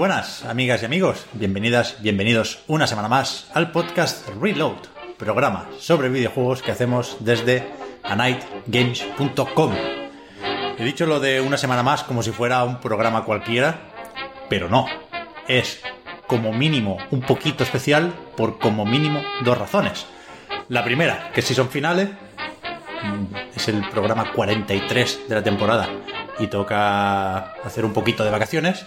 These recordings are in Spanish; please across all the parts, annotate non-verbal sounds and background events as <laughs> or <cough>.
Buenas, amigas y amigos. Bienvenidas, bienvenidos una semana más al podcast Reload, programa sobre videojuegos que hacemos desde anightgames.com. He dicho lo de una semana más como si fuera un programa cualquiera, pero no. Es como mínimo un poquito especial por como mínimo dos razones. La primera, que si son finales, mm, es el programa 43 de la temporada y toca hacer un poquito de vacaciones.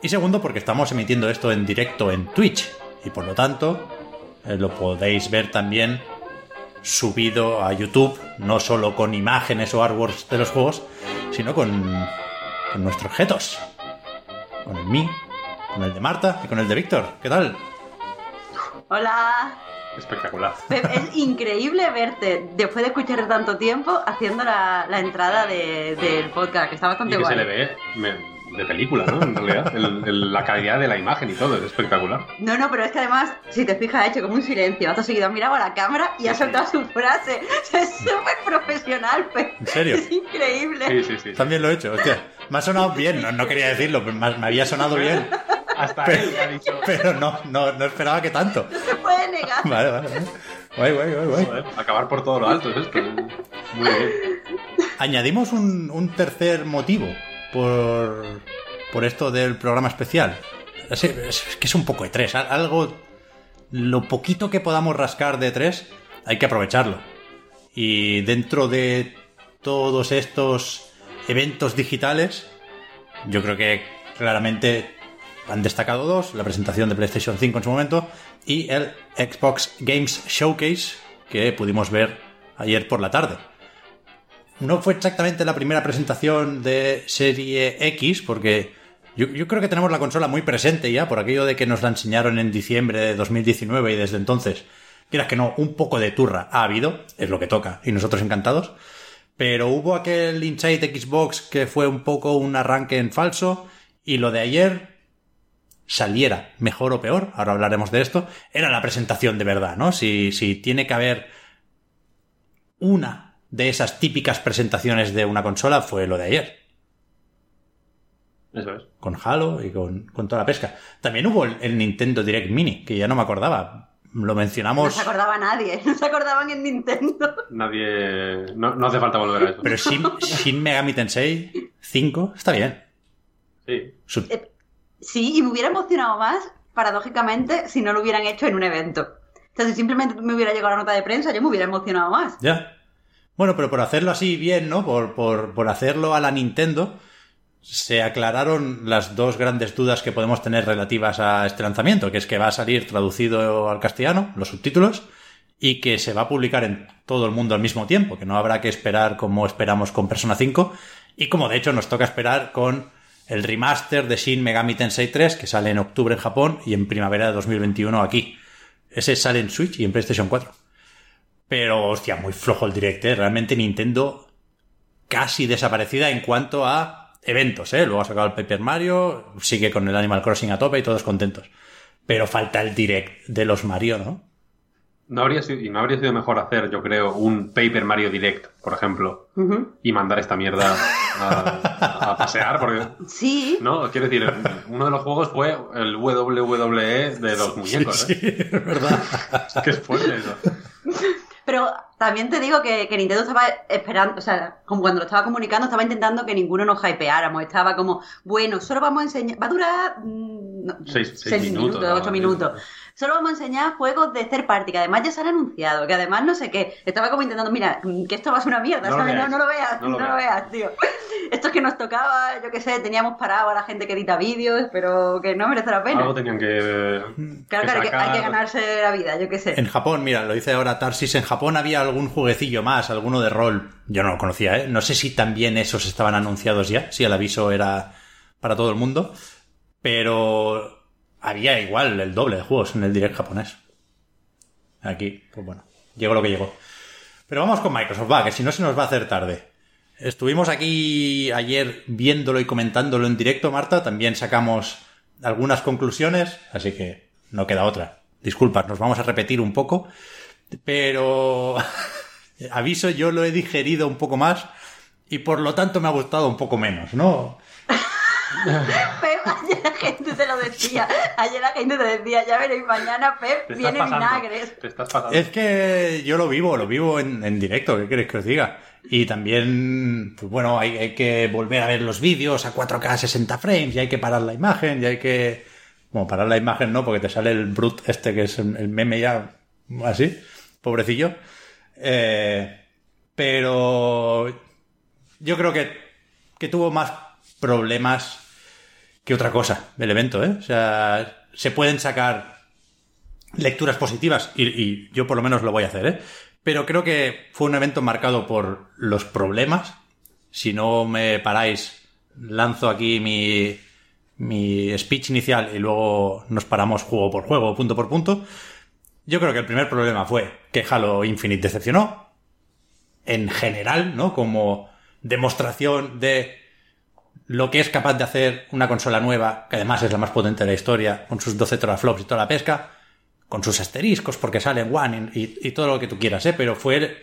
Y segundo, porque estamos emitiendo esto en directo en Twitch. Y por lo tanto, eh, lo podéis ver también subido a YouTube, no solo con imágenes o artworks de los juegos, sino con, con nuestros objetos. Con el mí, con el de Marta y con el de Víctor. ¿Qué tal? Hola. Espectacular. Es increíble verte después de escuchar tanto tiempo haciendo la, la entrada de- del podcast, que está Y bastante que guay. se le ve me- de película, ¿no? En realidad, El- el- la calidad de la imagen y todo es espectacular. No, no, pero es que además, si te fijas, ha hecho como un silencio. Hasta seguido ha mirado a la cámara y ha soltado su frase. <laughs> Es súper profesional, Pep. ¿En serio? Es increíble. Sí, sí, sí. También lo he hecho. Hostia, me ha sonado bien. No, no quería decirlo, pero me, me había sonado bien. Hasta Pero, él ha dicho. <laughs> pero no, no, no esperaba que tanto. No se puede negar. Vale, vale, vale. Guay, guay, guay, guay. Joder, acabar por todo lo alto es esto. Muy bien. Añadimos un, un tercer motivo por, por esto del programa especial. Es, es que es un poco de tres. Algo. Lo poquito que podamos rascar de tres, hay que aprovecharlo. Y dentro de todos estos eventos digitales, yo creo que claramente han destacado dos: la presentación de PlayStation 5 en su momento y el Xbox Games Showcase que pudimos ver ayer por la tarde. No fue exactamente la primera presentación de Serie X, porque yo, creo que tenemos la consola muy presente ya, por aquello de que nos la enseñaron en diciembre de 2019 y desde entonces, quieras que no, un poco de turra ha habido, es lo que toca, y nosotros encantados. Pero hubo aquel Inside Xbox que fue un poco un arranque en falso, y lo de ayer, saliera mejor o peor, ahora hablaremos de esto, era la presentación de verdad, ¿no? Si, si tiene que haber una de esas típicas presentaciones de una consola, fue lo de ayer, Eso es. con Halo y con, con toda la pesca. También hubo el, el Nintendo Direct Mini, que ya no me acordaba. Lo No mencionamos, se acordaba nadie. <laughs> No se acordaban en Nintendo. Nadie. No, no hace falta volver a eso. pero Shin, <laughs> Shin Megami Tensei 5 está bien. Sí. Su- Eh, Sí, y me hubiera emocionado más, paradójicamente, si no lo hubieran hecho en un evento. O sea, si simplemente me hubiera llegado la nota de prensa, yo me hubiera emocionado más. Ya. Bueno, pero por hacerlo así bien, ¿no? Por, por, por hacerlo a la Nintendo, se aclararon las dos grandes dudas que podemos tener relativas a este lanzamiento, que es que va a salir traducido al castellano, los subtítulos, y que se va a publicar en todo el mundo al mismo tiempo, que no habrá que esperar como esperamos con Persona 5, y como de hecho nos toca esperar con el remaster de Shin Megami Tensei 3, que sale en octubre en Japón y en primavera de 2021 aquí. Ese sale en Switch y en PlayStation 4. Pero, hostia, muy flojo el direct, ¿eh? Realmente Nintendo casi desaparecida en cuanto a eventos, ¿eh? Luego ha sacado el Paper Mario, sigue con el Animal Crossing a tope y todos contentos. Pero falta el direct de los Mario, ¿no? No habría sido, y no habría sido mejor hacer, yo creo, un Paper Mario Direct, por ejemplo, y mandar esta mierda a, a pasear, porque. Sí, No, quiero decir, uno de los juegos fue el WWE de los muñecos, Sí, ¿eh? <laughs> es verdad. <laughs> Qué fuerte eso. Pero también te digo que, que Nintendo estaba esperando, o sea, como cuando lo estaba comunicando, estaba intentando que ninguno nos hypeáramos. Estaba como, bueno, solo vamos a enseñar, va a durar mm, no, Seis- seis minutos, minutos, ocho minutos. Solo vamos a enseñar juegos de third party, que además ya se han anunciado, que además no sé qué. Estaba como intentando, mira, que esto va a ser una mierda, No lo ¿sabes? No, veáis, no lo veas, no no lo lo, veas, tío. Esto es que nos tocaba, yo qué sé, teníamos parado a la gente que edita vídeos, pero que no merece la pena. Algo tenían que. Claro, claro, que hay que ganarse la vida, yo qué sé. En Japón, mira, lo dice ahora Tarsis, en Japón había algún jueguecillo más, alguno de rol. Yo no lo conocía, ¿eh? No sé si también esos estaban anunciados ya, si el aviso era para todo el mundo, pero había igual el doble de juegos en el direct japonés. Aquí, pues bueno, llegó lo que llegó. Pero vamos con Microsoft, va, que si no se nos va a hacer tarde. Estuvimos aquí ayer viéndolo y comentándolo en directo, Marta. También sacamos algunas conclusiones, así que no queda otra. Disculpas, nos vamos a repetir un poco. Pero <laughs> aviso, yo lo he digerido un poco más y por lo tanto me ha gustado un poco menos, ¿no? <laughs> Pep, ayer la gente te lo decía. Ayer la gente te decía, ya veréis, mañana Pep viene pasando. vinagres. Te estás pasando. Es que yo lo vivo, lo vivo en, en directo, ¿qué queréis que os diga? Y también, pues bueno, hay, hay que volver a ver los vídeos a 4K 60 frames y hay que parar la imagen y hay que... Bueno, parar la imagen no, porque te sale el brut este que es el el meme ya así, pobrecillo. Eh, pero yo creo que, que tuvo más problemas que otra cosa el evento, ¿eh? O sea, se pueden sacar lecturas positivas y, y yo por lo menos lo voy a hacer, ¿eh? Pero creo que fue un evento marcado por los problemas. Si no me paráis, lanzo aquí mi, mi speech inicial y luego nos paramos juego por juego, punto por punto. Yo creo que el primer problema fue que Halo Infinite decepcionó. En general, ¿no? Como demostración de lo que es capaz de hacer una consola nueva, que además es la más potente de la historia, con sus 12 teraflops y toda la pesca, con sus asteriscos, porque sale en One y, y todo lo que tú quieras, ¿eh? Pero fue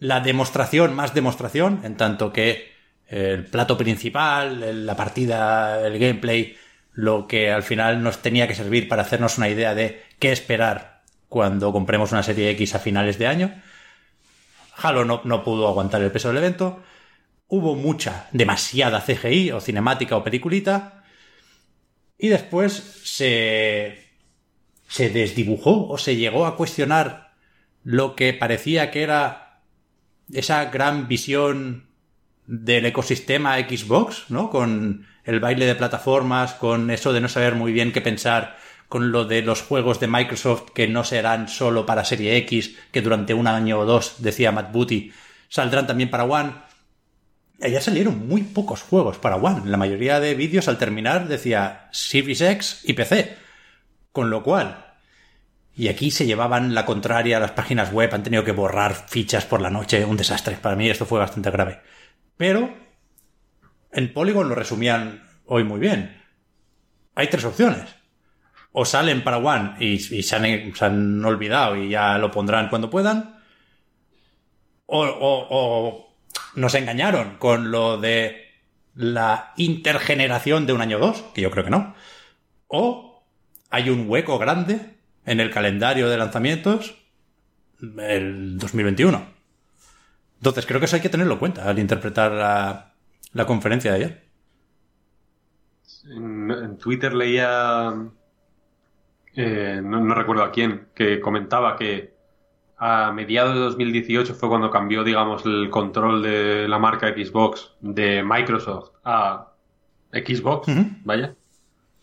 la demostración más demostración, en tanto que el plato principal, la partida, el gameplay, lo que al final nos tenía que servir para hacernos una idea de qué esperar cuando compremos una serie X a finales de año. Halo no, no pudo aguantar el peso del evento. Hubo mucha, demasiada CGI o cinemática o peliculita. Y después se, se desdibujó o se llegó a cuestionar lo que parecía que era esa gran visión del ecosistema Xbox, ¿no? Con el baile de plataformas, con eso de no saber muy bien qué pensar, con lo de los juegos de Microsoft que no serán solo para Serie X, que durante un año o dos, decía Matt Booty, saldrán también para One. Allá salieron muy pocos juegos para One. La mayoría de vídeos al terminar decía Series X y PC. Con lo cual, y aquí se llevaban la contraria las páginas web, han tenido que borrar fichas por la noche, un desastre. Para mí esto fue bastante grave. Pero en Polygon lo resumían hoy muy bien. Hay tres opciones. O salen para One y, y se, han, se han olvidado y ya lo pondrán cuando puedan. O, o- o nos engañaron con lo de la intergeneración de un año o dos, que yo creo que no. O hay un hueco grande en el calendario de lanzamientos el 2021. Entonces creo que eso hay que tenerlo en cuenta al interpretar la, conferencia de ayer. En, Twitter leía, eh, no recuerdo a quién, que comentaba que a mediados de 2018 fue cuando cambió, digamos, el control de la marca Xbox de Microsoft a Xbox, vaya,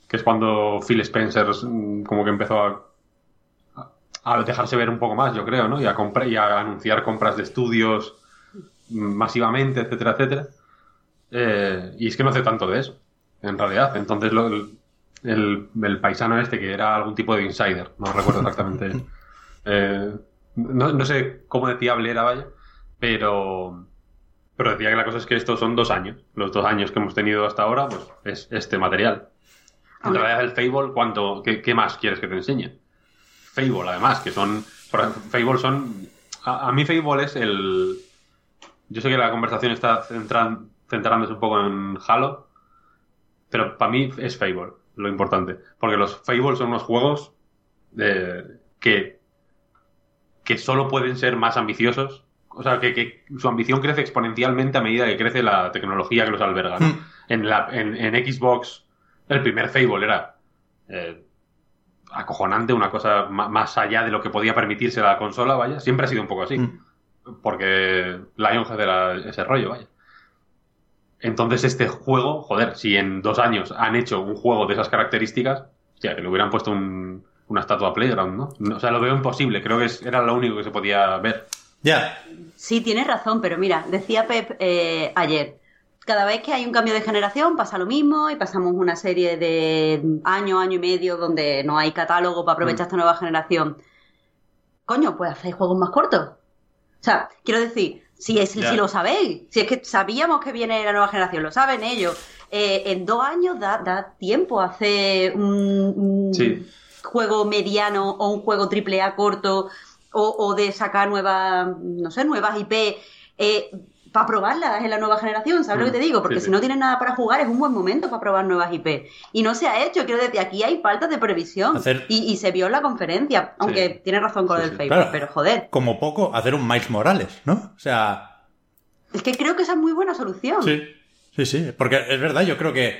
que es cuando Phil Spencer mm, como que empezó a, a dejarse ver un poco más, yo creo, ¿no? Y a, y a anunciar compras de estudios mm, masivamente, etcétera, etcétera. Eh, y es que no hace tanto de eso, en realidad. Entonces, lo- el, el- el paisano este, que era algún tipo de insider, no recuerdo exactamente. <laughs> eh, no, no sé cómo de fiable era, vaya, pero, pero decía que la cosa es que estos son dos años. Los dos años que hemos tenido hasta ahora, pues es este material. En Hombre. realidad, el Fable, ¿cuánto, qué, qué más quieres que te enseñe? Fable, además, que son. por ejemplo, Fable son. A, a mí, Fable es el. Yo sé que la conversación está centran- centrándose un poco en Halo, pero para mí es Fable lo importante. Porque los Fable son unos juegos de- que, que solo pueden ser más ambiciosos. O sea, que, que su ambición crece exponencialmente a medida que crece la tecnología que los alberga. ¿no? Mm. En, la, en, en Xbox, el primer Fable era. eh, acojonante, una cosa más allá de lo que podía permitirse la consola, vaya. Siempre ha sido un poco así. Mm. Porque Lionhead era ese rollo, vaya. Entonces este juego, joder, si en dos años han hecho un juego de esas características, ya que le hubieran puesto un- una estatua Playground, ¿no? O sea, lo veo imposible. Creo que es- era lo único que se podía ver. Ya, Sí, tienes razón, pero mira, decía Pep eh, ayer, cada vez que hay un cambio de generación pasa lo mismo y pasamos una serie de año, año y medio donde no hay catálogo para aprovechar esta nueva generación. Coño, pues hacéis juegos más cortos. O sea, quiero decir, si, es, si lo sabéis, si es que sabíamos que viene la nueva generación, lo saben ellos, eh, en dos años da, da tiempo a hacer un, un Sí. Juego mediano o un juego triple A corto o, o de sacar nuevas, no sé, nuevas IP para probarlas en la nueva generación, ¿sabes lo Mm, que te digo? Porque sí, si sí. no tienes nada para jugar es un buen momento para probar nuevas IP. Y no se ha hecho, quiero decir, aquí hay falta de previsión. Hacer- Y, y se vio en la conferencia, aunque tiene razón con Sí, sí. Facebook, Claro. pero joder, como poco, hacer un Miles Morales, ¿no? O sea, es que creo que esa es muy buena solución. Sí, sí, sí. Porque es verdad, yo creo que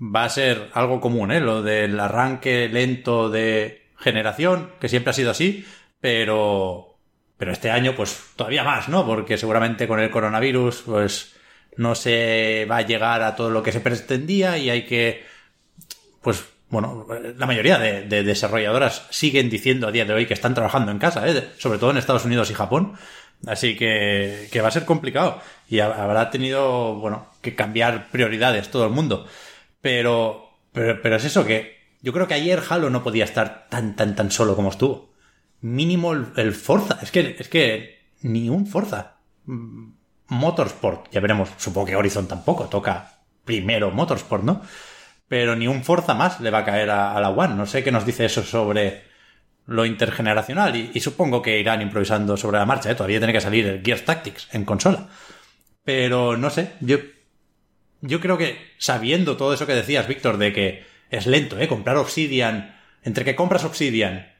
va a ser algo común, ¿eh? Lo del arranque lento de generación, que siempre ha sido así, pero. Pero este año, pues todavía más, ¿no? Porque seguramente con el coronavirus, pues no se va a llegar a todo lo que se pretendía y hay que. Pues bueno, la mayoría de, de desarrolladoras siguen diciendo a día de hoy que están trabajando en casa, ¿eh? sobre todo en Estados Unidos y Japón. Así que, que va a ser complicado y ha- habrá tenido, bueno, que cambiar prioridades todo el mundo. Pero, pero, pero es eso que yo creo que ayer Halo no podía estar tan, tan, tan solo como estuvo. Mínimo el, Forza. Es que, es que ni un Forza. Mm, Motorsport, ya veremos. Supongo que Horizon tampoco toca primero Motorsport, ¿no? Pero ni un Forza más le va a caer a, a la One. No sé qué nos dice eso sobre lo intergeneracional y, y supongo que irán improvisando sobre la marcha. ¿eh? Todavía tiene que salir el Gears Tactics en consola. Pero no sé, yo, yo creo que sabiendo todo eso que decías, Víctor, de que es lento, ¿eh? Comprar Obsidian, entre que compras Obsidian,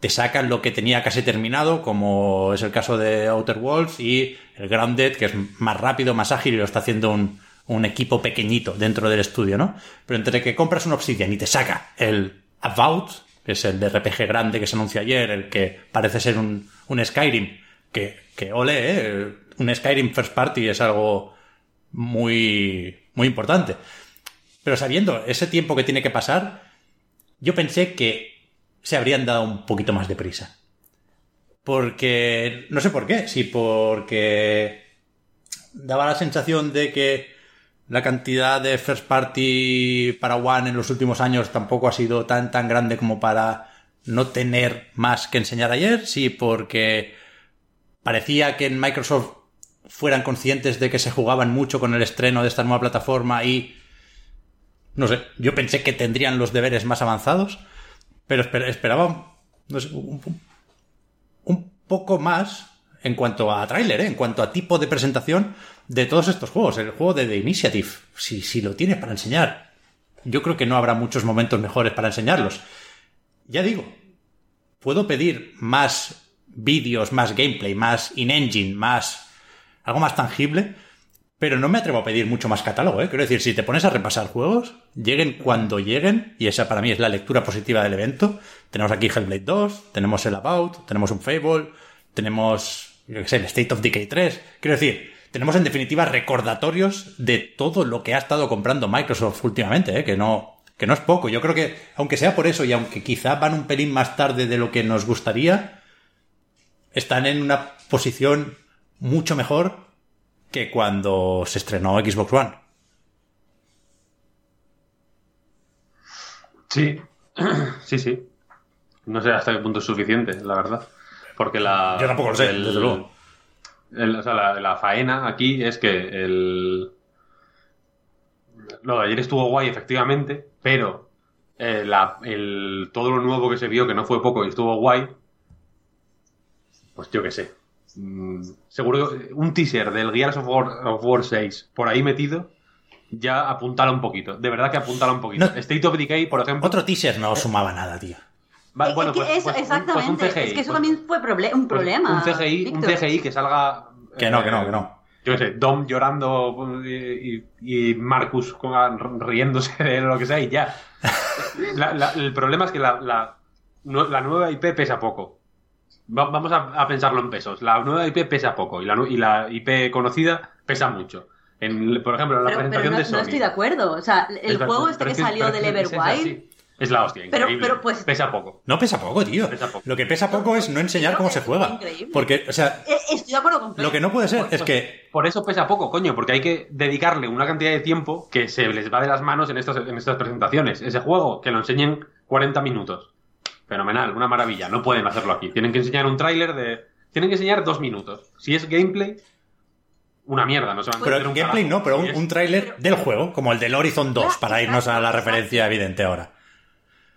te sacan lo que tenía casi terminado, como es el caso de Outer Worlds, y el Grounded, que es más rápido, más ágil y lo está haciendo un, un equipo pequeñito dentro del estudio, ¿no? Pero entre que compras un Obsidian y te saca el About, que es el de RPG grande que se anunció ayer, el que parece ser un, un Skyrim, que, que ole, ¿eh? Un Skyrim First Party es algo muy, muy importante. Pero sabiendo ese tiempo que tiene que pasar, yo pensé que se habrían dado un poquito más de prisa. Porque, no sé por qué, si porque daba la sensación de que la cantidad de first party para One en los últimos años tampoco ha sido tan tan grande como para no tener más que enseñar ayer, sí porque parecía que en Microsoft fueran conscientes de que se jugaban mucho con el estreno de esta nueva plataforma y no sé, yo pensé que tendrían los deberes más avanzados, pero esper- esperaba no sé, un poco más en cuanto a tráiler, ¿eh? en cuanto a tipo de presentación de todos estos juegos. El juego de The Initiative, si, si lo tienes para enseñar, yo creo que no habrá muchos momentos mejores para enseñarlos. Ya digo, puedo pedir más vídeos, más gameplay, más in-engine, más... algo más tangible, pero no me atrevo a pedir mucho más catálogo, ¿eh? Quiero decir, si te pones a repasar juegos, lleguen cuando lleguen, y esa para mí es la lectura positiva del evento. Tenemos aquí Hellblade 2, tenemos el About, tenemos un Fable, tenemos, yo qué sé, el State of Decay 3. Quiero decir, tenemos en definitiva recordatorios de todo lo que ha estado comprando Microsoft últimamente, ¿eh? Que no, que no es poco. Yo creo que, aunque sea por eso, y aunque quizá van un pelín más tarde de lo que nos gustaría, están en una posición mucho mejor que cuando se estrenó Xbox One. Sí, <clears throat> sí, sí. No sé hasta qué punto es suficiente, la verdad. Porque la. Yo tampoco lo sé, desde luego. el- o sea, la, la faena aquí es que el. Lo de ayer estuvo guay, efectivamente, pero eh, la- el, todo lo nuevo que se vio, que no fue poco y estuvo guay, pues yo qué sé. Mm, seguro que un teaser del Gears of War, of War 6 por ahí metido, ya apuntala un poquito. De verdad que apuntala un poquito. No. State of Decay, por ejemplo. Otro teaser no sumaba nada, tío. Va- Es bueno, que pues- eso, pues un- pues un exactamente. CGI, es que eso pues- también fue proble- un pues problema. un CGI, un. CGI que salga. Que no, eh, que no, que no. Yo qué sé, Dom llorando y, Marcus con- riéndose de lo que sea y ya. <laughs> la- la- el problema es que la, la nueva IP pesa poco. Va- vamos a, a pensarlo en pesos. La nueva IP pesa poco y la, y la IP conocida pesa mucho. En, por ejemplo, en la Pero, pero presentación no, de no Sony. estoy de acuerdo. O sea, el Es juego este que salió del Everwild. Es la hostia, increíble. pero, pues- Pesa poco. No pesa poco, tío. Pesa poco. Lo que pesa poco es no enseñar cómo se juega. Increíble. Porque, o sea, Estoy de acuerdo con lo que no puede ser es que Por eso pesa poco, coño, porque hay que dedicarle una cantidad de tiempo que se les va de las manos en estas, en estas presentaciones. Ese juego, que lo enseñen 40 minutos. Fenomenal, una maravilla. No pueden hacerlo aquí. Tienen que enseñar un tráiler de... Tienen que enseñar dos minutos. Si es gameplay, una mierda. No se van a Pero un gameplay carajo. no, pero un, es- un tráiler del juego, como el del Horizon 2, Claro, para irnos a la referencia evidente ahora.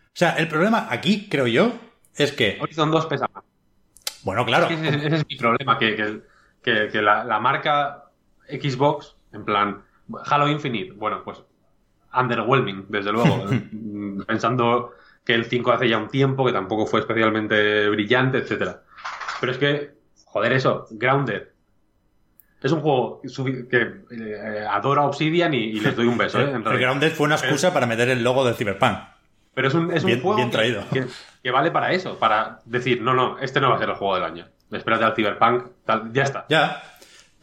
O sea, el problema aquí, creo yo, es que, Horizon 2 pesa más. bueno, claro, Ese, ese es mi problema, que, que, que- que la, la marca Xbox, en plan, Halo Infinite, bueno, pues underwhelming, desde luego. <laughs> Pensando que el 5 hace ya un tiempo, que tampoco fue especialmente brillante, etcétera. Pero es que, joder, eso, Grounded. Es un juego que eh, adoro a Obsidian y, y les doy un beso, <laughs> ¿eh? El. Grounded fue una excusa para meter el logo del Cyberpunk. Pero es un, es un Bien- juego bien traído. Que, que vale para eso, para decir, no, no, este no va a ser el juego del año. Espérate al Cyberpunk, tal, ya está. Ya.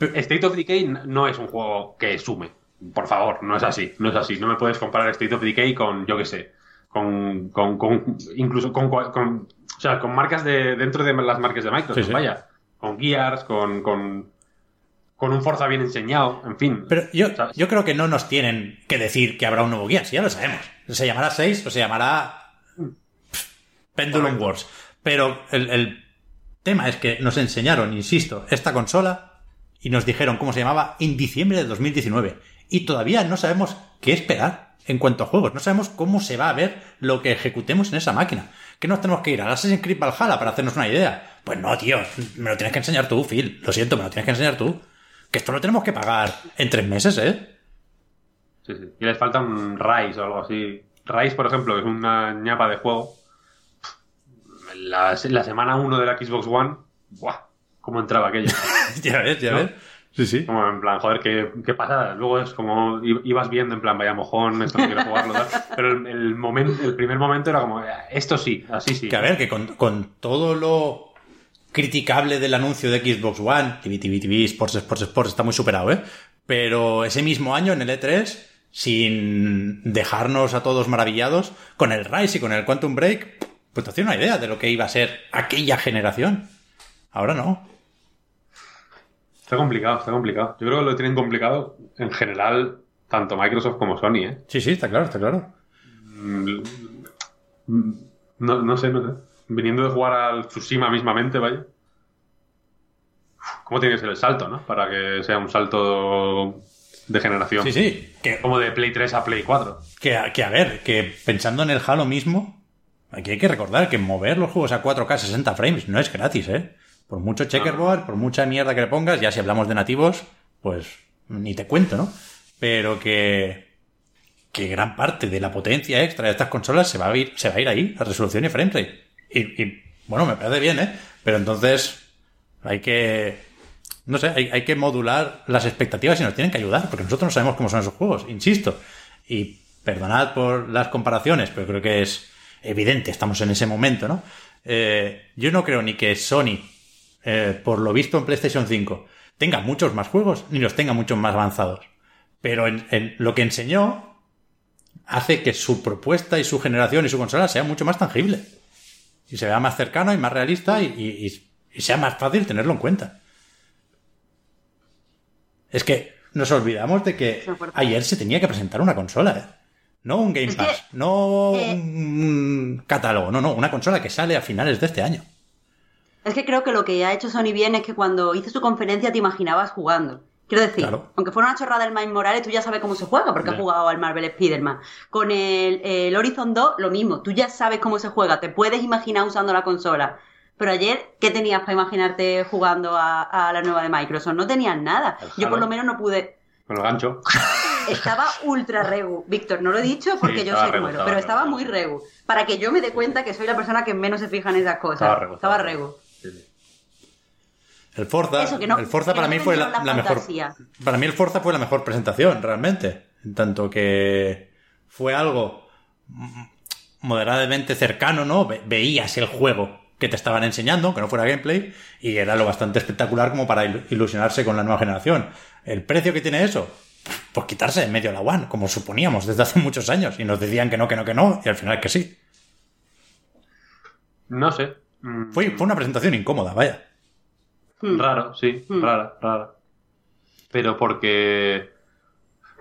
State of Decay no es un juego que sume. Por favor, no es así, no es así. No me puedes comparar State of Decay con, yo qué sé, con, con, con- incluso con, o sea, con marcas de, dentro de las marcas de Microsoft, Sí, sí. vaya. Con Gears, con, con, con un Forza bien enseñado, en fin. Pero yo, ¿sabes? yo creo que no nos tienen que decir que habrá un nuevo si ya lo sabemos. Se llamará 6 o se llamará pff, Pendulum Wars. Pero el, el tema es que nos enseñaron, insisto, esta consola y nos dijeron cómo se llamaba en diciembre de 2019. Y todavía no sabemos qué esperar en cuanto a juegos. No sabemos cómo se va a ver lo que ejecutemos en esa máquina. ¿Que nos tenemos que ir al Assassin's Creed Valhalla para hacernos una idea? Pues no, tío. Me lo tienes que enseñar tú, Phil. Lo siento, me lo tienes que enseñar tú. Que esto lo tenemos que pagar en tres meses, ¿eh? Sí, sí. Y les falta un Rise o algo así. Rise, por ejemplo, que es una ñapa de juego. La, la semana 1 de la Xbox One, ¡buah! ¿Cómo entraba aquello? <laughs> ya ves, ya ¿No? ves. Sí, sí. Como en plan, joder, qué, qué pasada. Luego es como ibas viendo en plan, vaya mojón, esto no quiero jugarlo. tal. Pero el, el, momento, el primer momento era como, esto sí, así sí. Que a ver, que con, con todo lo criticable del anuncio de Xbox One, TV, TV, TV, Sports, Sports, Sports, está muy superado, ¿eh? Pero ese mismo año en el E3, sin dejarnos a todos maravillados, con el Rise y con el Quantum Break, pues te hacía una idea de lo que iba a ser aquella generación. Ahora no. Está complicado, está complicado. Yo creo que lo tienen complicado en general, tanto Microsoft como Sony, ¿eh? Sí, sí, está claro, está claro. Mm, mm, No, no sé, no sé. Viniendo de jugar al Tsushima mismamente, vaya. ¿Cómo tiene que ser el salto, no? Para que sea un salto de generación. Sí, sí. Que, Como de Play 3 a Play 4. que, que a ver, que pensando en el Halo mismo, aquí hay que recordar que mover los juegos a 4K 60 frames no es gratis, ¿eh? Por mucho checkerboard, por mucha mierda que le pongas, ya si hablamos de nativos, pues ni te cuento, ¿no? Pero que, que gran parte de la potencia extra de estas consolas se va a ir, se va a ir ahí, a resolución y frame rate. Y, y, bueno, me parece bien, ¿eh? Pero entonces hay que, no sé, hay, hay que modular las expectativas y nos tienen que ayudar, porque nosotros no sabemos cómo son esos juegos, insisto. Y perdonad por las comparaciones, pero creo que es evidente, estamos en ese momento, ¿no? Eh, yo no creo ni que Sony, eh, por lo visto en PlayStation 5, tenga muchos más juegos, ni los tenga muchos más avanzados. Pero en, en lo que enseñó hace que su propuesta y su generación y su consola sea mucho más tangible. Y se vea más cercano y más realista y, y- sea más fácil tenerlo en cuenta. Es que nos olvidamos de que ayer se tenía que presentar una consola, ¿eh? No un Game Pass, no eh, un catálogo, no, no, una consola que sale a finales de este año. Es que creo que lo que ha hecho Sony bien es que cuando hizo su conferencia te imaginabas jugando. Quiero decir, Claro. aunque fuera una chorrada del Miles Morales, tú ya sabes cómo se juega, porque Ya. has jugado al Marvel Spider-Man. Con el, el Horizon 2, lo mismo, tú ya sabes cómo se juega, te puedes imaginar usando la consola. Pero ayer, ¿qué tenías para imaginarte jugando a, a la nueva de Microsoft? No tenías nada. El Yo por lo menos no pude. Con el gancho. <laughs> Estaba ultra regu. Víctor, no lo he dicho porque Sí, yo soy regu, estaba pero regu. estaba muy regu. Para que yo me dé cuenta que soy la persona que menos se fija en esas cosas. Estaba regu, estaba regu. El Forza, Eso, que no- el Forza que para no mí fue la, vendieron la la mejor. Para mí el Forza fue la mejor presentación, realmente. En tanto que fue algo moderadamente cercano, ¿no? Ve- veías el juego que te estaban enseñando, que no fuera gameplay, y era lo bastante espectacular como para il- ilusionarse con la nueva generación. ¿El precio que tiene eso? Pues quitarse de en medio la One, como suponíamos desde hace muchos años, y nos decían que no, que no, que no, y al final que sí. No sé. Mm, Fue, fue una presentación incómoda, vaya. Hmm. Raro, sí, Hmm. rara, rara. Pero porque.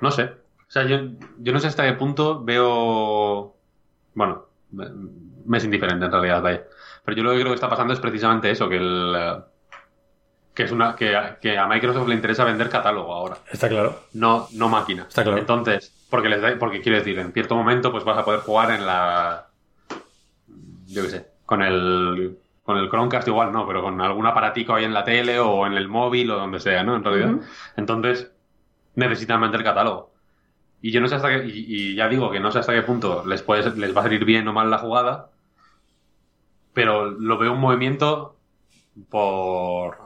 No sé. O sea, yo, yo no sé hasta qué punto veo. Bueno, me, me es indiferente en realidad, vaya. Pero yo lo que creo que está pasando es precisamente eso, que el. Que es una. Que, a- que a Microsoft le interesa vender catálogo ahora. Está claro. No, no máquina. Está claro. Entonces, porque les da, porque quiero decir, en cierto momento, pues vas a poder jugar en la. Yo qué sé. Con el. Con el Chromecast igual no, pero con algún aparatico ahí en la tele o en el móvil o donde sea, ¿no? En realidad. Entonces, necesitan vender catálogo. Y yo no sé hasta qué. Y, y ya digo que no sé hasta qué punto les, puede, les va a salir bien o mal la jugada. Pero lo veo un movimiento por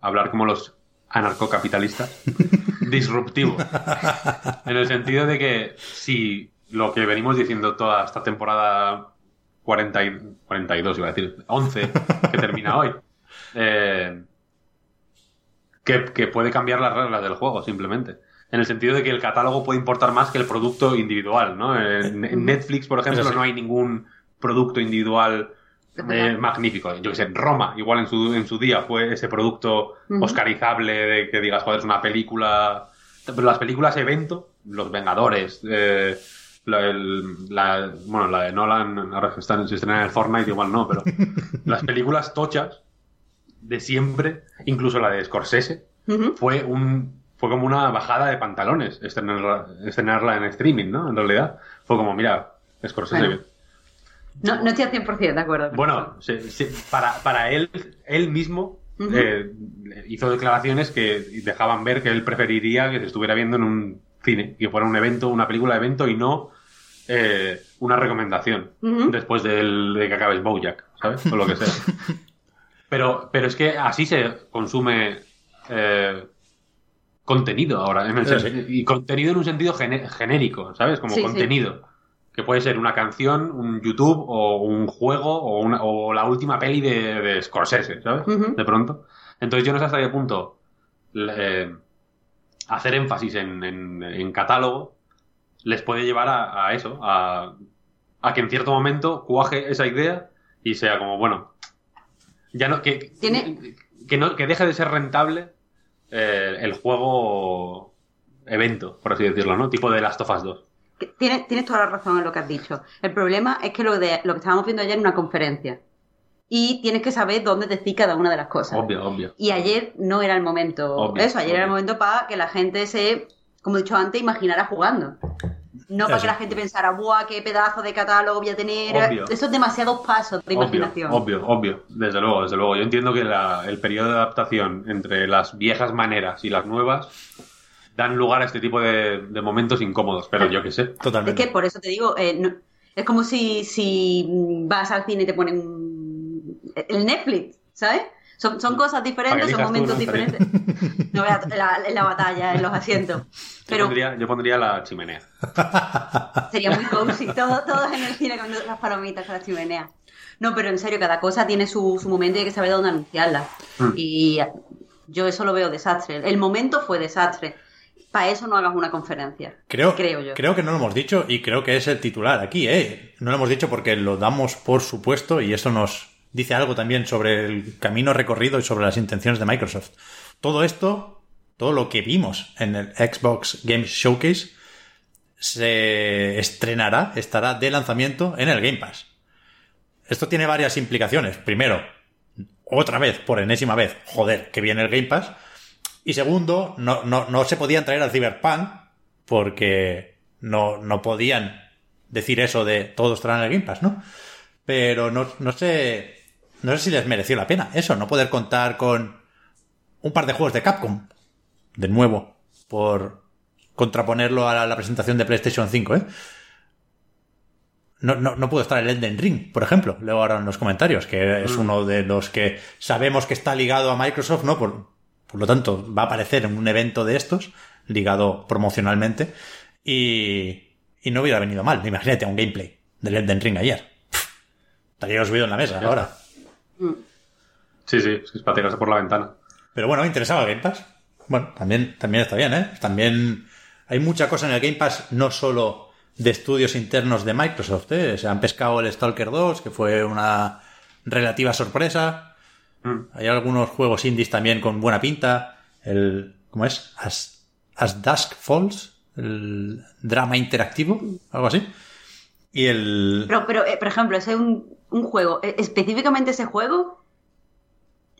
hablar como los anarcocapitalistas <laughs> disruptivo. En el sentido de que si lo que venimos diciendo toda esta temporada 40 y- 42, iba a decir, 11, que termina hoy, <laughs> eh, que, que puede cambiar las reglas del juego, simplemente. En el sentido de que el catálogo puede importar más que el producto individual, ¿no? En, en Netflix, por ejemplo, sí. no hay ningún producto individual eh, magnífico. Yo que sé, Roma, igual en su, en su día fue ese producto oscarizable de que digas, joder, es una película. Pero las películas evento, Los Vengadores, eh, la, el- la- bueno, la de Nolan, ahora que están, se estrena en el Fortnite, igual no, pero <laughs> las películas tochas de siempre, incluso la de Scorsese, fue un fue como una bajada de pantalones estrenarla, estrenarla en streaming, ¿no? En realidad, fue como, mira, Scorsese. Bueno. No, no estoy al 100% de acuerdo. Bueno, se- se- para, para él, él mismo eh, hizo declaraciones que dejaban ver que él preferiría que se estuviera viendo en un cine, que fuera un evento, una película de evento y no eh, una recomendación después del- de que acabes Bojack, ¿sabes? O lo que sea. <laughs> Pero, pero es que así se consume eh, contenido ahora, en el y contenido en un sentido genérico, ¿sabes? Como Sí, sí. contenido. Que puede ser una canción, un YouTube o un juego o, una, o la última peli de, de Scorsese, ¿sabes? De pronto. Entonces yo no sé hasta qué punto eh, hacer énfasis en, en- en catálogo les puede llevar a, a eso, a, a que en cierto momento cuaje esa idea y sea como, bueno, ya no, que, Tiene- que, no, que deje de ser rentable eh, el juego evento, por así decirlo, ¿no? Tipo de Last of Us 2. Que Tienes, tienes toda la razón en lo que has dicho. El problema es que lo, de, lo que estábamos viendo ayer en una conferencia. Y tienes que saber dónde decir cada una de las cosas. Obvio, obvio. Y ayer no era el momento. Obvio, eso, ayer era el momento para que la gente se, como he dicho antes, imaginara jugando. No para que la gente pensara, ¡buah, qué pedazo de catálogo voy a tener! Obvio. Eso es demasiados pasos de Obvio, imaginación. obvio, obvio. Desde luego, desde luego. Yo entiendo que la- el periodo de adaptación entre las viejas maneras y las nuevas dan lugar a este tipo de, de momentos incómodos, pero yo qué sé. Es Totalmente. que por eso te digo, eh, no- es como si, si vas al cine y te ponen el Netflix, ¿sabes? Son, son cosas diferentes, son tú, momentos ¿no? diferentes. No veas la, en la batalla, en los asientos. Yo, Pero pondría, yo pondría la chimenea. sería muy cozy, todo- todos en el cine comiendo las palomitas con la chimenea. No, pero en serio, cada cosa tiene su, su momento y hay que saber dónde anunciarla. Mm. Y yo eso lo veo desastre. El momento fue desastre. Para eso no hagas una conferencia. Creo, creo yo. creo que no lo hemos dicho y creo que es el titular aquí, ¿eh? No lo hemos dicho porque lo damos por supuesto y eso nos dice algo también sobre el camino recorrido y sobre las intenciones de Microsoft. Todo esto, todo lo que vimos en el Xbox Games Showcase, se estrenará, estará de lanzamiento en el Game Pass. Esto tiene varias implicaciones. Primero, otra vez, por enésima vez, joder, que viene el Game Pass. Y segundo, no, no, no se podían traer al Cyberpunk porque no, no podían decir eso de todo estará en el Game Pass, ¿no? Pero no, no sé. No sé si les mereció la pena eso, no poder contar con un par de juegos de Capcom. De nuevo, por contraponerlo a la, presentación de PlayStation 5, ¿eh? No, no, no pudo estar el Elden Ring, por ejemplo. Leo ahora en los comentarios, que es uno de los que sabemos que está ligado a Microsoft, ¿no? Por, por lo tanto, va a aparecer en un evento de estos, ligado promocionalmente, y, y no hubiera venido mal. Imagínate, un gameplay del Elden Ring ayer. Estaría subido en la mesa ahora. Sí, sí, es para tirarse por la ventana. Pero bueno, me interesaba Game Pass. Bueno, también, también está bien, ¿eh? También hay mucha cosa en el Game Pass, no solo de estudios internos de Microsoft, ¿eh? Se han pescado el Stalker 2, que fue una relativa sorpresa. Mm. Hay algunos juegos indies también con buena pinta. El, ¿cómo es? As, As Dusk Falls, el drama interactivo, algo así. Y el... Pero, pero eh, por ejemplo, ese es un, un juego, eh, específicamente ese juego,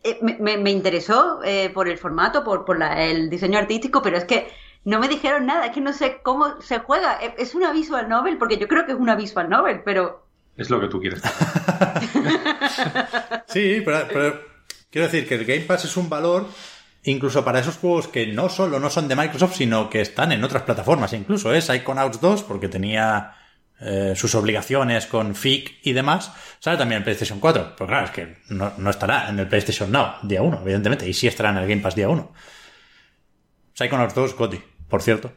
eh, me, me- me interesó eh, por el formato, por, por la- el diseño artístico, pero es que no me dijeron nada, es que no sé cómo se juega. Eh, Es una visual novel, porque yo creo que es una visual novel, pero Es lo que tú quieres. <laughs> Sí, pero, pero quiero decir que el Game Pass es un valor incluso para esos juegos que no solo no son de Microsoft, sino que están en otras plataformas. Incluso es Psychonauts 2, porque tenía eh, sus obligaciones con FIC y demás. Sale también en PlayStation 4. Pero claro, es que no, no estará en el PlayStation Now día 1, evidentemente. Y sí estará en el Game Pass día 1. Psychonauts 2, Gotti, por cierto.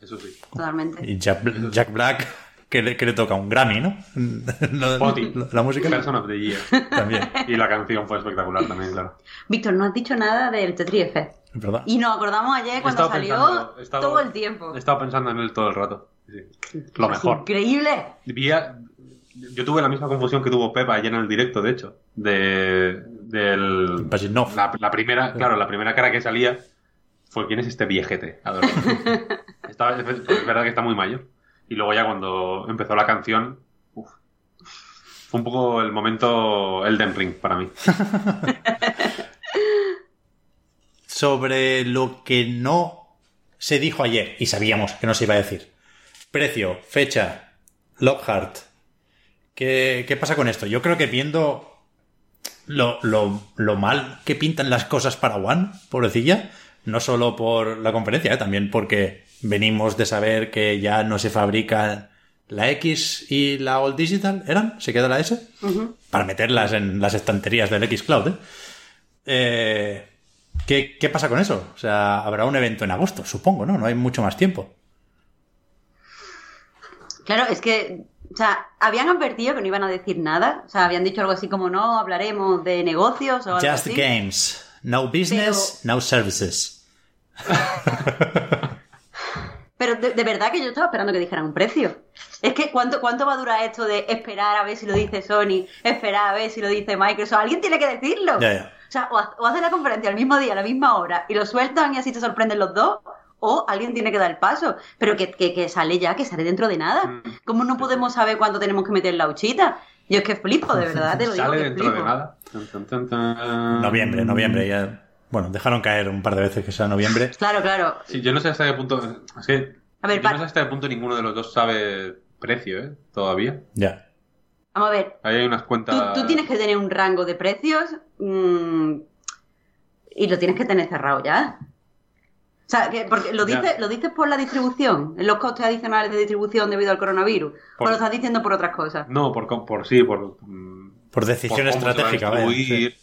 Eso sí. totalmente. Y Jack, Jack Black, que le, que le toca un Grammy, ¿no? <laughs> Gotti. La música Person of the Year. también. Y la canción fue espectacular también, claro. Víctor, no has dicho nada del Tetris Effect. Verdad. Y nos acordamos ayer cuando salió pensando- todo el tiempo. He estado pensando en él todo el rato. Lo mejor. Increíble. Vi a- yo tuve la misma confusión que tuvo Pepa ayer en el directo, de hecho. De, del, la, la primera, claro, la primera cara que salía fue ¿quién es este viejete? A ver. <laughs> Estaba- es es verdad que está muy mayor. Y luego ya cuando empezó la canción, uf, fue un poco el momento Elden Ring para mí. <laughs> sobre lo que no se dijo ayer y sabíamos que no se iba a decir. Precio, fecha, Lockhart. ¿Qué, qué pasa con esto? Yo creo que viendo lo, lo- lo mal que pintan las cosas para One, pobrecilla, no solo por la conferencia, ¿eh? también porque venimos de saber que ya no se fabrican la X y la All Digital, ¿eran? ¿Se queda la S? Para meterlas en las estanterías del X Cloud, ¿eh? Eh, ¿qué, qué pasa con eso? O sea, habrá un evento en agosto, supongo, ¿no? No hay mucho más tiempo. Claro, es que, o sea, habían advertido que no iban a decir nada. O sea, habían dicho algo así como no hablaremos de negocios o algo Just así. games. No business, no services. <laughs> Pero de, de verdad que yo estaba esperando que dijeran un precio. Es que ¿cuánto, ¿cuánto va a durar esto de esperar a ver si lo dice Sony, esperar a ver si lo dice Microsoft? Alguien tiene que decirlo. O sea, o, o hacen la conferencia al mismo día, a la misma hora, y lo sueltan y así te sorprenden los dos, o alguien tiene que dar el paso. Pero que, que, que sale ya, que sale dentro de nada. Mm. ¿Cómo no podemos saber cuánto tenemos que meter la huchita? Yo es que flipo, de <laughs> verdad, te lo digo Sale que dentro flipo. de nada. Tan, tan, tan, tan. Noviembre, noviembre. Ya, bueno, dejaron caer un par de veces que sea noviembre. Claro, claro. Sí, yo no sé hasta qué punto. Es que. A ver, yo no sé hasta qué punto ninguno de los dos sabe precio, ¿eh? Todavía. Ya. Vamos a ver, Ahí hay unas cuentas. tú tienes que tener un rango de precios mm, y lo tienes que tener cerrado ya. O sea, que, porque lo dices, lo dices por la distribución, los costes adicionales de distribución debido al coronavirus, Por- o lo estás diciendo por otras cosas. No, por, por sí, por. mm, Por decisión por cómo se va a estratégica, distribuir,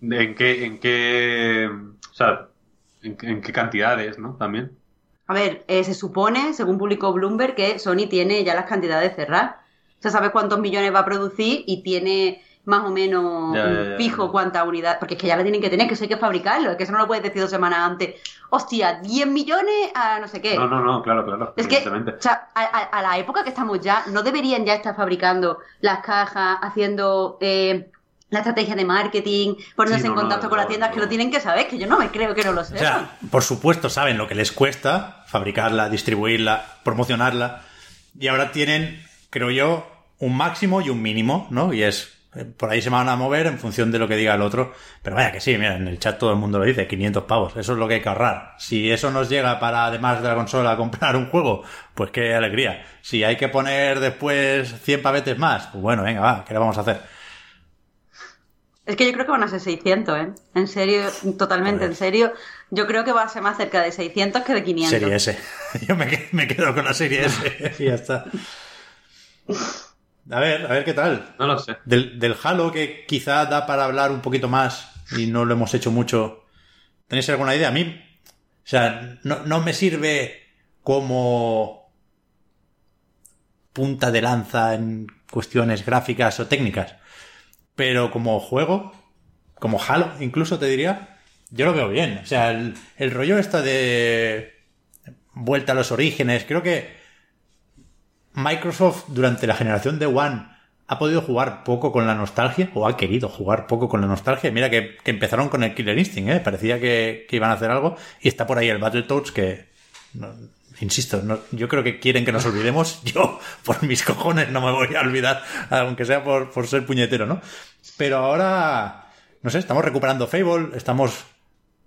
En qué. En qué. O sea, en, en qué cantidades, ¿no? También. A ver, eh, se supone, según publicó Bloomberg, que Sony tiene ya las cantidades cerradas. O sea, sabe cuántos millones va a producir y tiene más o menos Ya, ya, un ya, fijo cuánta unidad, porque es que ya la tienen que tener, que eso hay que fabricarlo, es que eso no lo puedes decir dos semanas antes. Hostia, 10 millones a no sé qué. No, no, no, claro, claro. Es que, o sea, a, a- a la época que estamos ya, no deberían ya estar fabricando las cajas, haciendo eh, la estrategia de marketing, poniéndose Sí, no, en no, contacto con las tiendas que lo tienen que saber, que yo no me creo que no lo O sepan. sea, por supuesto saben lo que les cuesta fabricarla, distribuirla, promocionarla. Y ahora tienen, creo yo, un máximo y un mínimo, ¿no? Y es, por ahí se van a mover en función de lo que diga el otro. Pero vaya que sí, mira, en el chat todo el mundo lo dice, 500 pavos. Eso es lo que hay que ahorrar. Si eso nos llega para, además de la consola, comprar un juego, pues qué alegría. Si hay que poner después 100 pavetes más, pues bueno, venga, va, ¿qué le vamos a hacer? Es que yo creo que van a ser 600, ¿eh? En serio, totalmente en serio. Yo creo que va a ser más cerca de 600 que de 500. Serie S. <laughs> Yo me quedo con la serie S y <laughs> ya está. <laughs> A ver, a ver qué tal. No lo sé. Del, del Halo, que quizá da para hablar un poquito más y no lo hemos hecho mucho. ¿Tenéis alguna idea? A mí, o sea, no, no me sirve como punta de lanza en cuestiones gráficas o técnicas. Pero como juego, como Halo incluso te diría, yo lo veo bien. O sea, el, el rollo está de vuelta a los orígenes, creo que Microsoft durante la generación de One ha podido jugar poco con la nostalgia, o ha querido jugar poco con la nostalgia. Mira que, que empezaron con el Killer Instinct, ¿eh? parecía que, que, iban a hacer algo, y está por ahí el Battletoads que, no, insisto, no, yo creo que quieren que nos olvidemos. <laughs> Yo, por mis cojones, no me voy a olvidar, aunque sea por, por ser puñetero, ¿no? Pero ahora, no sé, estamos recuperando Fable, estamos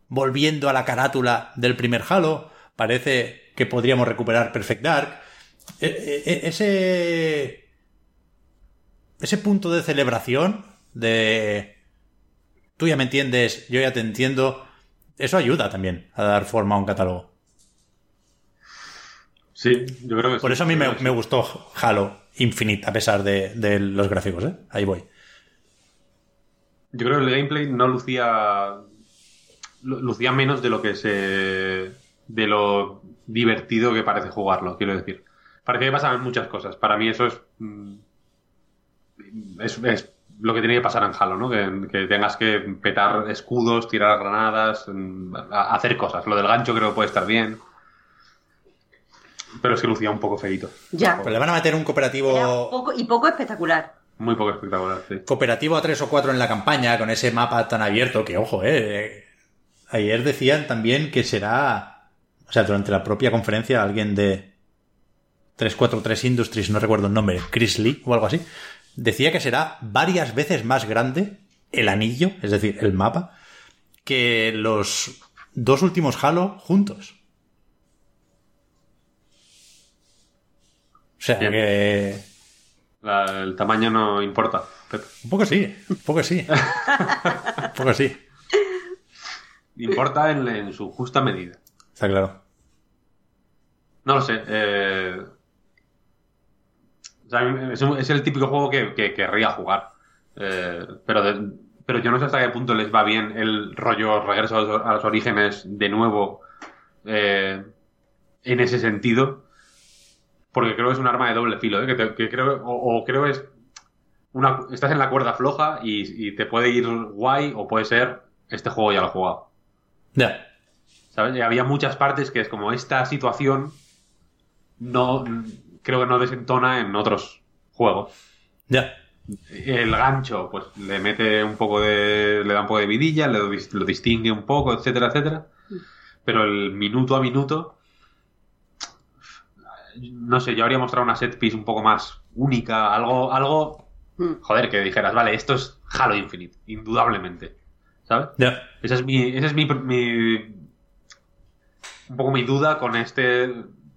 volviendo a la carátula del primer Halo, parece que podríamos recuperar Perfect Dark. E, e, ese ese punto de celebración, de tú ya me entiendes, yo ya te entiendo, eso ayuda también a dar forma a un catálogo. Sí, yo creo que Por sí, eso a mí me, gustó Halo Infinite, a pesar de, de los gráficos, ¿eh? Ahí voy. Yo creo que el gameplay no lucía. lu- lucía menos de lo que se. de lo divertido que parece jugarlo, quiero decir. Parece que pasaban muchas cosas. Para mí eso es. mm, Es, es lo que tiene que pasar en Halo, ¿no? Que, que tengas que petar escudos, tirar granadas, mm, hacer cosas. Lo del gancho creo que puede estar bien. Pero es que lucía un poco feito. Ya. Pero le van a meter un Era cooperativo poco, y poco espectacular. Muy poco espectacular, sí. cooperativo a tres o cuatro en la campaña con ese mapa tan abierto que, ojo, eh, ayer decían también que será, o sea, durante la propia conferencia alguien de 343 Industries, no recuerdo el nombre, Chris Lee o algo así, decía que será varias veces más grande el anillo, es decir, el mapa, que los dos últimos Halo juntos. O sea, Bien. que La- el tamaño no importa. Un poco sí, un poco sí. <laughs> un poco sí. Importa en, en su justa medida. Está claro. No lo sé. eh, o sea, es, un- es el típico juego que, que querría jugar. Eh, pero, de- pero yo no sé hasta qué punto les va bien el rollo regreso a los, a los orígenes de nuevo eh, en ese sentido. Porque creo que es un arma de doble filo. ¿eh? Que, te- que creo, o, o creo es una, estás en la cuerda floja y, y te puede ir guay o puede ser este juego ya lo he jugado. Ya. ¿Sabes? Y había muchas partes que es como esta situación no creo que no desentona en otros juegos. Ya. El gancho, pues le mete un poco de. le da un poco de vidilla, le, lo distingue un poco, etcétera, etcétera. Pero el minuto a minuto. No sé, yo habría mostrado una set piece un poco más única, algo, algo. Mm. Joder, que dijeras, vale, esto es Halo Infinite, indudablemente. ¿Sabes? Ya. Esa es mi, esa es mi, mi- un poco mi duda con este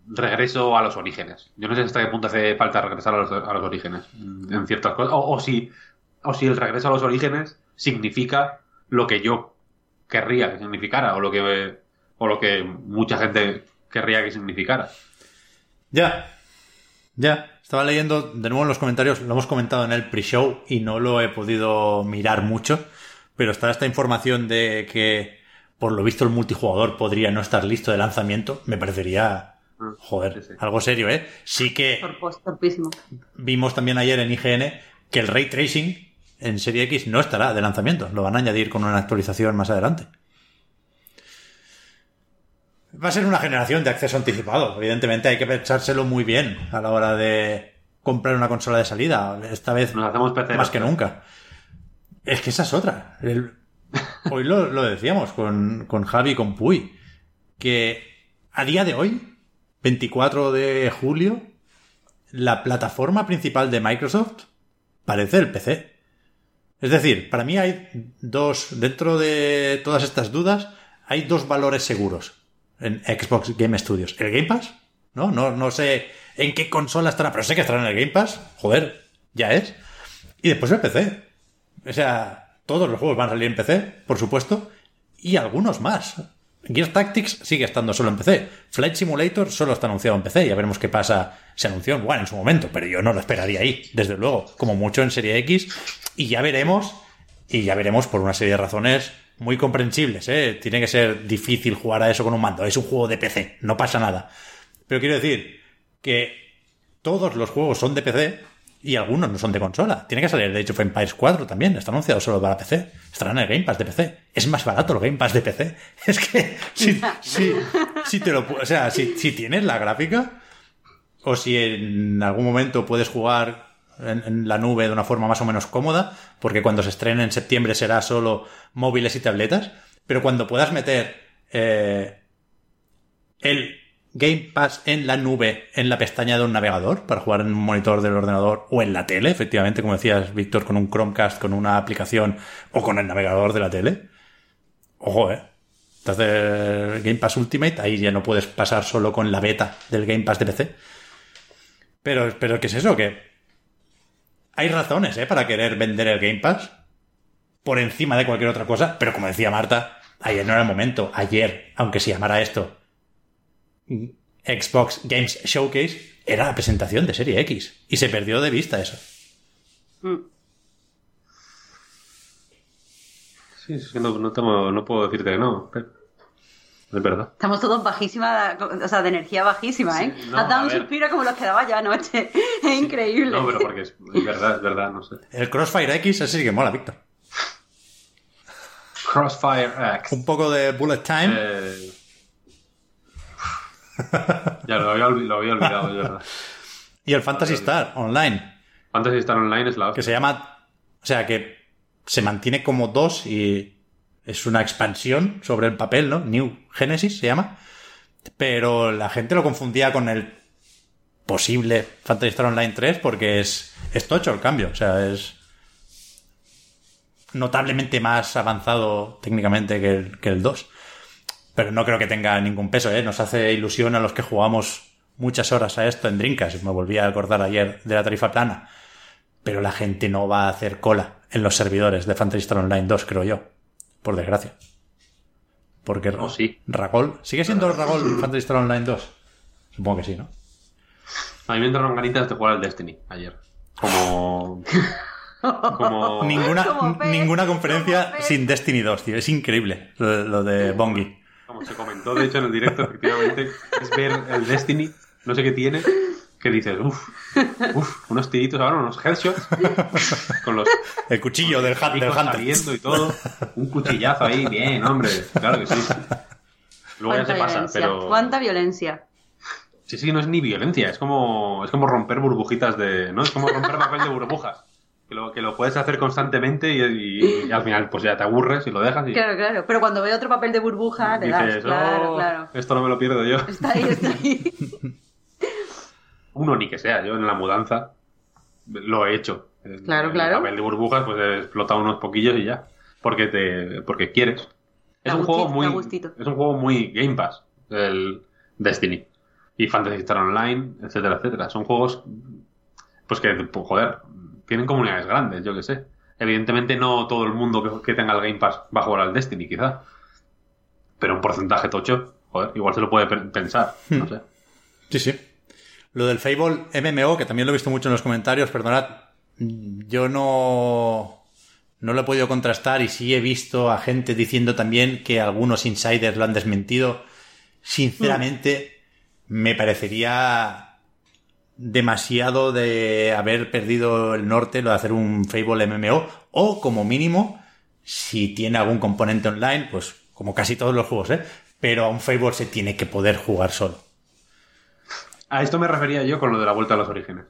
regreso a los orígenes. Yo no sé hasta qué punto hace falta regresar a los, a los orígenes mm, en ciertas cosas. O, si, o si el regreso a los orígenes significa lo que yo querría que significara, o lo que, o lo que mucha gente querría que significara. Ya. Ya. Estaba leyendo de nuevo en los comentarios, lo hemos comentado en el pre-show y no lo he podido mirar mucho, pero está esta información de que por lo visto el multijugador podría no estar listo de lanzamiento. Me parecería, joder, Sí, sí. algo serio, ¿eh? Sí que torpísimo. vimos también ayer en IGN que el ray tracing en Serie X no estará de lanzamiento, lo van a añadir con una actualización más adelante. Va a ser una generación de acceso anticipado. Evidentemente hay que pensárselo muy bien a la hora de comprar una consola de salida. Esta vez Nos hacemos peceros. más que nunca. Es que esa es otra. El- <laughs> Hoy lo, lo decíamos con, con Javi y con Puy. Que a día de hoy, 24 de julio, la plataforma principal de Microsoft parece el PC. Es decir, para mí hay dos, dentro de todas estas dudas, hay dos valores seguros en Xbox Game Studios. El Game Pass, ¿no? No, no sé en qué consola estará, pero sé que estará en el Game Pass. Joder, ya es. Y después el PC. O sea, todos los juegos van a salir en PC, por supuesto, y algunos más. Gears Tactics sigue estando solo en PC. Flight Simulator solo está anunciado en PC. Ya veremos qué pasa. Se anunció en en su momento, pero yo no lo esperaría ahí, desde luego. Como mucho en Serie X. Y ya veremos. Y ya veremos por una serie de razones muy comprensibles. ¿eh? Tiene que ser difícil jugar a eso con un mando. Es un juego de PC. No pasa nada. Pero quiero decir que todos los juegos son de PC y algunos no son de consola. Tiene que salir de hecho Empires 4 también. Está anunciado solo para PC. Estará en el Game Pass de PC. Es más barato el Game Pass de PC. <laughs> Es que si, si, si te lo, o sea, si, si tienes la gráfica o si en algún momento puedes jugar en, en la nube de una forma más o menos cómoda, porque cuando se estrene en septiembre será solo móviles y tabletas, pero cuando puedas meter eh, el Game Pass en la nube, en la pestaña de un navegador, para jugar en un monitor del ordenador o en la tele, efectivamente, como decías, Víctor, con un Chromecast, con una aplicación o con el navegador de la tele. Ojo, eh. Entonces, Game Pass Ultimate, ahí ya no puedes pasar solo con la beta del Game Pass de PC. Pero, pero ¿qué es eso? Que hay razones, ¿eh? Para querer vender el Game Pass por encima de cualquier otra cosa, pero como decía Marta, ayer no era el momento. Ayer, aunque se llamara esto Xbox Games Showcase, era la presentación de Serie X. Y se perdió de vista eso. Mm. Sí, es que no, no, tengo, no puedo decirte que no. pero Es verdad. Estamos todos bajísima, o sea, de energía bajísima, ¿eh? Sí, no, Has dado un ver. suspiro como los que daba ya anoche. <laughs> Es increíble. No, pero porque es, es verdad, es verdad, no sé. El Crossfire X, ese sí que mola, Víctor. Crossfire X. Un poco de bullet time. Eh, ya lo había, olvi- lo había olvidado, verdad. Y el Fantasy Star Online, Fantasy Star Online es la que hostia. se llama. O sea, que se mantiene como dos y es una expansión sobre el papel, ¿no? New Genesis se llama. Pero la gente lo confundía con el posible Fantasy Star Online 3 porque es, es tocho el cambio. O sea, es notablemente más avanzado técnicamente que el, que el 2. Pero no creo que tenga ningún peso, ¿eh? Nos hace ilusión a los que jugamos muchas horas a esto en Drinkas. Me volví a acordar ayer de la tarifa plana. Pero la gente no va a hacer cola en los servidores de Fantasy Star Online 2, creo yo. Por desgracia. Porque sí. Ragol. ¿Sigue siendo Ragol Fantasy Star Online 2? Supongo que sí, ¿no? A mí me entraron ganitas de jugar al Destiny ayer. Como. <laughs> Como. Ninguna, ninguna conferencia sin Destiny 2, tío. Es increíble lo, lo de Bongi. Como se comentó, de hecho, en el directo, efectivamente, es ver el Destiny, no sé qué tiene, que dices, uff, uff, unos tiritos ahora, unos headshots, con los El cuchillo del, hat, del Hunter. saliendo y todo, un cuchillazo ahí, bien, hombre, claro que sí. Luego ya ¿Cuánta se pasa, violencia? pero... ¿Cuánta violencia? Sí, sí, no es ni violencia, es como, es como romper burbujitas de... ¿no? Es como romper papel de burbujas. Que lo, que lo puedes hacer constantemente y, y- y al final pues ya te aburres y lo dejas y Claro, claro. Pero cuando veo otro papel de burbuja, te das. Claro, "Oh, claro. esto no me lo pierdo yo. Está ahí, está ahí. <laughs> Uno ni que sea, yo en la mudanza lo he hecho. Claro, en claro. El papel de burbujas pues he explotado unos poquillos y ya. Porque te porque quieres. Es un juego muy es un juego muy Game Pass el Destiny y Fantasy Star Online, etcétera, etcétera. Son juegos pues que pues, joder, tienen comunidades grandes, yo que sé. Evidentemente no todo el mundo que, que tenga el Game Pass va a jugar al Destiny, quizá. Pero un porcentaje tocho, joder, igual se lo puede pe- pensar, no Hmm. sé. Sí, sí. Lo del Fable MMO, que también lo he visto mucho en los comentarios, perdonad, yo no, no lo he podido contrastar y sí he visto a gente diciendo también que algunos insiders lo han desmentido. Sinceramente, me parecería demasiado de haber perdido el norte lo de hacer un Fable MMO o como mínimo si tiene algún componente online pues como casi todos los juegos ¿eh? pero a un Fable se tiene que poder jugar solo A esto me refería yo con lo de la vuelta a los orígenes.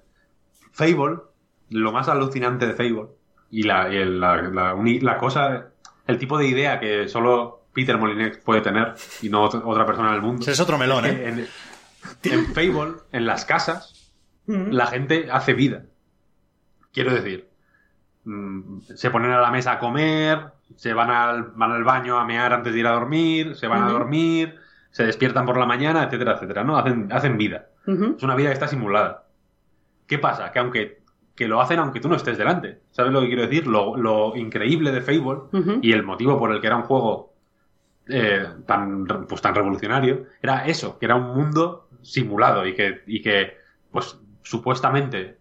Fable, lo más alucinante de Fable, y la, y el- la, la la cosa, el tipo de idea que solo Peter Molyneux puede tener y no ot- otra persona en el mundo. Ese es otro melón, ¿eh? que En, en Fable, en las casas, Mm. la gente hace vida. Quiero decir, mm, se ponen a la mesa a comer, se van al, van al baño a mear antes de ir a dormir, se van a dormir, se despiertan por la mañana, etcétera, etcétera, ¿no? Hacen, hacen vida. Es una vida que está simulada. ¿Qué pasa? Que aunque que lo hacen aunque tú no estés delante. ¿Sabes lo que quiero decir? Lo, lo increíble de Fable y el motivo por el que era un juego eh, tan, pues, tan revolucionario era eso, que era un mundo simulado y que, y que pues supuestamente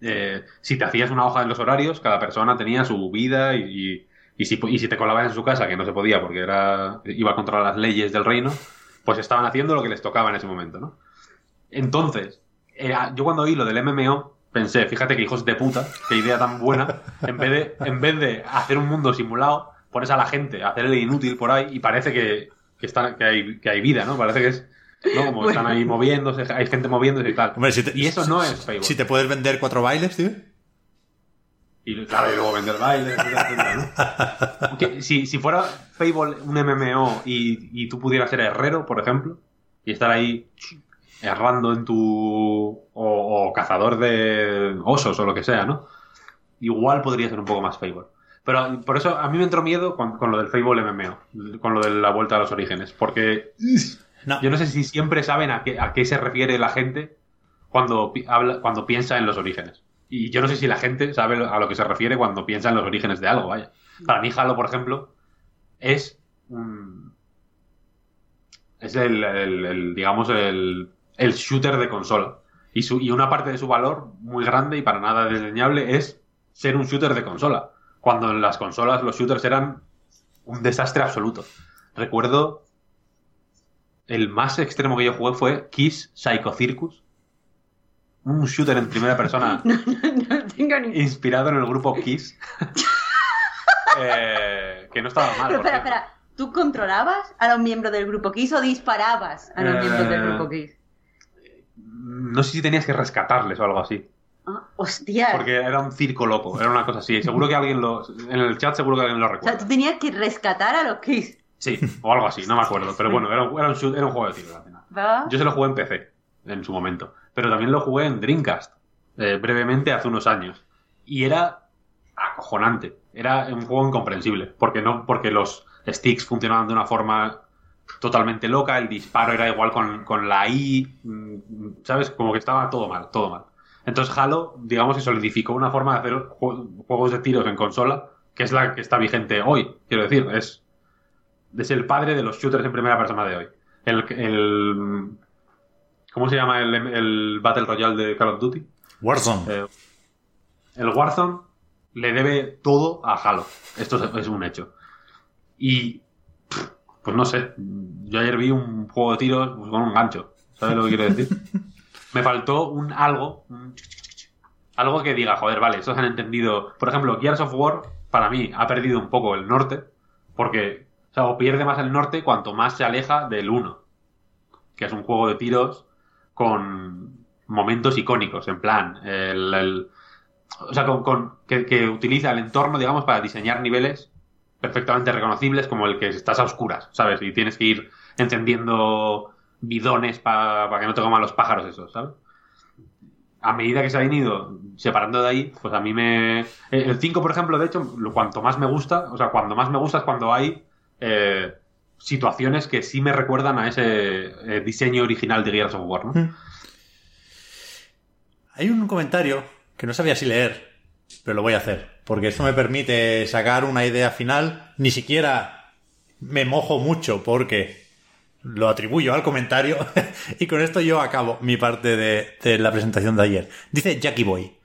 eh, si te hacías una hoja en los horarios, cada persona tenía su vida y, y, si, y si te colabas en su casa, que no se podía porque era iba contra las leyes del reino, pues estaban haciendo lo que les tocaba en ese momento, ¿no? Entonces, yo cuando oí lo del MMO, pensé, fíjate que hijos de puta, qué idea tan buena. En vez de, en vez de hacer un mundo simulado, pones a la gente a hacer el inútil por ahí y parece que, que, están, que, hay, que hay vida, ¿no? Parece que es. ¿No? Como están ahí moviéndose, hay gente moviéndose y tal. Hombre, si te- y eso no es Fable. Si te puedes vender cuatro bailes, tío. Y claro, y luego vender bailes, si, si fuera Fable un MMO y, y tú pudieras ser herrero, por ejemplo, y estar ahí errando en tu. O, o cazador de osos o lo que sea, ¿no? Igual podría ser un poco más Fable. Pero por eso a mí me entró miedo con, con lo del Fable MMO, con lo de la vuelta a los orígenes, porque No. yo no sé si siempre saben a qué, a qué se refiere la gente cuando, habla, cuando piensa en los orígenes. Y yo no sé si la gente sabe a lo que se refiere cuando piensa en los orígenes de algo, vaya. Para mí Halo, por ejemplo, es. Es el, el- el, digamos, el, el shooter de consola. Y, su, y una parte de su valor muy grande y para nada desdeñable es ser un shooter de consola. Cuando en las consolas los shooters eran un desastre absoluto. Recuerdo el más extremo que yo jugué fue Kiss Psycho Circus. Un shooter en primera persona <laughs> No tengo ni... inspirado en el grupo Kiss. <laughs> Eh, que no estaba mal. Pero espera, espera. ¿Tú controlabas a los miembros del grupo Kiss o disparabas a los Eh, miembros del grupo Kiss? No sé si tenías que rescatarles o algo así. Ah, hostia. Porque era un circo loco, era una cosa así. Seguro que alguien lo. En el chat seguro que alguien lo O sea, recuerda. tú tenías que rescatar a los Kiss. Sí, o algo así, no me acuerdo. Pero bueno, era un, era un, shoot- era un juego de tiro al final. ¿Va? Yo se lo jugué en PC en su momento. Pero también lo jugué en Dreamcast, eh, brevemente hace unos años. Y era acojonante. Era un juego incomprensible. Porque no, porque los sticks funcionaban de una forma totalmente loca, el disparo era igual con, con la I, mm, ¿sabes? Como que estaba todo mal, todo mal. Entonces Halo, digamos que solidificó una forma de hacer ju- juegos de tiros en consola, que es la que está vigente hoy, quiero decir, es, es el padre de los shooters en primera persona de hoy. El, el ¿Cómo se llama el, el Battle Royale de Call of Duty? Warzone. Eh, el Warzone le debe todo a Halo. Esto es, es un hecho. Y, pues no sé, yo ayer vi un juego de tiros pues, con un gancho. ¿Sabes lo que quiero decir? <laughs> Me faltó un algo, un algo que diga, joder, vale, estos han entendido. Por ejemplo, Gears of War, para mí, ha perdido un poco el norte, porque, o sea, o pierde más el norte cuanto más se aleja del 1, que es un juego de tiros con momentos icónicos, en plan, el, el- o sea, con, con- que, utiliza el entorno, digamos, para diseñar niveles perfectamente reconocibles, como el que estás a oscuras, ¿sabes? Y tienes que ir encendiendo bidones para que no te coman los pájaros esos, ¿sabes? A medida que se han ido separando de ahí, pues a mí me... El 5, por ejemplo, de hecho, cuanto más me gusta, o sea, cuando más me gusta es cuando hay eh, situaciones que sí me recuerdan a ese eh, diseño original de Gears of War, ¿no? Mm. Hay un comentario que no sabía si leer, pero lo voy a hacer, porque esto me permite sacar una idea final. Ni siquiera me mojo mucho porque lo atribuyo al comentario <laughs> y con esto yo acabo mi parte de, de la presentación de ayer. Dice Jackie Boy,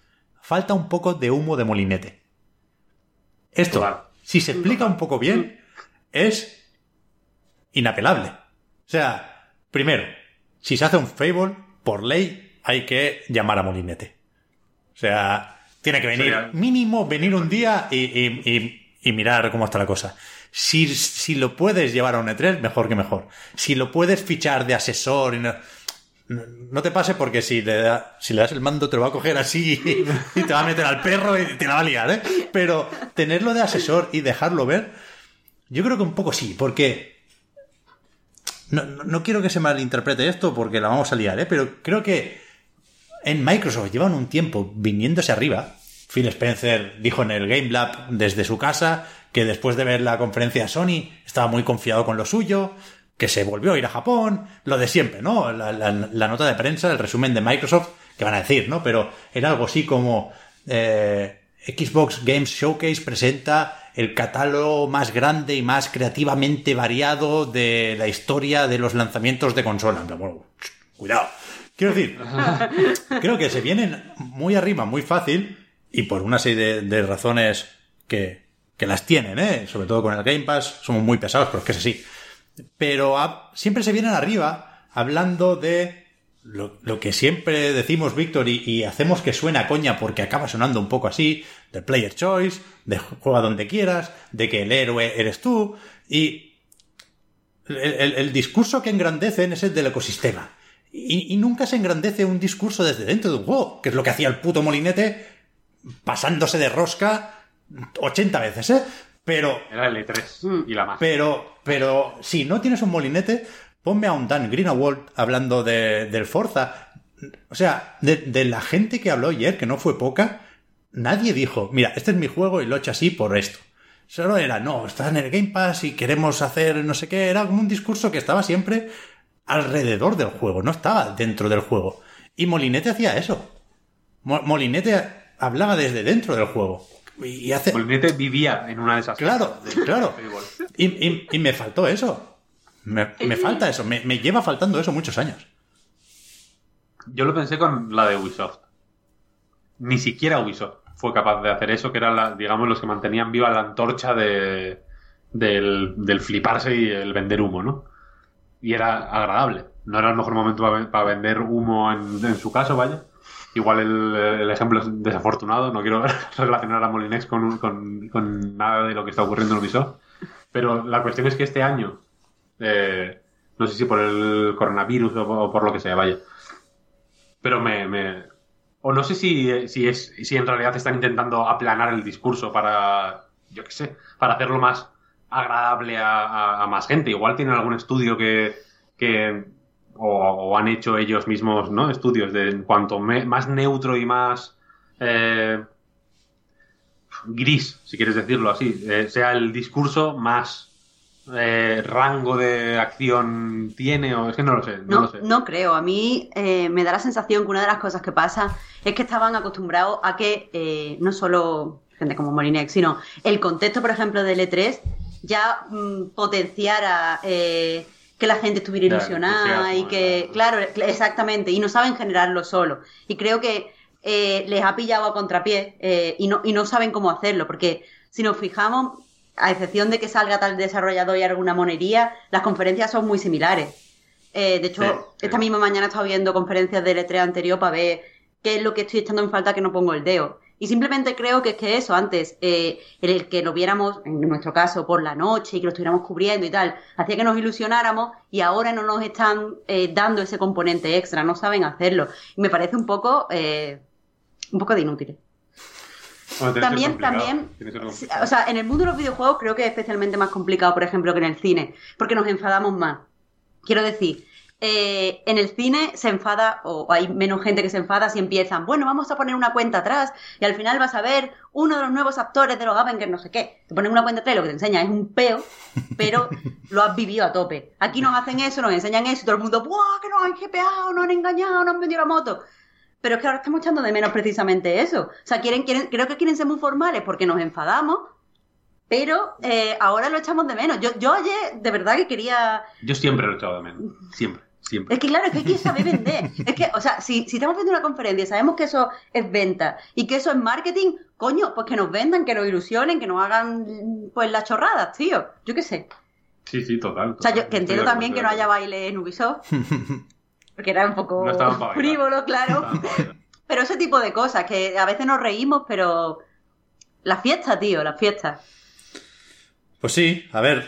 falta un poco de humo de molinete. Esto, Claro. si se explica un poco bien, es inapelable. O sea, primero, si se hace un Fable, por ley hay que llamar a Molinete. O sea, tiene que venir, mínimo, venir un día y, y- y- y mirar cómo está la cosa. Si, si lo puedes llevar a un E3, mejor que mejor. Si lo puedes fichar de asesor y no, no, no te pase porque si le, da- si le das el mando te lo va a coger así y, te va a meter al perro y te la va a liar, ¿eh? Pero tenerlo de asesor y dejarlo ver, yo creo que un poco sí, porque no, no- quiero que se malinterprete esto porque la vamos a liar, ¿eh? Pero creo que en Microsoft llevan un tiempo viniéndose arriba. Phil Spencer dijo en el Game Lab desde su casa que después de ver la conferencia de Sony estaba muy confiado con lo suyo, que se volvió a ir a Japón, lo de siempre, ¿no? La, la- la nota de prensa, el resumen de Microsoft, que van a decir, ¿no? Pero era algo así como eh, Xbox Games Showcase presenta el catálogo más grande y más creativamente variado de la historia de los lanzamientos de consola. Bueno, cuidado. Quiero decir, <laughs> creo que se vienen muy arriba, muy fácil, y por una serie de, de razones que, que las tienen, ¿eh? Sobre todo con el Game Pass, somos muy pesados, pero es que es así. Pero siempre se vienen arriba hablando de lo, lo que siempre decimos, Víctor, y, y hacemos que suena coña porque acaba sonando un poco así, del player choice, de juega donde quieras, de que el héroe eres tú, y el, el- el discurso que engrandecen es el del ecosistema. Y, y nunca se engrandece un discurso desde dentro de un juego, que es lo que hacía el puto molinete pasándose de rosca 80 veces, ¿eh? Pero Era el E3 y la más. pero, pero si no tienes un molinete, ponme a un Dan Greenwald hablando de, del Forza. O sea, de, de la gente que habló ayer, que no fue poca, nadie dijo, mira, este es mi juego y lo he hecho así por esto. Solo era, no, está en el Game Pass y queremos hacer no sé qué. Era como un discurso que estaba siempre alrededor del juego, no estaba dentro del juego. Y Molinete hacía eso. Mo- Molinete hablaba desde dentro del juego. Y hace, Molinete vivía en una de esas. Claro, de- claro. y- y me faltó eso. Me, me falta eso. Me, me lleva faltando eso muchos años. Yo lo pensé con la de Ubisoft. Ni siquiera Ubisoft fue capaz de hacer eso, que eran, digamos, los que mantenían viva la antorcha de, del, del fliparse y el vender humo, ¿no? Y era agradable. No era el mejor momento para, para vender humo en, en su caso, vaya. Igual el, el ejemplo es desafortunado, no quiero <laughs> relacionar a Molinex con, con, con nada de lo que está ocurriendo en Ubisoft. Pero la cuestión es que este año, eh, no sé si por el coronavirus o, por lo que sea, vaya, pero me, o no sé si, si es si en realidad están intentando aplanar el discurso para yo qué sé para hacerlo más agradable a, más gente. Igual tienen algún estudio que, que o, han hecho ellos mismos no estudios de cuanto más neutro y más eh, gris si quieres decirlo así eh, sea el discurso más eh, rango de acción tiene o es que no lo sé no, No, lo sé no creo. A mí eh, me da la sensación que una de las cosas que pasa es que estaban acostumbrados a que eh, no solo gente como Molinex, sino el contexto, por ejemplo, del E3 ya mm, potenciara que la gente estuviera ilusionada y que, claro, exactamente, y no saben generarlo solo. Y creo que les ha pillado a contrapié y, no, y no saben cómo hacerlo, porque si nos fijamos, a excepción de que salga tal desarrollador y alguna monería, las conferencias son muy similares. Eh, de hecho, Sí, sí. esta misma mañana he estado viendo conferencias del E3 anterior para ver qué es lo que estoy echando en falta que no pongo el dedo. Y simplemente creo que es que eso, antes, eh, el, el que lo viéramos, en nuestro caso, por la noche y que lo estuviéramos cubriendo y tal, hacía que nos ilusionáramos y ahora no nos están eh, dando ese componente extra, no saben hacerlo. Y me parece un poco, eh, un poco de inútil. Bueno, También, también, o sea, en el mundo de los videojuegos creo que es especialmente más complicado, por ejemplo, que en el cine, porque nos enfadamos más. Quiero decir, eh, en el cine se enfada, o hay menos gente que se enfada si empiezan, bueno, vamos a poner una cuenta atrás y al final vas a ver uno de los nuevos actores de los Avengers, no sé qué. Te ponen una cuenta atrás y lo que te enseña es un peo, pero <laughs> lo has vivido a tope. Aquí nos hacen eso, nos enseñan eso y todo el mundo, ¡buah, que nos han GPado, nos han engañado, nos han vendido la moto! Pero es que ahora estamos echando de menos precisamente eso. O sea, quieren, quieren, creo que quieren ser muy formales porque nos enfadamos, pero eh, ahora lo echamos de menos. Yo, yo ayer, de verdad que quería... Yo siempre lo he echado de menos. Siempre, siempre. Es que claro, es que hay que saber vender. Es que, o sea, si, si estamos viendo una conferencia y sabemos que eso es venta y que eso es marketing, coño, pues que nos vendan, que nos ilusionen, que nos hagan pues las chorradas, tío. Yo qué sé. Sí, sí, total. O sea, yo total. que entiendo también que no haya baile en Ubisoft. <laughs> Porque era un poco No frívolo, claro. Pero ese tipo de cosas, que a veces nos reímos, pero... La fiesta, tío, la fiesta. Pues sí, a ver.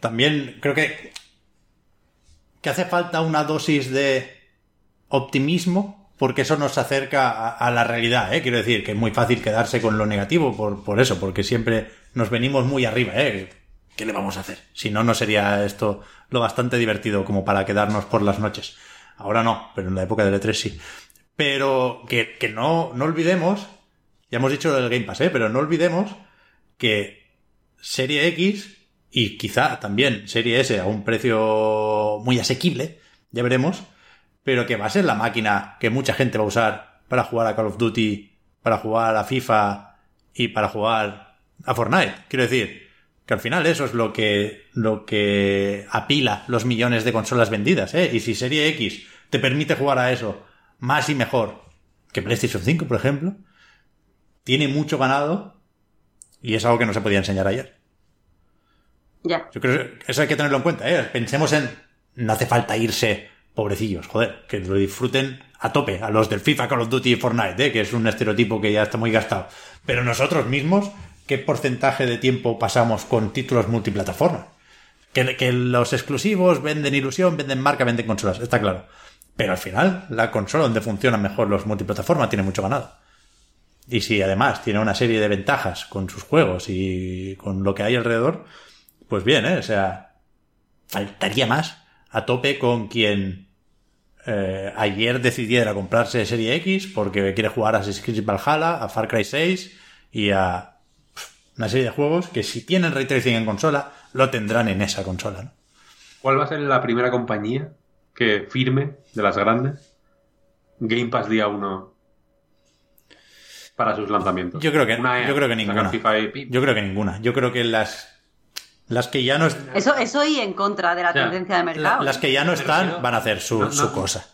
También creo que. que hace falta una dosis de optimismo, porque eso nos acerca a, a la realidad, ¿eh? Quiero decir que es muy fácil quedarse con lo negativo por, por eso, porque siempre nos venimos muy arriba, ¿eh? ¿Qué le vamos a hacer? Si no, no sería esto lo bastante divertido como para quedarnos por las noches. Ahora no, pero en la época del E3 sí. Pero que, que no, no olvidemos, ya hemos dicho del Game Pass, ¿eh? pero no olvidemos que Serie X y quizá también Serie S a un precio muy asequible, ya veremos, pero que va a ser la máquina que mucha gente va a usar para jugar a Call of Duty, para jugar a FIFA y para jugar a Fortnite. Quiero decir, que al final eso es lo que, lo que apila los millones de consolas vendidas, ¿eh? Y si Serie X te permite jugar a eso más y mejor que PlayStation 5, por ejemplo, tiene mucho ganado y es algo que no se podía enseñar ayer. Ya. Yo creo que eso hay que tenerlo en cuenta, ¿eh? Pensemos en. No hace falta irse pobrecillos, joder, que lo disfruten a tope, a los del FIFA, Call of Duty y Fortnite, ¿eh? que es un estereotipo que ya está muy gastado. Pero nosotros mismos, ¿qué porcentaje de tiempo pasamos con títulos multiplataforma? Que, los exclusivos venden ilusión, venden marca, venden consolas, está claro. Pero al final, la consola donde funcionan mejor los multiplataforma tiene mucho ganado. Y si además tiene una serie de ventajas con sus juegos y con lo que hay alrededor, pues bien, ¿eh? O sea, faltaría más a tope con quien eh, ayer decidiera comprarse Serie X porque quiere jugar a Assassin's Creed Valhalla, a Far Cry 6 y a una serie de juegos que si tienen ray tracing en consola, lo tendrán en esa consola. ¿no? ¿Cuál va a ser la primera compañía que firme de las grandes Game Pass día 1 para sus lanzamientos? Yo creo que, Una yo creo que sacan ninguna. FIFA y pim. Yo creo que ninguna. Yo creo que las, las que ya no, es- Eso, eso y en contra de la O sea, tendencia de la- mercado. las que ya no están van a hacer su, No, no. su cosa.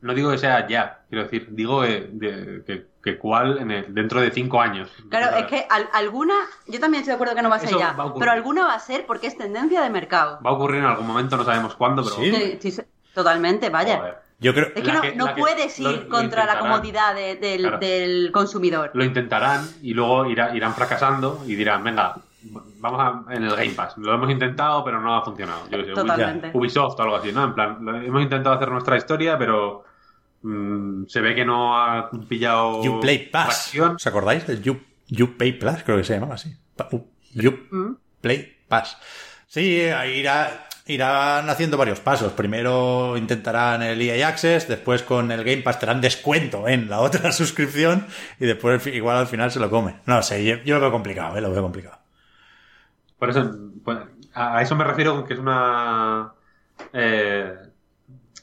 No digo que sea ya, quiero decir, digo eh, de- que, que cuál en el- dentro de cinco años. Claro, es que al- alguna, yo también estoy de acuerdo que no va a ser Eso ya, va a ocurrir. pero alguna va a ser porque es tendencia de mercado. Va a ocurrir en algún momento, no sabemos cuándo, pero... Sí. Sí, sí, sí, totalmente, vaya. Yo creo, Es que no, que- no que- puedes lo- ir lo contra la comodidad de- del, Claro. del consumidor. Lo intentarán y luego irá- irán fracasando y dirán, venga, vamos a, en el Game Pass. Lo hemos intentado, pero no ha funcionado. Yo sé, Totalmente. Ubisoft o algo así, ¿no? En plan, lo- hemos intentado hacer nuestra historia, pero mm, se ve que no ha pillado You Play Pass. tracción. ¿Os acordáis del you, Pay Plus? Creo que se llamaba así. Pa- uh, You ¿Mm? Play Pass. Sí, irá, irán haciendo varios pasos. Primero intentarán el EA Access, después con el Game Pass te dan descuento en la otra <laughs> suscripción y después igual al final se lo come. No sé, yo, yo lo veo complicado, ¿eh? lo veo complicado. Por eso, pues, a a eso me refiero con que es una. eh,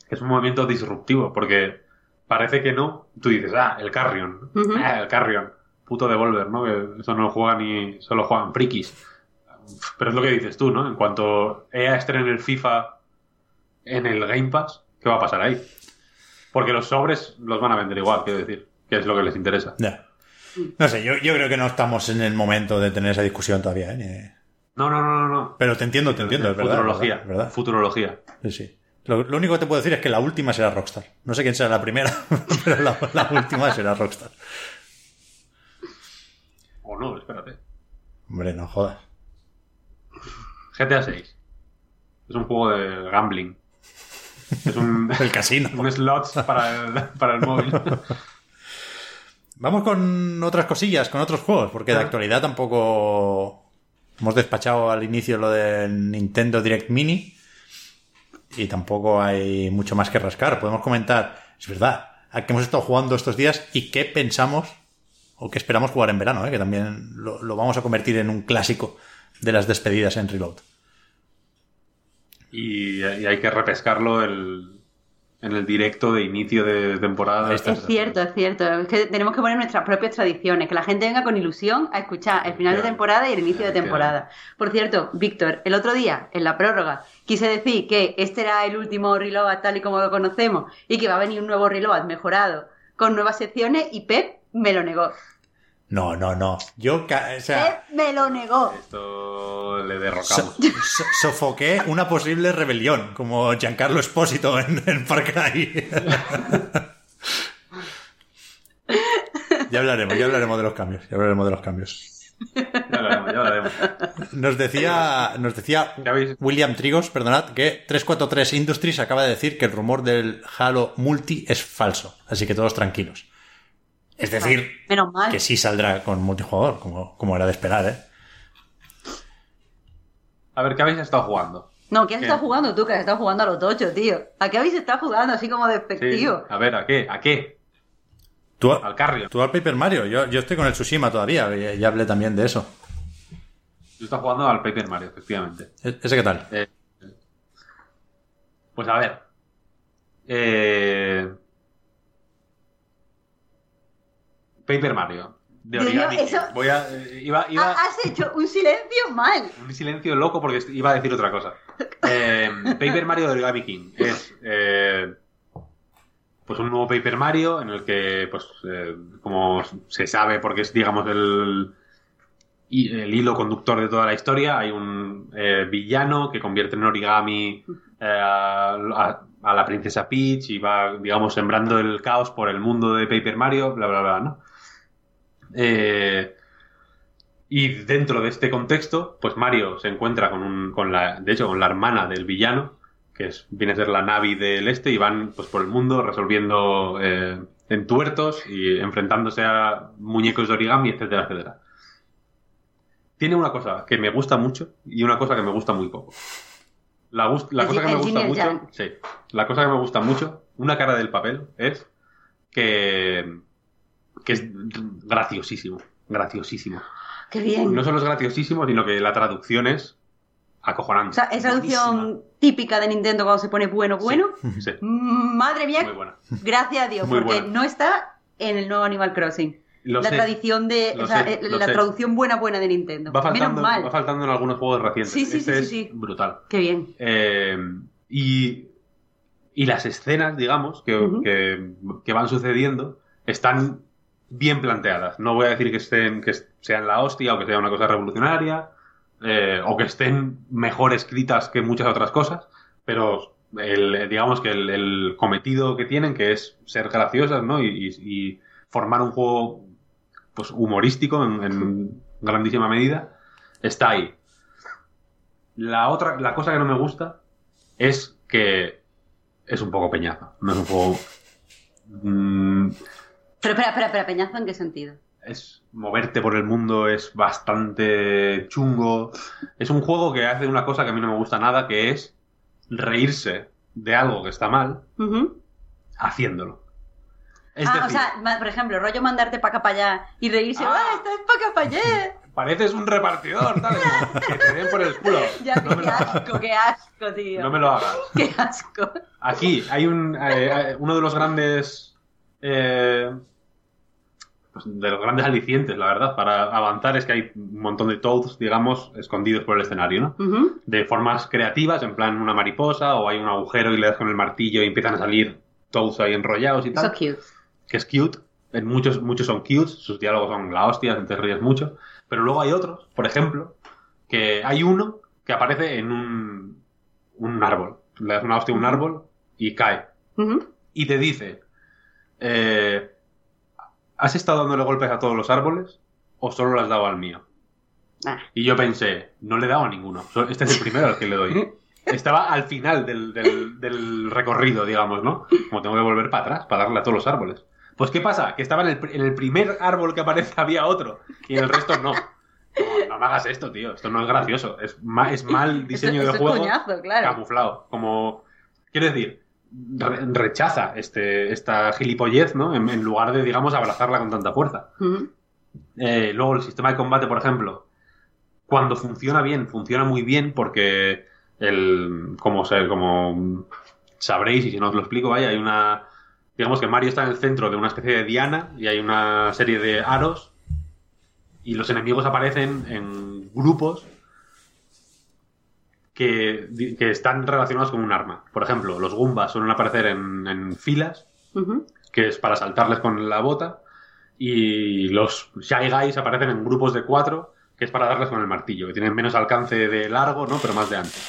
que es un movimiento disruptivo, porque parece que no. Tú dices, ah, el Carrion. Ah, el Carrion. Puto Devolver, ¿no? Que eso no lo juegan ni. Solo juegan frikis. Pero es lo que dices tú, ¿no? En cuanto EA estrene el FIFA en el Game Pass, ¿qué va a pasar ahí? Porque los sobres los van a vender igual, quiero decir. Que es lo que les interesa. No sé, yo, yo creo que no estamos en el momento de tener esa discusión todavía. ¿eh? Ni- No, no, no, no. no. Pero te entiendo, te entiendo, es verdad. Futurología. verdad. Futurología. Sí, sí. Lo, lo único que te puedo decir es que la última será Rockstar. No sé quién será la primera, <laughs> pero la, la última será Rockstar. O no, espérate. Hombre, no jodas. GTA 6. Es un juego de gambling. Es un, <laughs> El casino. <laughs> un slots para el, para el móvil. Vamos con otras cosillas, con otros juegos, porque de actualidad tampoco hemos despachado al inicio lo del Nintendo Direct Mini y tampoco hay mucho más que rascar. Podemos comentar, es verdad, a qué hemos estado jugando estos días y qué pensamos o qué esperamos jugar en verano, ¿eh? que también lo, vamos a convertir en un clásico de las despedidas en Reload. Y hay que repescarlo el- en el directo de inicio de temporada. Es cierto, es cierto. Es que tenemos que poner nuestras propias tradiciones, que la gente venga con ilusión a escuchar el final de temporada y el inicio de temporada. Por cierto, Víctor, el otro día, en la prórroga, quise decir que este era el último Reload tal y como lo conocemos y que va a venir un nuevo Reload mejorado con nuevas secciones y Pep me lo negó. No, no, no. Yo, o sea, Pep me lo negó. Esto le derrocamos. so- sofoqué una posible rebelión, como Giancarlo Espósito en, en Far Cry. ya hablaremos, ya hablaremos de los cambios, ya hablaremos de los cambios. Ya hablaremos, ya hablaremos. Nos decía, nos decía. William Trigos, perdonad, que 343 Industries acaba de decir que el rumor del Halo Multi es falso, así que todos tranquilos. Es decir, Menos mal. que sí saldrá con multijugador, como, como era de esperar, ¿eh? A ver, ¿qué habéis estado jugando? No, ¿qué has ¿Qué? estado jugando tú? Que has estado jugando a los tochos, tío. ¿A qué habéis estado jugando así como Sí, despectivo? A ver, ¿a qué? ¿A qué? Tú, Al Carrion. tú al Paper Mario, yo, yo estoy con el Tsushima todavía, ya, ya hablé también de eso. Yo estaba jugando al Paper Mario, efectivamente. ¿E- ¿Ese qué tal? Eh, pues a ver. Eh, Paper Mario. De Dios Origami. eso- Voy a, eh, iba, iba Ha- Has hecho un silencio mal. un silencio loco porque iba a decir otra cosa. <laughs> Eh, Paper Mario de Origami King es eh, pues un nuevo Paper Mario en el que, pues, eh, como se sabe, porque es, digamos, el, el hilo conductor de toda la historia, hay un villano que convierte en origami a, a- a la princesa Peach y va, digamos, sembrando el caos por el mundo de Paper Mario, bla, bla, bla, ¿no? Eh, y dentro de este contexto, pues Mario se encuentra con, un, con la, de hecho, con la hermana del villano, que es, viene a ser la Navi del este, y van pues por el mundo resolviendo eh, entuertos y enfrentándose a muñecos de origami, etcétera, etcétera. Tiene una cosa que me gusta mucho y una cosa que me gusta muy poco. La, la cosa que me gusta mucho, sí, la cosa que me gusta mucho, una cara del papel, es que, que es graciosísimo, graciosísimo. Qué bien. No solo es graciosísimo, sino que la traducción es acojonante. o sea, es traducción típica de Nintendo cuando se pone bueno, bueno. Sí, sí, Mm, Madre mía, muy buena. gracias a Dios, Muy porque buena. no está en el nuevo Animal Crossing. Lo la sé. tradición de. O sea, sé, eh, la sé. traducción buena, buena de Nintendo. Va faltando, Menos mal. va faltando en algunos juegos recientes. Sí, sí, este sí, sí, es sí. brutal. Qué bien. Eh, y, y las escenas, digamos, que- que van sucediendo están bien planteadas. No voy a decir que estén que sean la hostia o que sea una cosa revolucionaria eh, o que estén mejor escritas que muchas otras cosas, pero el, digamos que el, cometido que tienen, que es ser graciosas, ¿no? Y, y- y formar un juego pues humorístico en, en grandísima medida, está ahí. La otra, la cosa que no me gusta es que es un poco peñazo. No es un juego. mm, Pero espera, espera, espera, Peñazo, ¿en qué sentido? es moverte por el mundo es bastante chungo. Es un juego que hace una cosa que a mí no me gusta nada, que es reírse de algo que está mal haciéndolo. Es ah, decir, o sea, por ejemplo, rollo mandarte para acá para allá y reírse. Ah. ¡Ah, estás para acá para allá! <laughs> pareces un repartidor, como <laughs> que te den por el culo. <laughs> Ya, No me qué lo hagas. asco, qué asco, tío. No me lo hagas. Qué asco. Aquí hay un eh, eh, uno de los grandes eh, pues, de los grandes alicientes, la verdad, para avanzar es que hay un montón de toads, digamos, escondidos por el escenario, ¿no? De formas creativas, en plan una mariposa, o hay un agujero y le das con el martillo y empiezan a salir toads ahí enrollados y tal. es cute. que es cute. En muchos, muchos son cute, sus diálogos son la hostia, te ríes mucho. Pero luego hay otros, por ejemplo, que hay uno que aparece en un, un árbol. Le das una hostia a un árbol y cae. Y te dice, eh, ¿has estado dándole golpes a todos los árboles o solo le has dado al mío? Ah. Y yo pensé, no le he dado a ninguno. Este es el primero al que le doy. Estaba al final del, del- del recorrido, digamos, ¿no? Como tengo que volver para atrás para darle a todos los árboles. Pues ¿qué pasa? Que estaba en el, pri- en el primer árbol que aparece había otro y en el resto no. No, no me hagas esto, tío. Esto no es gracioso. Es, ma- es mal diseño Eso- de eso es juego coñazo, claro. camuflado. Como, quiero decir, rechaza este, esta gilipollez, ¿no? En, en lugar de, digamos, abrazarla con tanta fuerza. Eh, luego el sistema de combate, por ejemplo, cuando funciona bien, funciona muy bien porque el, como, se, como sabréis y si no os lo explico, vaya, hay una, digamos que Mario está en el centro de una especie de diana y hay una serie de aros y los enemigos aparecen en grupos que, que están relacionados con un arma. Por ejemplo, los Goombas suelen aparecer en, en filas que es para saltarles con la bota, y los Shy Guys aparecen en grupos de cuatro, que es para darles con el martillo, que tienen menos alcance de largo, ¿no? Pero más de ancho.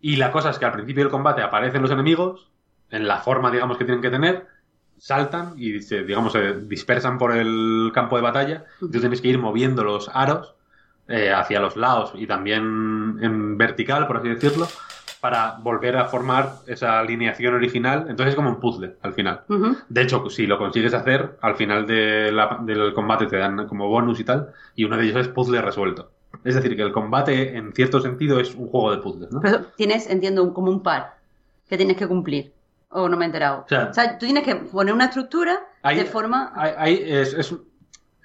Y la cosa es que al principio del combate aparecen los enemigos, en la forma, digamos, que tienen que tener, saltan y, se, digamos, se dispersan por el campo de batalla, y tú tienes que ir moviendo los aros eh, hacia los lados y también en vertical, por así decirlo, para volver a formar esa alineación original. Entonces es como un puzzle al final. De hecho, si lo consigues hacer, al final de la- del combate te dan como bonus y tal, y uno de ellos es puzzle resuelto. Es decir, que el combate, en cierto sentido, es un juego de puzzles, ¿no? Pero tienes, entiendo, un- como un par que tienes que cumplir. O no me he enterado. O sea- tú tienes que poner una estructura Hay- de forma. Hay- hay- es, es un-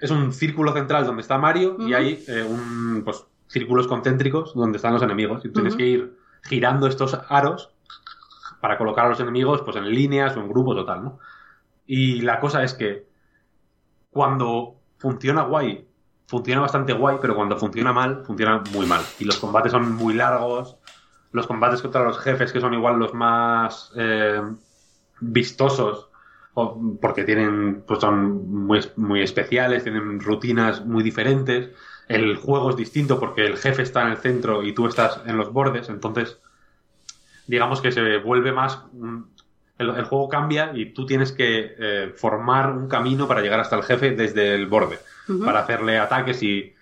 es un círculo central donde está Mario y hay eh, un, pues, círculos concéntricos donde están los enemigos. Y tienes que ir girando estos aros para colocar a los enemigos pues, en líneas o en grupos o tal, ¿no? Y la cosa es que cuando funciona guay, funciona bastante guay, pero cuando funciona mal, funciona muy mal. Y los combates son muy largos. Los combates contra los jefes, que son igual los más eh, vistosos, o- porque tienen, pues son muy, muy especiales, tienen rutinas muy diferentes. El juego es distinto porque el jefe está en el centro y tú estás en los bordes, entonces digamos que se vuelve más... El, el juego cambia y tú tienes que eh, formar un camino para llegar hasta el jefe desde el borde, para hacerle ataques y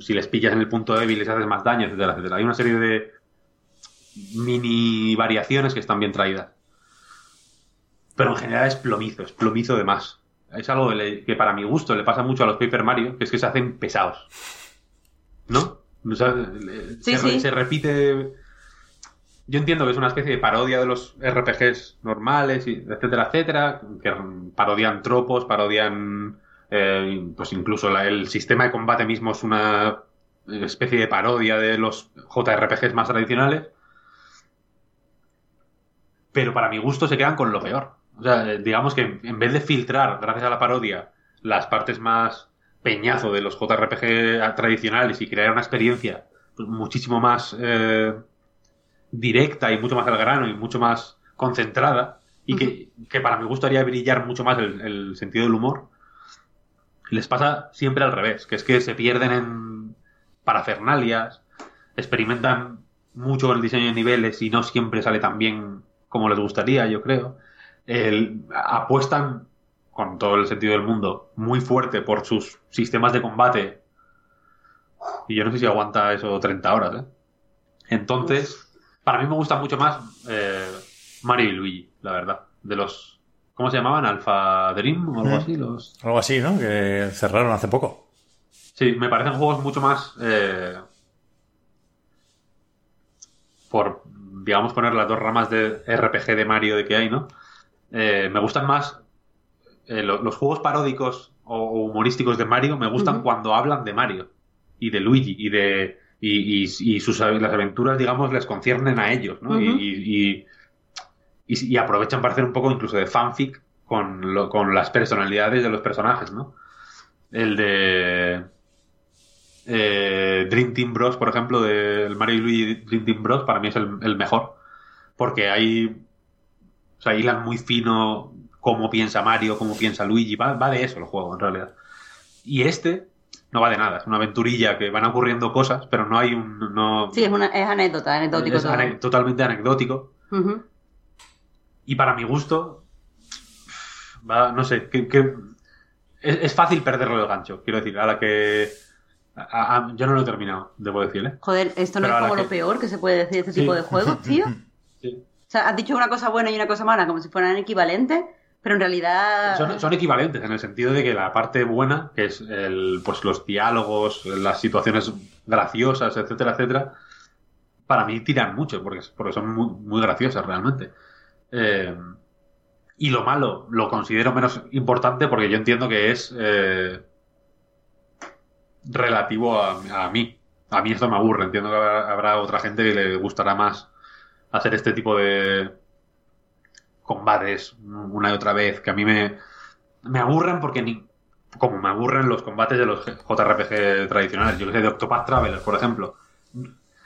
si les pillas en el punto débil les haces más daño, etcétera, etcétera. Hay una serie de mini variaciones que están bien traídas. Pero en general es plomizo, es plomizo de más. Es algo que, para mi gusto le pasa mucho a los Paper Mario, que es que se hacen pesados. ¿No? O sea, Sí, se, re- sí. se repite. Yo entiendo que es una especie de parodia de los RPGs normales, etcétera, etcétera, que parodian tropos, parodian. eh, pues incluso la- el sistema de combate mismo es una especie de parodia de los JRPGs más tradicionales. Pero para mi gusto se quedan con lo peor. O sea, eh, digamos que en vez de filtrar, gracias a la parodia, las partes más peñazo de los JRPG tradicionales y crear una experiencia pues, muchísimo más eh, directa y mucho más al grano y mucho más concentrada y que, que para mi gusto haría brillar mucho más el, el sentido del humor, les pasa siempre al revés, que es que se pierden en parafernalias, experimentan mucho el diseño de niveles y no siempre sale tan bien como les gustaría, yo creo. El- apuestan, con todo el sentido del mundo, muy fuerte por sus sistemas de combate. Y yo no sé si aguanta eso 30 horas, ¿eh? Entonces, para mí me gusta mucho más eh, Mario y Luigi, la verdad. De los. ¿Cómo se llamaban? Alpha Dream o algo así. Los... Algo así, ¿no? Que cerraron hace poco. Sí, me parecen juegos mucho más. eh, por, digamos, poner las dos ramas de RPG de Mario de que hay, ¿no? Eh, me gustan más. eh, lo- los juegos paródicos o, o humorísticos de Mario me gustan cuando hablan de Mario y de Luigi y de. Y, y- y sus las aventuras, digamos, les conciernen a ellos, ¿no? Y- y, aprovechan para hacer un poco incluso de fanfic con, lo- con las personalidades de los personajes, ¿no? El de eh, Dream Team Bros, por ejemplo, del Mario y Luigi Dream Team Bros, para mí es el, el mejor. Porque hay. O sea, hilan muy fino cómo piensa Mario, cómo piensa Luigi. Va, va de eso el juego, en realidad. Y este no va de nada. Es una aventurilla que van ocurriendo cosas, pero no hay un. No, Sí, es, una, es anécdota, anecdótico es todo. ane- totalmente anecdótico. Y para mi gusto, va, no sé, que, que- es, es fácil perderlo el gancho, quiero decir, a la que... a- a- yo no lo he terminado, debo decir, ¿eh? Joder, esto no Pero es como que- lo peor que se puede decir de este Sí. tipo de juegos, tío. <laughs> O sea, has dicho una cosa buena y una cosa mala como si fueran equivalentes, pero en realidad... Son, equivalentes en el sentido de que la parte buena, que es el, pues los diálogos, las situaciones graciosas, etcétera, etcétera, para mí tiran mucho, porque, porque son muy, muy graciosas realmente. Eh, y lo malo lo considero menos importante porque yo entiendo que es eh, relativo a, a mí. A mí esto me aburre. Entiendo que habrá otra gente que le gustará más hacer este tipo de combates una y otra vez que a mí me, me aburren porque ni, como me aburren los combates de los JRPG tradicionales. Yo que sé, de Octopath Traveler, por ejemplo.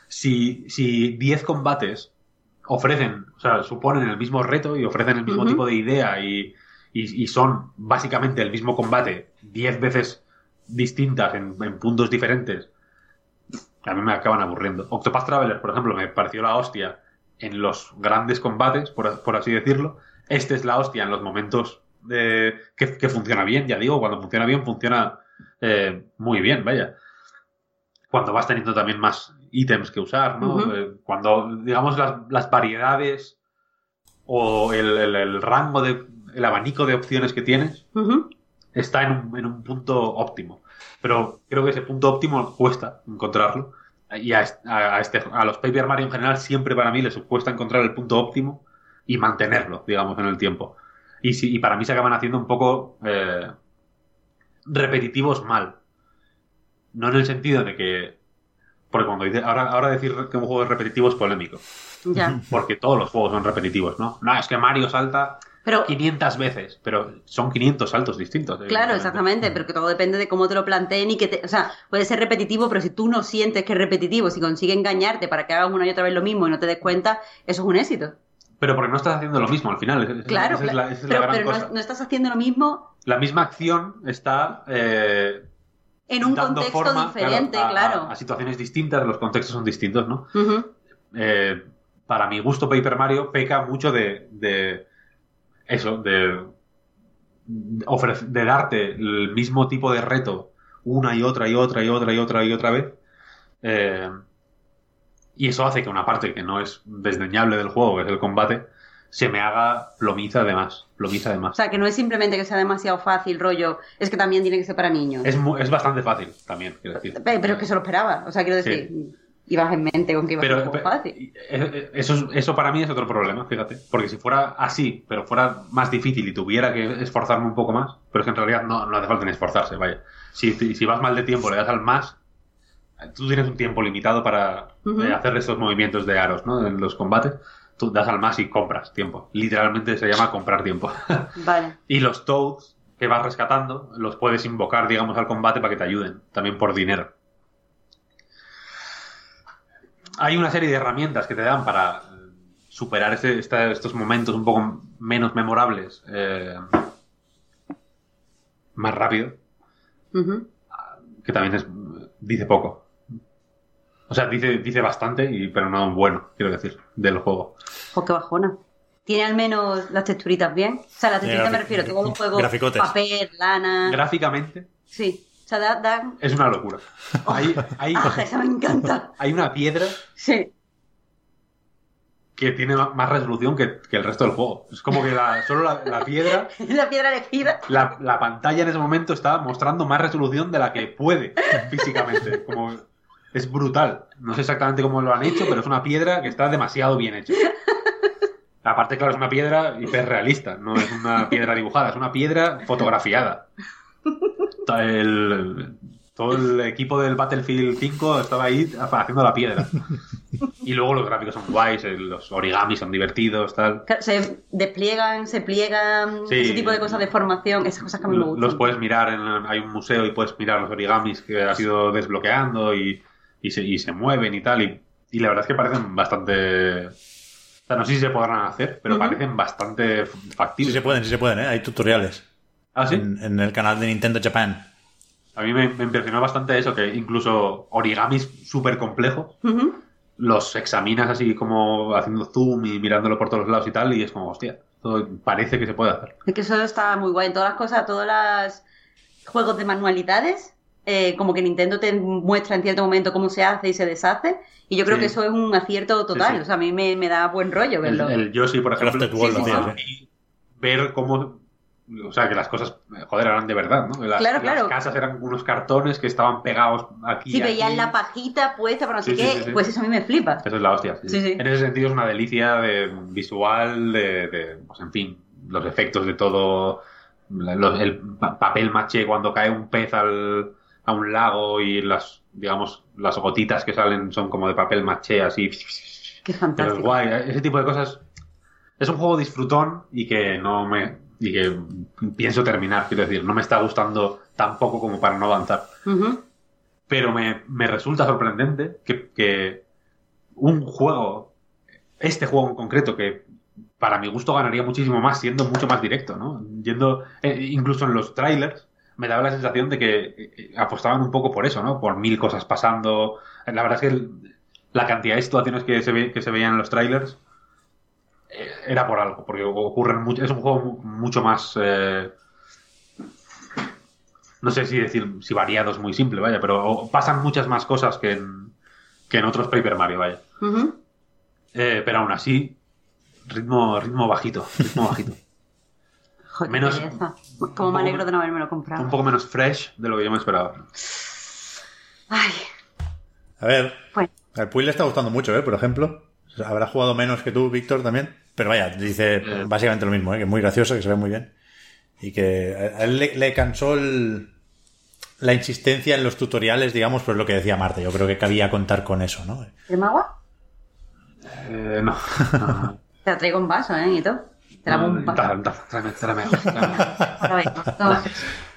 Si, si 10 combates ofrecen, o sea, suponen el mismo reto y ofrecen el mismo tipo de idea y, y- y son básicamente el mismo combate 10 veces distintas en, en puntos diferentes, a mí me acaban aburriendo. Octopath Traveler, por ejemplo, me pareció la hostia en los grandes combates, por, por así decirlo. Este es la hostia en los momentos de, que, que funciona bien, ya digo, cuando funciona bien, funciona eh, muy bien, vaya. Cuando vas teniendo también más ítems que usar, ¿no? Eh, cuando, digamos, las, las variedades o el, el- el rango de, el abanico de opciones que tienes está en un, en un punto óptimo. Pero creo que ese punto óptimo cuesta encontrarlo. Y a, est- a- a este, a los Paper Mario en general siempre para mí les cuesta encontrar el punto óptimo y mantenerlo, digamos, en el tiempo. Y, si- y para mí se acaban haciendo un poco eh, repetitivos mal. No en el sentido de que... Porque cuando dice, ahora, ahora decir que un juego es repetitivo es polémico. Ya. Porque todos los juegos son repetitivos, ¿no? No, es que Mario salta Pero 500 veces, pero son 500 saltos distintos. Claro, evidentemente. exactamente, pero que todo depende de cómo te lo planteen y que te, o sea, puede ser repetitivo, pero si tú no sientes que es repetitivo, si consigue engañarte para que hagas una y otra vez lo mismo y no te des cuenta, eso es un éxito. Pero porque no estás haciendo lo mismo al final. Claro, esa es la, claro. esa es la pero, gran pero no, cosa. es- no estás haciendo lo mismo La misma acción está eh, en un dando contexto forma, diferente, a- claro. A, situaciones distintas, los contextos son distintos, ¿no? Eh, para mi gusto, Paper Mario peca mucho de, de eso, de, de darte el mismo tipo de reto una y otra y otra y otra y otra y otra vez. Eh, y eso hace que una parte que no es desdeñable del juego, que es el combate, se me haga plomiza de más. Plomiza de O sea, que no es simplemente que sea demasiado fácil, rollo, es que también tiene que ser para niños. Es, es bastante fácil también, quiero decir. Pe- Pero es que se lo esperaba. O sea, quiero decir, ibas en mente con que iba a ser un Pero, fácil. eh, eso, es- eso para mí es otro problema, fíjate. Porque si fuera así, pero fuera más difícil y tuviera que esforzarme un poco más, pero es que en realidad no, no hace falta ni esforzarse, vaya. Si, si vas mal de tiempo, le das al más, tú tienes un tiempo limitado para eh, hacer estos movimientos de aros, ¿no? En los combates. Tú das al más y compras tiempo. Literalmente se llama comprar tiempo. <laughs> Vale. y los Toads que vas rescatando, los puedes invocar, digamos, al combate para que te ayuden, también por dinero. Hay una serie de herramientas que te dan para eh, superar este- esta- estos momentos un poco menos memorables eh, más rápido, Ujú. que también es, dice poco. O sea, dice, dice bastante, y, pero no bueno, quiero decir, del juego. Pues qué bajona. Tiene al menos las texturitas bien. O sea, las texturitas me refiero, todos los juegos, graficotes. papel, lana. Gráficamente sí. Sea, dan. es una locura. Hay, hay, ¡Ah, esa me encanta! hay una piedra Sí. que tiene más resolución que, que el resto del juego. Es como que la- solo la, la piedra, <laughs> La piedra elegida. la, la pantalla en ese momento está mostrando más resolución de la que puede físicamente. Como, es brutal. No sé exactamente cómo lo han hecho, pero es una piedra que está demasiado bien hecha. Aparte, claro, es una piedra hiperrealista, no es una piedra dibujada, es una piedra fotografiada. El- todo el equipo del Battlefield 5 estaba ahí haciendo la piedra. <laughs> Y luego los gráficos son guays, el- los origamis son divertidos, tal. Se despliegan, se pliegan, Sí. ese tipo de cosas de formación, esas cosas que a mí me gustan. Los puedes mirar, en, hay un museo y puedes mirar los origamis que has ido desbloqueando y, y, se, y se mueven y tal. Y, y la verdad es que parecen bastante... O sea, no sé si se podrán hacer, pero Ujú. parecen bastante Sí factibles. se pueden, sí se pueden, ¿eh? Hay tutoriales ¿Ah, sí? en, en el canal de Nintendo Japan. A mí me, me impresionó bastante eso, que incluso origamis súper complejos los examinas así como haciendo zoom y mirándolo por todos lados y tal, y es como, hostia, todo parece que se puede hacer. Es que eso está muy guay. En todas las cosas, todos los juegos de manualidades, eh, como que Nintendo te muestra en cierto momento cómo se hace y se deshace. Y yo creo Sí. que eso es un acierto total. Sí, sí. O sea, a mí me, me da buen rollo El, verlo. el Yoshi, por ejemplo, ¿eh? y ver cómo o sea que las cosas joder eran de verdad no las, Claro, las claro. casas eran unos cartones que estaban pegados aquí Si veías aquí. la pajita puesta para no sé Sí, sí, qué, sí, sí. pues eso a mí me flipa. eso es la hostia sí. Sí, sí. en ese sentido es una delicia de visual de, de, pues en fin los efectos de todo los- el pa- papel maché cuando cae un pez al, a un lago y las digamos las gotitas que salen son como de papel maché así Qué Pero es fantástico. guay, ese tipo de cosas. Es un juego disfrutón y que no me. Y que pienso terminar, quiero decir, no me está gustando tampoco como para no avanzar. Pero me, me resulta sorprendente que, que un juego, este juego en concreto, que para mi gusto ganaría muchísimo más siendo mucho más directo, ¿no? Yendo, eh, incluso en los trailers, me daba la sensación de que eh, apostaban un poco por eso, ¿no? Por mil cosas pasando. La verdad es que el- la cantidad de situaciones que se, ve- que se veían en los trailers eh, era por algo, porque ocurren mucho, es un juego mu- mucho más eh, no sé si decir si variado es muy simple, vaya, pero pasan muchas más cosas que en, que en otros Paper Mario, vaya. Eh, pero aún así, ritmo, ritmo bajito, ritmo bajito. <laughs> Joder, Menos- Como me alegro de no haberme lo comprado. Un poco menos fresh de lo que yo me esperaba. Ay, A ver, pues al Puy le está gustando mucho, ¿eh? Por ejemplo. Habrá jugado menos que tú, Víctor, también. Pero vaya, dice Eh. básicamente lo mismo, ¿eh? Que es muy gracioso, que se ve muy bien. Y que a él le, le cansó el- la insistencia en los tutoriales, digamos, pues lo que decía Marta. Yo creo que cabía contar con eso, ¿no? ¿Quieres más agua? Eh, no. no. <laughs> Te la traigo en vaso, ¿eh? Y todo. Te la No, bomba. tráeme, tráeme, <laughs>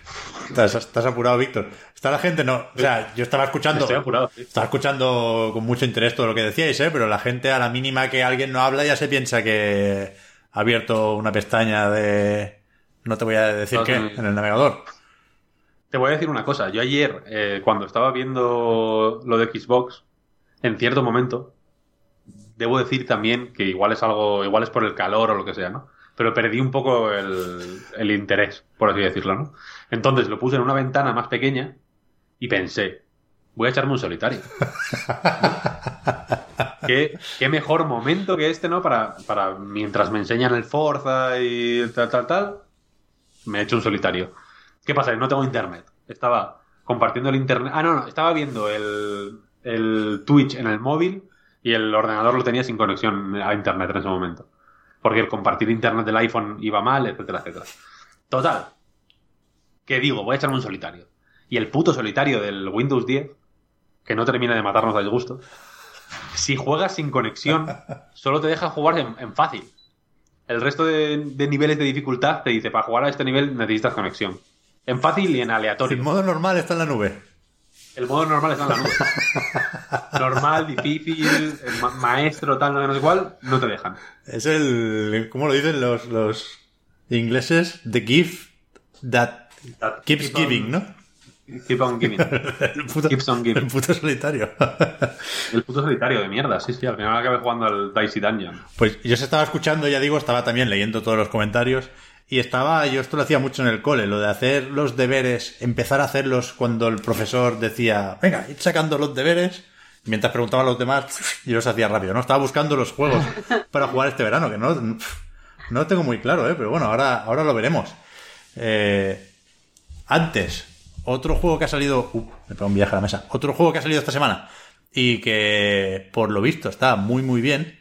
<laughs> Estás, estás apurado, Víctor. Está la gente, no. O sea, yo estaba escuchando. Estoy apurado, sí. Estaba escuchando con mucho interés todo lo que decíais, ¿eh? Pero la gente, a la mínima que alguien no habla, ya se piensa que ha abierto una pestaña de. No te voy a decir No, qué, en el navegador. Te voy a decir una cosa. Yo ayer, eh, cuando estaba viendo lo de Xbox, en cierto momento, debo decir también que igual es algo, igual es por el calor o lo que sea, ¿no? Pero perdí un poco el, el interés, por así decirlo, ¿no? Entonces lo puse en una ventana más pequeña y pensé, voy a echarme un solitario. <laughs> ¿Qué, qué mejor momento que este, ¿no? Para, para mientras me enseñan el Forza y tal, tal, tal, me he hecho un solitario. ¿Qué pasa? No tengo internet. Estaba compartiendo el internet. Ah, no, no, estaba viendo el, el Twitch en el móvil y el ordenador lo tenía sin conexión a internet en ese momento. Porque el compartir internet del iPhone iba mal, etcétera, etcétera. Total. Que digo, voy a echarme un solitario. Y el puto solitario del Windows 10, que no termina de matarnos a disgusto, si juegas sin conexión, <laughs> solo te deja jugar en, en fácil. El resto de, de niveles de dificultad te dice, para jugar a este nivel necesitas conexión. En fácil y en aleatorio. El modo normal está en la nube. El modo normal está en la nube. <laughs> normal, difícil, maestro, tal, no sé cuál, no te dejan. Es el. ¿Cómo lo dicen los, los ingleses? The gift that That keeps keep on- giving, ¿no? Keep on giving. <laughs> El puto, Keeps on giving. el puto solitario. <laughs> El puto solitario de mierda, sí, sí. Al final acabé jugando al Dicey Dungeon. Pues yo se estaba escuchando, ya digo, estaba también leyendo todos los comentarios. Y estaba, yo esto lo hacía mucho en el cole, lo de hacer los deberes, empezar a hacerlos cuando el profesor decía, venga, id sacando los deberes, mientras preguntaban a los demás, <laughs> yo los hacía rápido, ¿no? Estaba buscando los juegos para jugar este verano, que no, no lo tengo muy claro, ¿eh? Pero bueno, ahora, ahora lo veremos. Eh, antes, otro juego que ha salido, me pego un viaje a la mesa, otro juego que ha salido esta semana y que por lo visto está muy muy bien.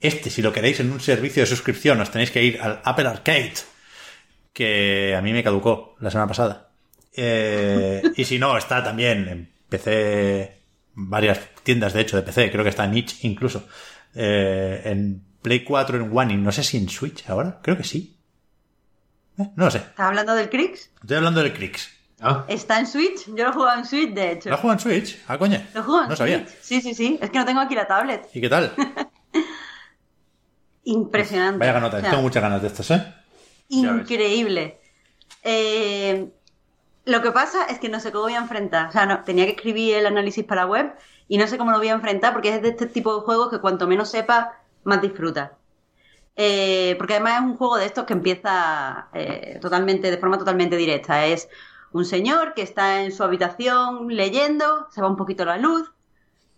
Este, si lo queréis en un servicio de suscripción, os tenéis que ir al Apple Arcade, que a mí me caducó la semana pasada. Eh, y si no, está también en PC, varias tiendas de hecho de PC, creo que está en itch incluso. Eh, en Play 4, en One y no sé si en Switch ahora, creo que sí. Eh, no lo sé, ¿Estás hablando del Crix? estoy hablando del Crix. Ah, ¿Está en Switch? Yo lo he jugado en Switch, de hecho. ¿Lo has jugado en Switch? Ah, coña. Lo he jugado en No sabía. Switch. Sí, sí, sí. Es que no tengo aquí la tablet. ¿Y qué tal? <laughs> Impresionante. Vaya ganota, O sea, tengo muchas ganas de estos, ¿eh? Increíble. Eh, lo que pasa es que no sé cómo voy a enfrentar. O sea, no, tenía que escribir el análisis para la web y no sé cómo lo voy a enfrentar porque es de este tipo de juegos que cuanto menos sepa, más disfruta. Eh, porque además es un juego de estos que empieza eh, totalmente, de forma totalmente directa. Es un señor que está en su habitación leyendo, se va un poquito la luz,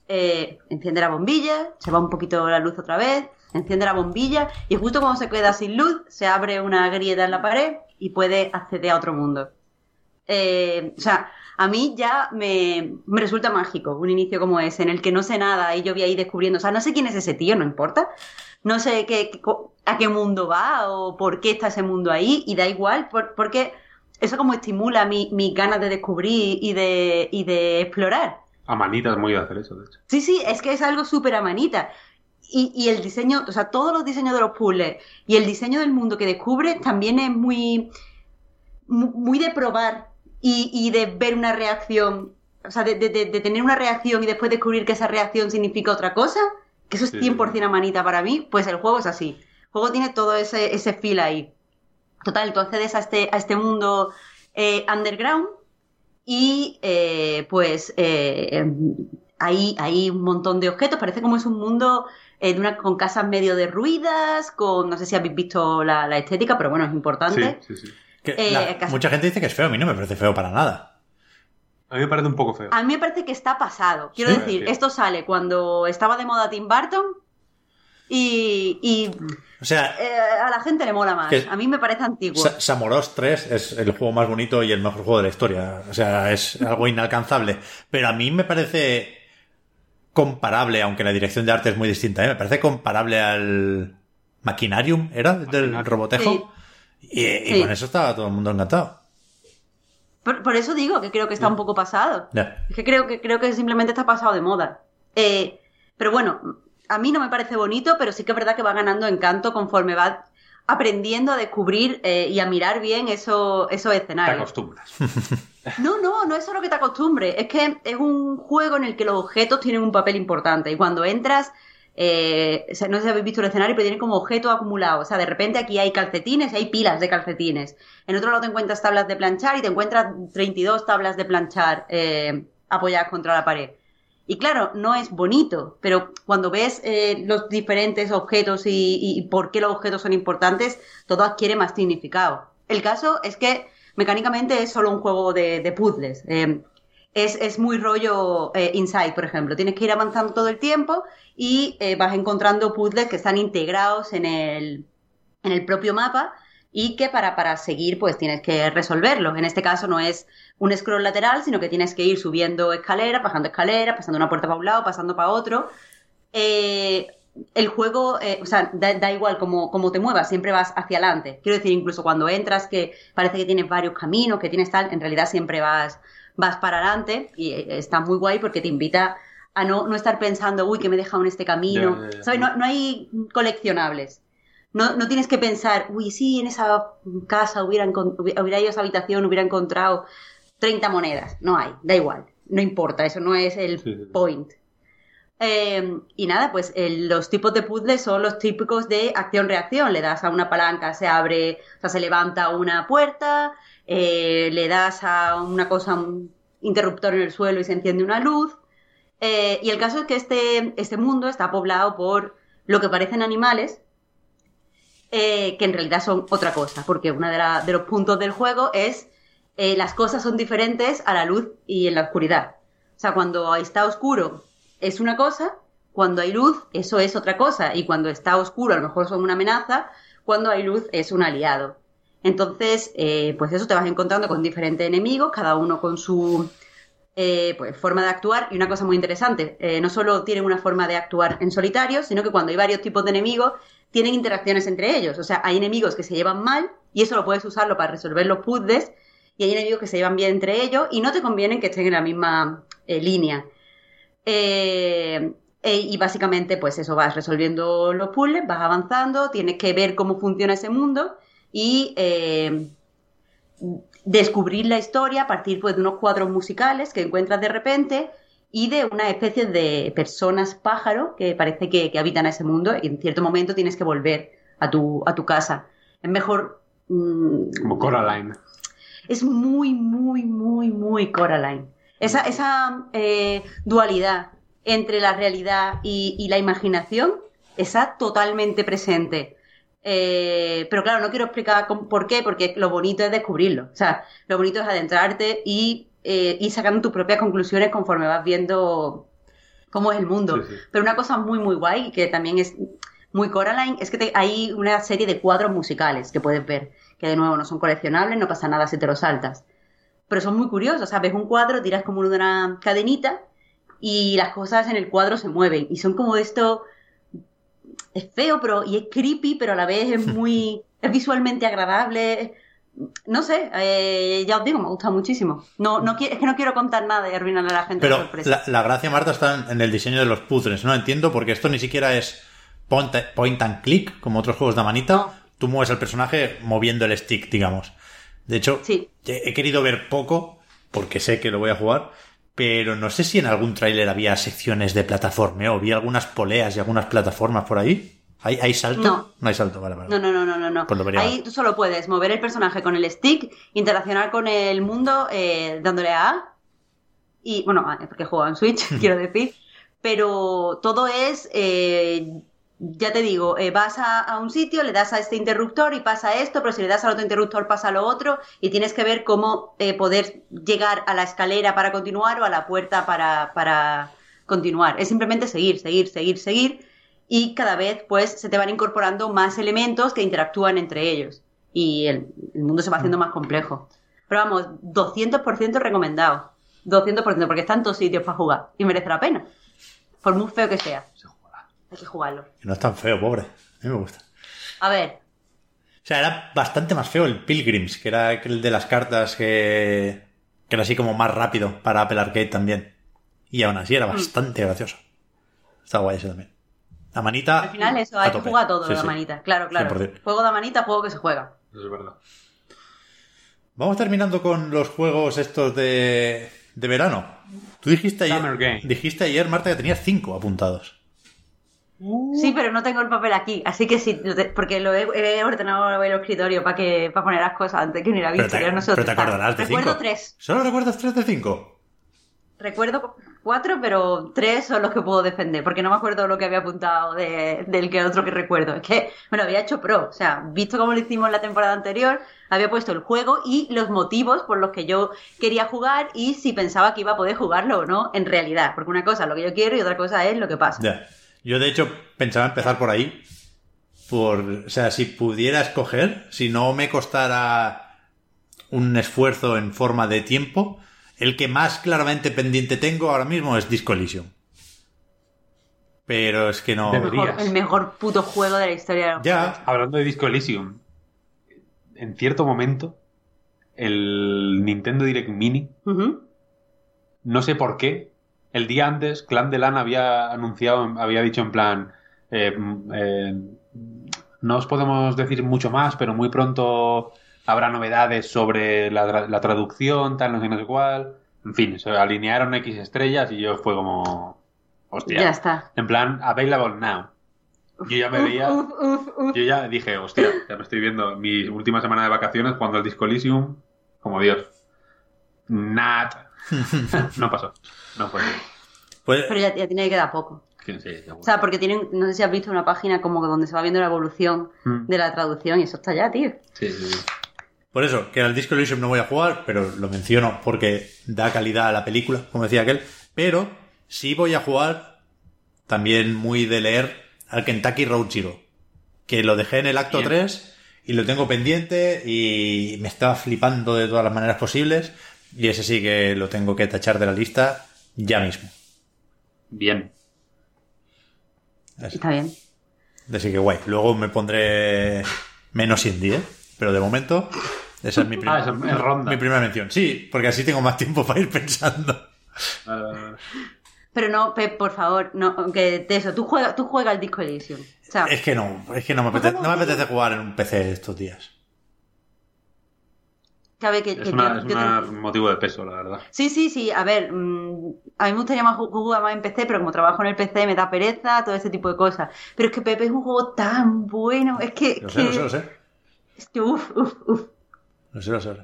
eh, enciende la bombilla, se va un poquito la luz otra vez, enciende la bombilla y justo cuando se queda sin luz se abre una grieta en la pared y puede acceder a otro mundo. Eh, o sea, a mí ya me, me resulta mágico un inicio como ese, en el que no sé nada y yo voy ahí descubriendo, o sea, no sé quién es ese tío, no importa. No sé qué, a qué mundo va o por qué está ese mundo ahí y da igual, por- porque eso como estimula mi, mis ganas de descubrir y de, y de explorar. a manitas muy de hacer eso, de hecho. Sí, sí, es que es algo súper a manita. Y, y el diseño, o sea, todos los diseños de los puzzles y el diseño del mundo que descubres también es muy, mu- muy de probar y, y de ver una reacción, o sea, de, de- de- tener una reacción y después descubrir que esa reacción significa otra cosa, que eso es Sí, sí, 100% a manita para mí, pues el juego es así. El juego tiene todo ese, ese feel ahí. Total, tú accedes a este, a este mundo eh, underground y eh, pues eh, em, hay, hay un montón de objetos, parece como es un mundo eh, de una, con casas medio derruidas, con, no sé si habéis visto la, la estética, pero bueno, es importante. Sí, sí, sí. Que Eh, la- mucha gente dice que es feo, a mí no me parece feo para nada. A mí me parece un poco feo. A mí me parece que está pasado. Quiero Sí, decir, sí. esto sale cuando estaba de moda Tim Burton y, y, O sea, eh, a la gente le mola más. A mí me parece antiguo. Sa- Samoros 3 es el juego más bonito y el mejor juego de la historia. O sea, es algo inalcanzable. Pero a mí me parece comparable, aunque la dirección de arte es muy distinta, ¿eh? me parece comparable al Maquinarium, ¿era? Del Maquinarium. Robotejo. Y, y Sí. con eso estaba todo el mundo encantado. Por, por eso digo que creo que está un poco pasado. Es que creo que creo que simplemente está pasado de moda. Eh, pero bueno, a mí no me parece bonito, pero sí que es verdad que va ganando encanto conforme va aprendiendo a descubrir eh, y a mirar bien eso- esos Te escenarios. acostumbras. <laughs> No, no, no es solo que te acostumbres, es que es un juego en el que los objetos tienen un papel importante y cuando entras, eh, no sé si habéis visto el escenario, pero tienen como objetos acumulados, o sea, de repente aquí hay calcetines hay pilas de calcetines, en otro lado te encuentras tablas de planchar y te encuentras 32 tablas de planchar eh, apoyadas contra la pared. Y claro, no es bonito, pero cuando ves eh, los diferentes objetos y, por qué los objetos son importantes, todo adquiere más significado. El caso es que mecánicamente es solo un juego de, puzzles. Eh, es, muy rollo eh, Inside, por ejemplo. Tienes que ir avanzando todo el tiempo y vas encontrando puzzles que están integrados en el, en el propio mapa y que para, para seguir pues tienes que resolverlo. En este caso no es un scroll lateral, sino que tienes que ir subiendo escaleras, bajando escaleras, pasando una puerta para un lado, pasando para otro. Eh, el juego, eh, o sea, da, igual cómo, te muevas, siempre vas hacia adelante. Quiero decir, incluso cuando entras, que parece que tienes varios caminos, que tienes tal, en realidad siempre vas, vas para adelante y eh, está muy guay porque te invita a no, no estar pensando, uy, que me he dejado en este camino. No, no hay coleccionables. No, no tienes que pensar, uy, sí, en esa casa hubiera, hubiera ido a esa habitación, hubiera encontrado 30 monedas. No hay, da igual, no importa, eso no es el point. Eh, y nada, pues los tipos de puzzles son los típicos de acción-reacción. Le das a una palanca, se abre, o sea, se levanta una puerta, eh, le das a una cosa, un interruptor en el suelo y se enciende una luz. Eh, y el caso es que este, este mundo está poblado por lo que parecen animales, eh, que en realidad son otra cosa, porque uno de, los puntos del juego es las cosas son diferentes a la luz y en la oscuridad. O sea, cuando está oscuro es una cosa, cuando hay luz eso es otra cosa, y cuando está oscuro a lo mejor son una amenaza, cuando hay luz es un aliado. Entonces, eh, pues eso te vas encontrando con diferentes enemigos, cada uno con su pues, forma de actuar. Y una cosa muy interesante, no solo tienen una forma de actuar en solitario, sino que cuando hay varios tipos de enemigos, tienen interacciones entre ellos. O sea, hay enemigos que se llevan mal y eso lo puedes usarlo para resolver los puzzles y hay enemigos que se llevan bien entre ellos y no te convienen que estén en la misma eh, línea. Eh, e, y básicamente, pues eso, vas resolviendo los puzzles, vas avanzando, tienes que ver cómo funciona ese mundo y eh, descubrir la historia a partir pues, de unos cuadros musicales que encuentras de repente y de una especie de personas pájaro que parece que, habitan ese mundo y en cierto momento tienes que volver a tu, a tu casa. Es mejor... Mm, Como Coraline. Es muy, muy, muy, muy Coraline. Esa, esa eh, dualidad entre la realidad y, la imaginación está totalmente presente. Eh, pero claro, no quiero explicar por qué, porque lo bonito es descubrirlo. O sea, lo bonito es adentrarte y eh, y sacando tus propias conclusiones conforme vas viendo cómo es el mundo. Pero una cosa muy, muy guay, que también es muy Coraline, es que hay una serie de cuadros musicales que puedes ver, que de nuevo no son coleccionables, no pasa nada si te los saltas. Pero son muy curiosos, ¿sabes? Un cuadro, tiras como una cadenita y las cosas en el cuadro se mueven. Y son como esto, es feo, pero y es creepy, pero a la vez es muy, <laughs> es visualmente agradable no sé, eh, ya os digo, me gusta muchísimo. No, no, es que no quiero contar nada y arruinarle a la gente Pero la, la, gracia, Marta, está en el diseño de los puzzles. No entiendo porque esto ni siquiera es point, and click, como otros juegos de manita. Tú mueves al personaje moviendo el stick, digamos. De hecho, he querido ver poco, porque sé que lo voy a jugar, pero no sé si en algún tráiler había secciones de plataforma o vi algunas poleas y algunas plataformas por ahí. ¿Hay, salto? No. No hay salto, vale, vale. No, no, no, no, no. Pues Ahí tú solo puedes mover el personaje con el stick, interaccionar con el mundo eh, dándole a A. Y, bueno, porque juego en Switch, <laughs> quiero decir. Pero todo es, eh, ya te digo, eh, vas a, un sitio, le das a este interruptor y pasa esto, pero si le das al otro interruptor pasa lo otro y tienes que ver cómo poder llegar a la escalera para continuar o a la puerta para, para continuar. Es simplemente seguir, seguir, seguir, seguir y cada vez pues se te van incorporando más elementos que interactúan entre ellos y el, mundo se va haciendo más complejo. Pero vamos, 200% recomendado. 200% porque están todos sitios para jugar y merece la pena. Por muy feo que sea. Hay que jugarlo. No es tan feo, pobre. A mí me gusta. A ver. O sea, era bastante más feo el Pilgrims, que era el de las cartas que, que era así como más rápido para Apple Arcade también. Y aún así era mm. bastante gracioso. Estaba guay ese también. La manita. Al final, eso, hay que jugar todo la manita. Claro, claro. Juego de manita, juego que se juega. Eso es verdad. Vamos terminando con los juegos estos de, de verano. Tú dijiste ayer, dijiste ayer, Marta, que tenías cinco apuntados. Uh. Sí, pero no tengo el papel aquí, así que sí, porque lo he, ordenado en el escritorio para que para poner las cosas antes que ni la vista. Pero, te, pero te acordarás de cinco. Recuerdo tres. ¿Solo recuerdas tres de cinco? recuerdo cuatro, pero tres son los que puedo defender, porque no me acuerdo lo que había apuntado de- del que otro que recuerdo. Es que me lo había hecho pro, o sea, visto como lo hicimos la temporada anterior, había puesto el juego y los motivos por los que yo quería jugar y si pensaba que iba a poder jugarlo o no en realidad, porque una cosa es lo que yo quiero y otra cosa es lo que pasa. Yo, de hecho, pensaba empezar por ahí. Por, o sea, si pudiera escoger, si no me costara un esfuerzo en forma de tiempo, el que más claramente pendiente tengo ahora mismo es Disco Elysium. Pero es que no. El Debería. mejor, el mejor puto juego de la historia de los juegos. Ya, Hablando de Disco Elysium, en cierto momento, el Nintendo Direct Mini, no sé por qué, el día antes, Clan de Lan había anunciado, había dicho en plan, eh, eh, no os podemos decir mucho más, pero muy pronto habrá novedades sobre la, tra- la traducción, tal, no sé, no sé cuál. En fin, se alinearon X estrellas y yo fue como, hostia. Ya está. En plan, available now. Yo ya me veía... Uf, uf, uf. Yo ya dije, hostia, ya me estoy viendo mi última semana de vacaciones jugando al Disco Elysium, como Dios. Nat. <laughs> no pasó. No fue. pues, Pero ya, ya tiene que quedar poco. Sí, sí, seguro. O sea, porque tienen, no sé si has visto una página como que donde se va viendo la evolución Mm. de la traducción y eso está ya, tío. Sí, sí, sí. por eso, que al Disco Elysium no voy a jugar, pero lo menciono porque da calidad a la película, como decía aquel. Pero sí voy a jugar, también muy de leer, al Kentucky Road Zero. Que lo dejé en el acto Bien. 3 y lo tengo pendiente y me estaba flipando de todas las maneras posibles. Y ese sí que lo tengo que tachar de la lista ya mismo. Bien. Así, Está bien. así que guay. Luego me pondré menos indie, ¿eh? Pero de momento, esa es mi, <laughs> prim- Ah, es, es ronda. mi primera mención. Sí, porque así tengo más tiempo para ir pensando. Eh, Pero no, Pep, por favor, no, que de eso, tú juega, tú juega al Disco Elysium. O sea, Es que no, es que no me apetece, no me apetece jugar en un PC estos días. Que, es que una- yo- es yo una- tengo- un motivo de peso, la verdad. Sí, sí, sí, a ver, mm, a mí me gustaría más ju- jugar más en PC, pero como trabajo en el PC me da pereza, todo ese tipo de cosas. Pero es que Pepe es un juego tan bueno, es que... Lo sé, lo sé, lo sé. Es que uf, uf, uf. Lo sé, lo sé.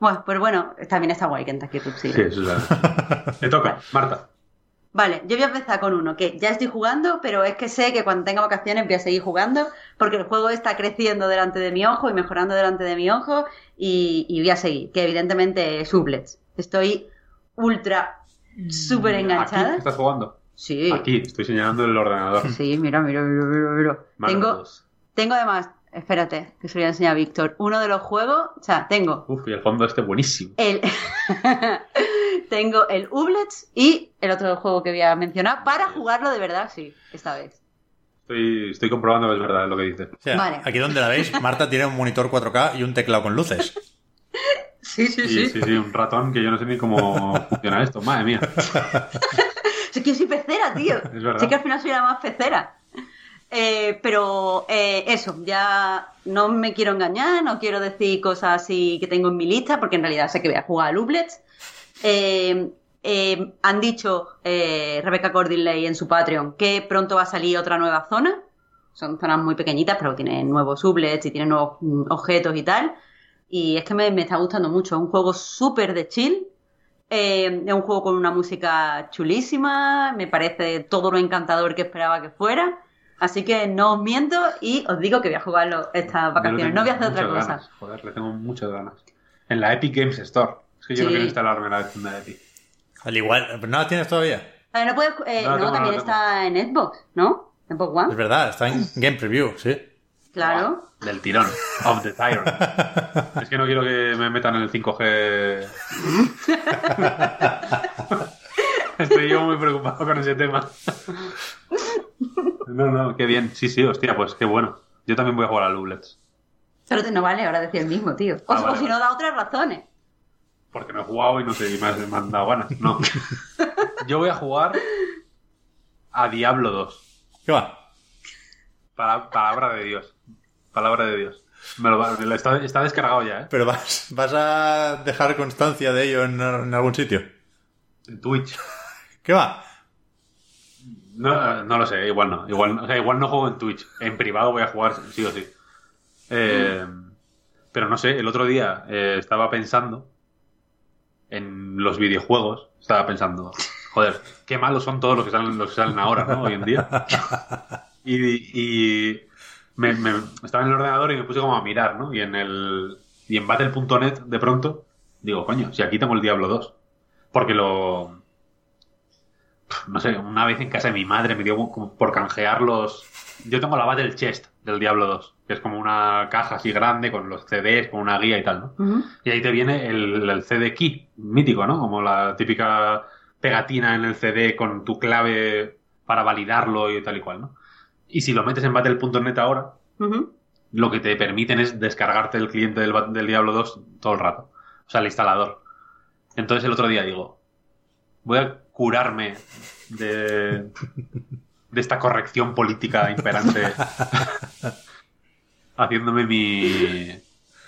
Bueno, pues bueno, también está guay Kentucky Route Zero. Sí, eso es verdad. <laughs> Te toca, Marta. Vale, yo voy a empezar con uno que ya estoy jugando, pero es que sé que cuando tenga vacaciones voy a seguir jugando porque el juego está creciendo delante de mi ojo y mejorando delante de mi ojo y, y voy a seguir, que evidentemente es Sublets. Estoy ultra, súper Aquí enganchada. estás jugando. Sí, Aquí, estoy señalando el ordenador. sí, mira, mira, mira, mira, mira. Tengo, dos. tengo además, espérate, que se lo voy a enseñar a Víctor, uno de los juegos, o sea, tengo Uf, y el fondo este buenísimo. el <laughs> tengo el Ublets y el otro juego que voy a mencionar para jugarlo de verdad, sí, esta vez. Estoy, estoy comprobando que es verdad lo que. O sea, Vale. aquí donde la veis, Marta tiene un monitor 4K y un teclado con luces. <laughs> Sí, sí, Sí, sí, sí, un ratón que yo no sé ni cómo funciona esto. Madre mía. <laughs> Sí que yo soy pecera, tío. Es verdad. Sí que al final soy la más pecera. Eh, pero eh, eso, ya no me quiero engañar, no quiero decir cosas así que tengo en mi lista, porque en realidad sé que voy a jugar a Ublets. Eh, eh, han dicho eh, Rebecca Cordinley en su Patreon que pronto va a salir otra nueva zona. Son zonas muy pequeñitas, pero tienen nuevos Ublets y tienen nuevos mm, objetos y tal. Y es que me, está gustando mucho. Es un juego súper de chill. Es un juego con una música chulísima, me parece todo lo encantador que esperaba que fuera. Así que no os miento y os digo que voy a jugarlo estas vacaciones. No voy a hacer otra cosa. ganas. Joder, le tengo muchas ganas. En la Epic Games Store. Es que yo no Sí. quiero instalarme la tienda de Epic. Al igual, ¿no la tienes todavía? A ver, no, puedes, eh, No, no, tengo, no, también está en Xbox, ¿no? Xbox Es One. verdad, está en Game Preview, sí. Claro. Del tirón. Of the Tyrant. <laughs> es que no quiero que me metan en el 5G. <laughs> Estoy yo muy preocupado con ese tema. <laughs> no, no, qué bien. Sí, sí, hostia, pues qué bueno. Yo también voy a jugar a Lublets. Solo te no vale ahora decir el mismo, tío. O, Ah, o vale, si no, da otras razones. Porque no he jugado y no sé, y me, has- me han dado ganas. No. Yo voy a jugar a Diablo 2. ¿Qué va? Pala- palabra de Dios. Palabra de Dios. Me lo va- me lo está, está descargado ya, ¿eh? Pero vas, vas a dejar constancia de ello en, en algún sitio. En Twitch. ¿Qué va? No, no lo sé, igual no. Igual, o sea, igual no juego en Twitch. En privado voy a jugar sí o sí. Eh, pero no sé, el otro día eh, estaba pensando en los videojuegos, estaba pensando, joder, qué malos son todos los que salen, los que salen ahora, ¿no? Hoy en día. Y, me, me- estaba en el ordenador y me puse como a mirar, ¿no? Y en el y en Battle.net de pronto digo, coño, si aquí tengo el Diablo 2. Porque lo no sé, una vez en casa de mi madre me dio como por canjear los yo tengo la Battle Chest del Diablo 2, que es como una caja así grande con los CDs, con una guía y tal, ¿no? Y ahí te viene el, el CD key, mítico, ¿no? Como la típica pegatina en el CD con tu clave para validarlo y tal y cual, ¿no? Y si lo metes en battle.net ahora, lo que te permiten es descargarte el cliente del, del Diablo 2 todo el rato. O sea, el instalador. Entonces el otro día digo, voy a curarme de, de esta corrección política imperante <laughs> haciéndome mi,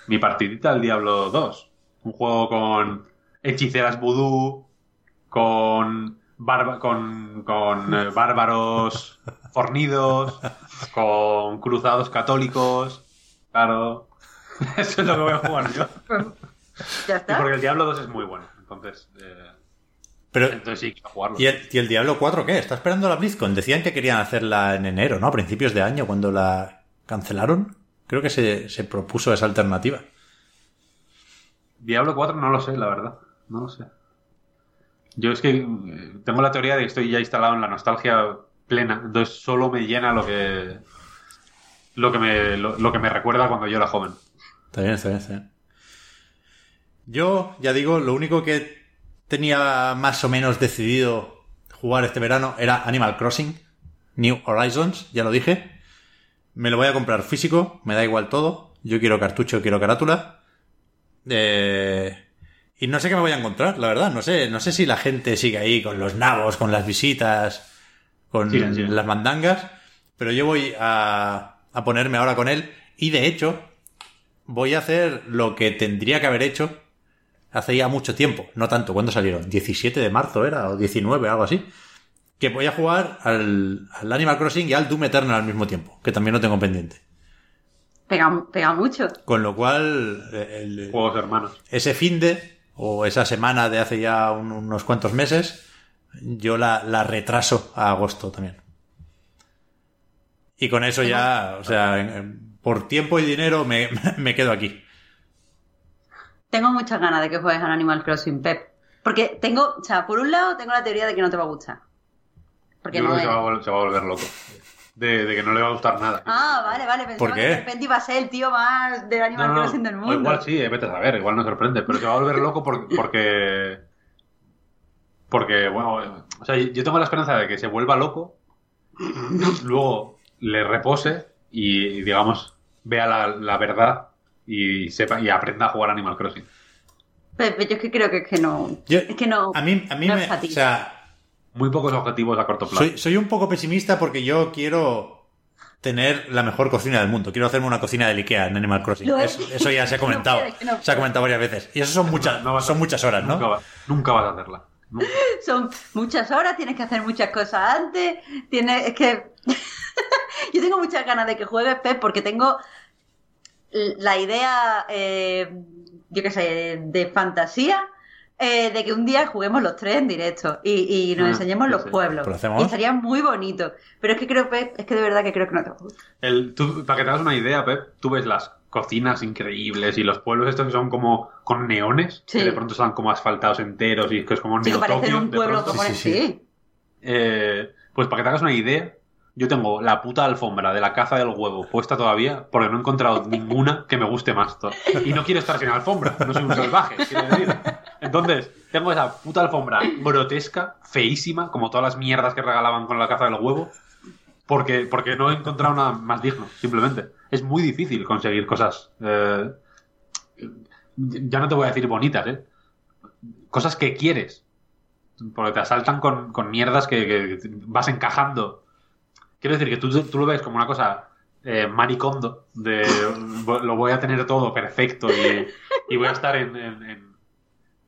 mi partidita al Diablo 2. Un juego con hechiceras vudú, con, barba- con, con eh, bárbaros fornidos, con cruzados católicos. Claro. <laughs> Eso es lo que voy a jugar yo. <laughs> Ya Y está. porque el Diablo 2 es muy bueno. Entonces, eh, Pero, entonces sí, quiero jugarlo. ¿y el, y el Diablo 4 qué? ¿Está esperando la BlizzCon? Decían que querían hacerla en enero, ¿no? A principios de año, cuando la cancelaron. Creo que se, se propuso esa alternativa. Diablo 4 no lo sé, la verdad. No lo sé. Yo es que eh, tengo la teoría de que estoy ya instalado en la nostalgia plena. Entonces solo me llena lo que. Lo que me, lo, lo que me recuerda cuando yo era joven. Está bien, está bien, está bien. Yo, ya digo, lo único que tenía más o menos decidido jugar este verano era Animal Crossing, New Horizons, ya lo dije. Me lo voy a comprar físico, me da igual todo. Yo quiero cartucho, quiero carátula. Eh, y no sé qué me voy a encontrar, la verdad. No sé, no sé si la gente sigue ahí con los nabos, con las visitas, con las mandangas. Pero yo voy a, a ponerme ahora con él. Y de hecho, voy a hacer lo que tendría que haber hecho hace ya mucho tiempo. No tanto, ¿cuándo salieron? 17 de marzo era, o 19, algo así. Que voy a jugar al, al Animal Crossing y al Doom Eternal al mismo tiempo, que también lo tengo pendiente. Pega, pega mucho. Con lo cual, eh, el- Juegos hermanos. ese fin de, o esa semana de hace ya un- unos cuantos meses, yo la, la retraso a agosto también. Y con eso ya, o sea, por tiempo y dinero me, <laughs> me quedo aquí. Tengo muchas ganas de que juegues al Animal Crossing, Pep. Porque tengo, o sea, por un lado tengo la teoría de que no te va a gustar. Porque Yo no creo que se va, a vol- se va a volver loco. De, de que no le va a gustar nada. Ah, vale, vale. Pensaba ¿Por que de repente iba a ser el tío más del Animal no, no. Crossing del mundo. igual sí, eh, vete a saber, igual no sorprende, pero se va a volver loco por- porque. Porque, bueno, o sea, yo tengo la esperanza de que se vuelva loco, luego le repose y, digamos, vea la, la verdad y sepa y aprenda a jugar Animal Crossing. Pepe, yo es que creo que es que no. Yo- es que no. A mí, a mí no me, o sea, Muy pocos objetivos a corto plazo. soy, soy un poco pesimista porque yo quiero tener la mejor cocina del mundo. Quiero hacerme una cocina del Ikea en Animal Crossing. Eso ya se ha comentado. <laughs> No puede, que no se ha comentado varias veces. Y eso son muchas, No vas a- son muchas horas, Nunca, ¿no? va- nunca vas a hacerla. Nunca. <laughs> Son muchas horas, tienes que hacer muchas cosas antes. Tienes. Es que. <laughs> yo tengo muchas ganas de que juegues, Pep, porque tengo la idea, eh, yo qué sé, de fantasía. eh, de que un día juguemos los tres en directo y, y nos Ah, enseñemos sí, los sí. pueblos. Lo hacemos. Y estaría muy bonito. Pero es que creo, Pep, es que de verdad que creo que no te gusta. El- tú- para que te hagas una idea, Pep, tú ves las cocinas increíbles y los pueblos estos que son como con neones, Sí. que de pronto están como asfaltados enteros y que es como Sí, que parece Tokio, un pueblo como Sí, sí, sí. Eh, pues para que te hagas una idea, yo tengo la puta alfombra de la caza del huevo puesta todavía porque no he encontrado ninguna que me guste más. Y no quiero estar sin alfombra, no soy un salvaje, quiero decir. Entonces, tengo esa puta alfombra grotesca, feísima, como todas las mierdas que regalaban con la caza del huevo, porque, porque no he encontrado nada más digno, simplemente. Es muy difícil conseguir cosas. eh, ya no te voy a decir bonitas, ¿eh? Cosas que quieres. Porque te asaltan con, con mierdas que vas encajando. Quiero decir que tú, tú lo ves como una cosa eh, maricondo, de lo voy a tener todo perfecto y, y voy a estar en, en- en,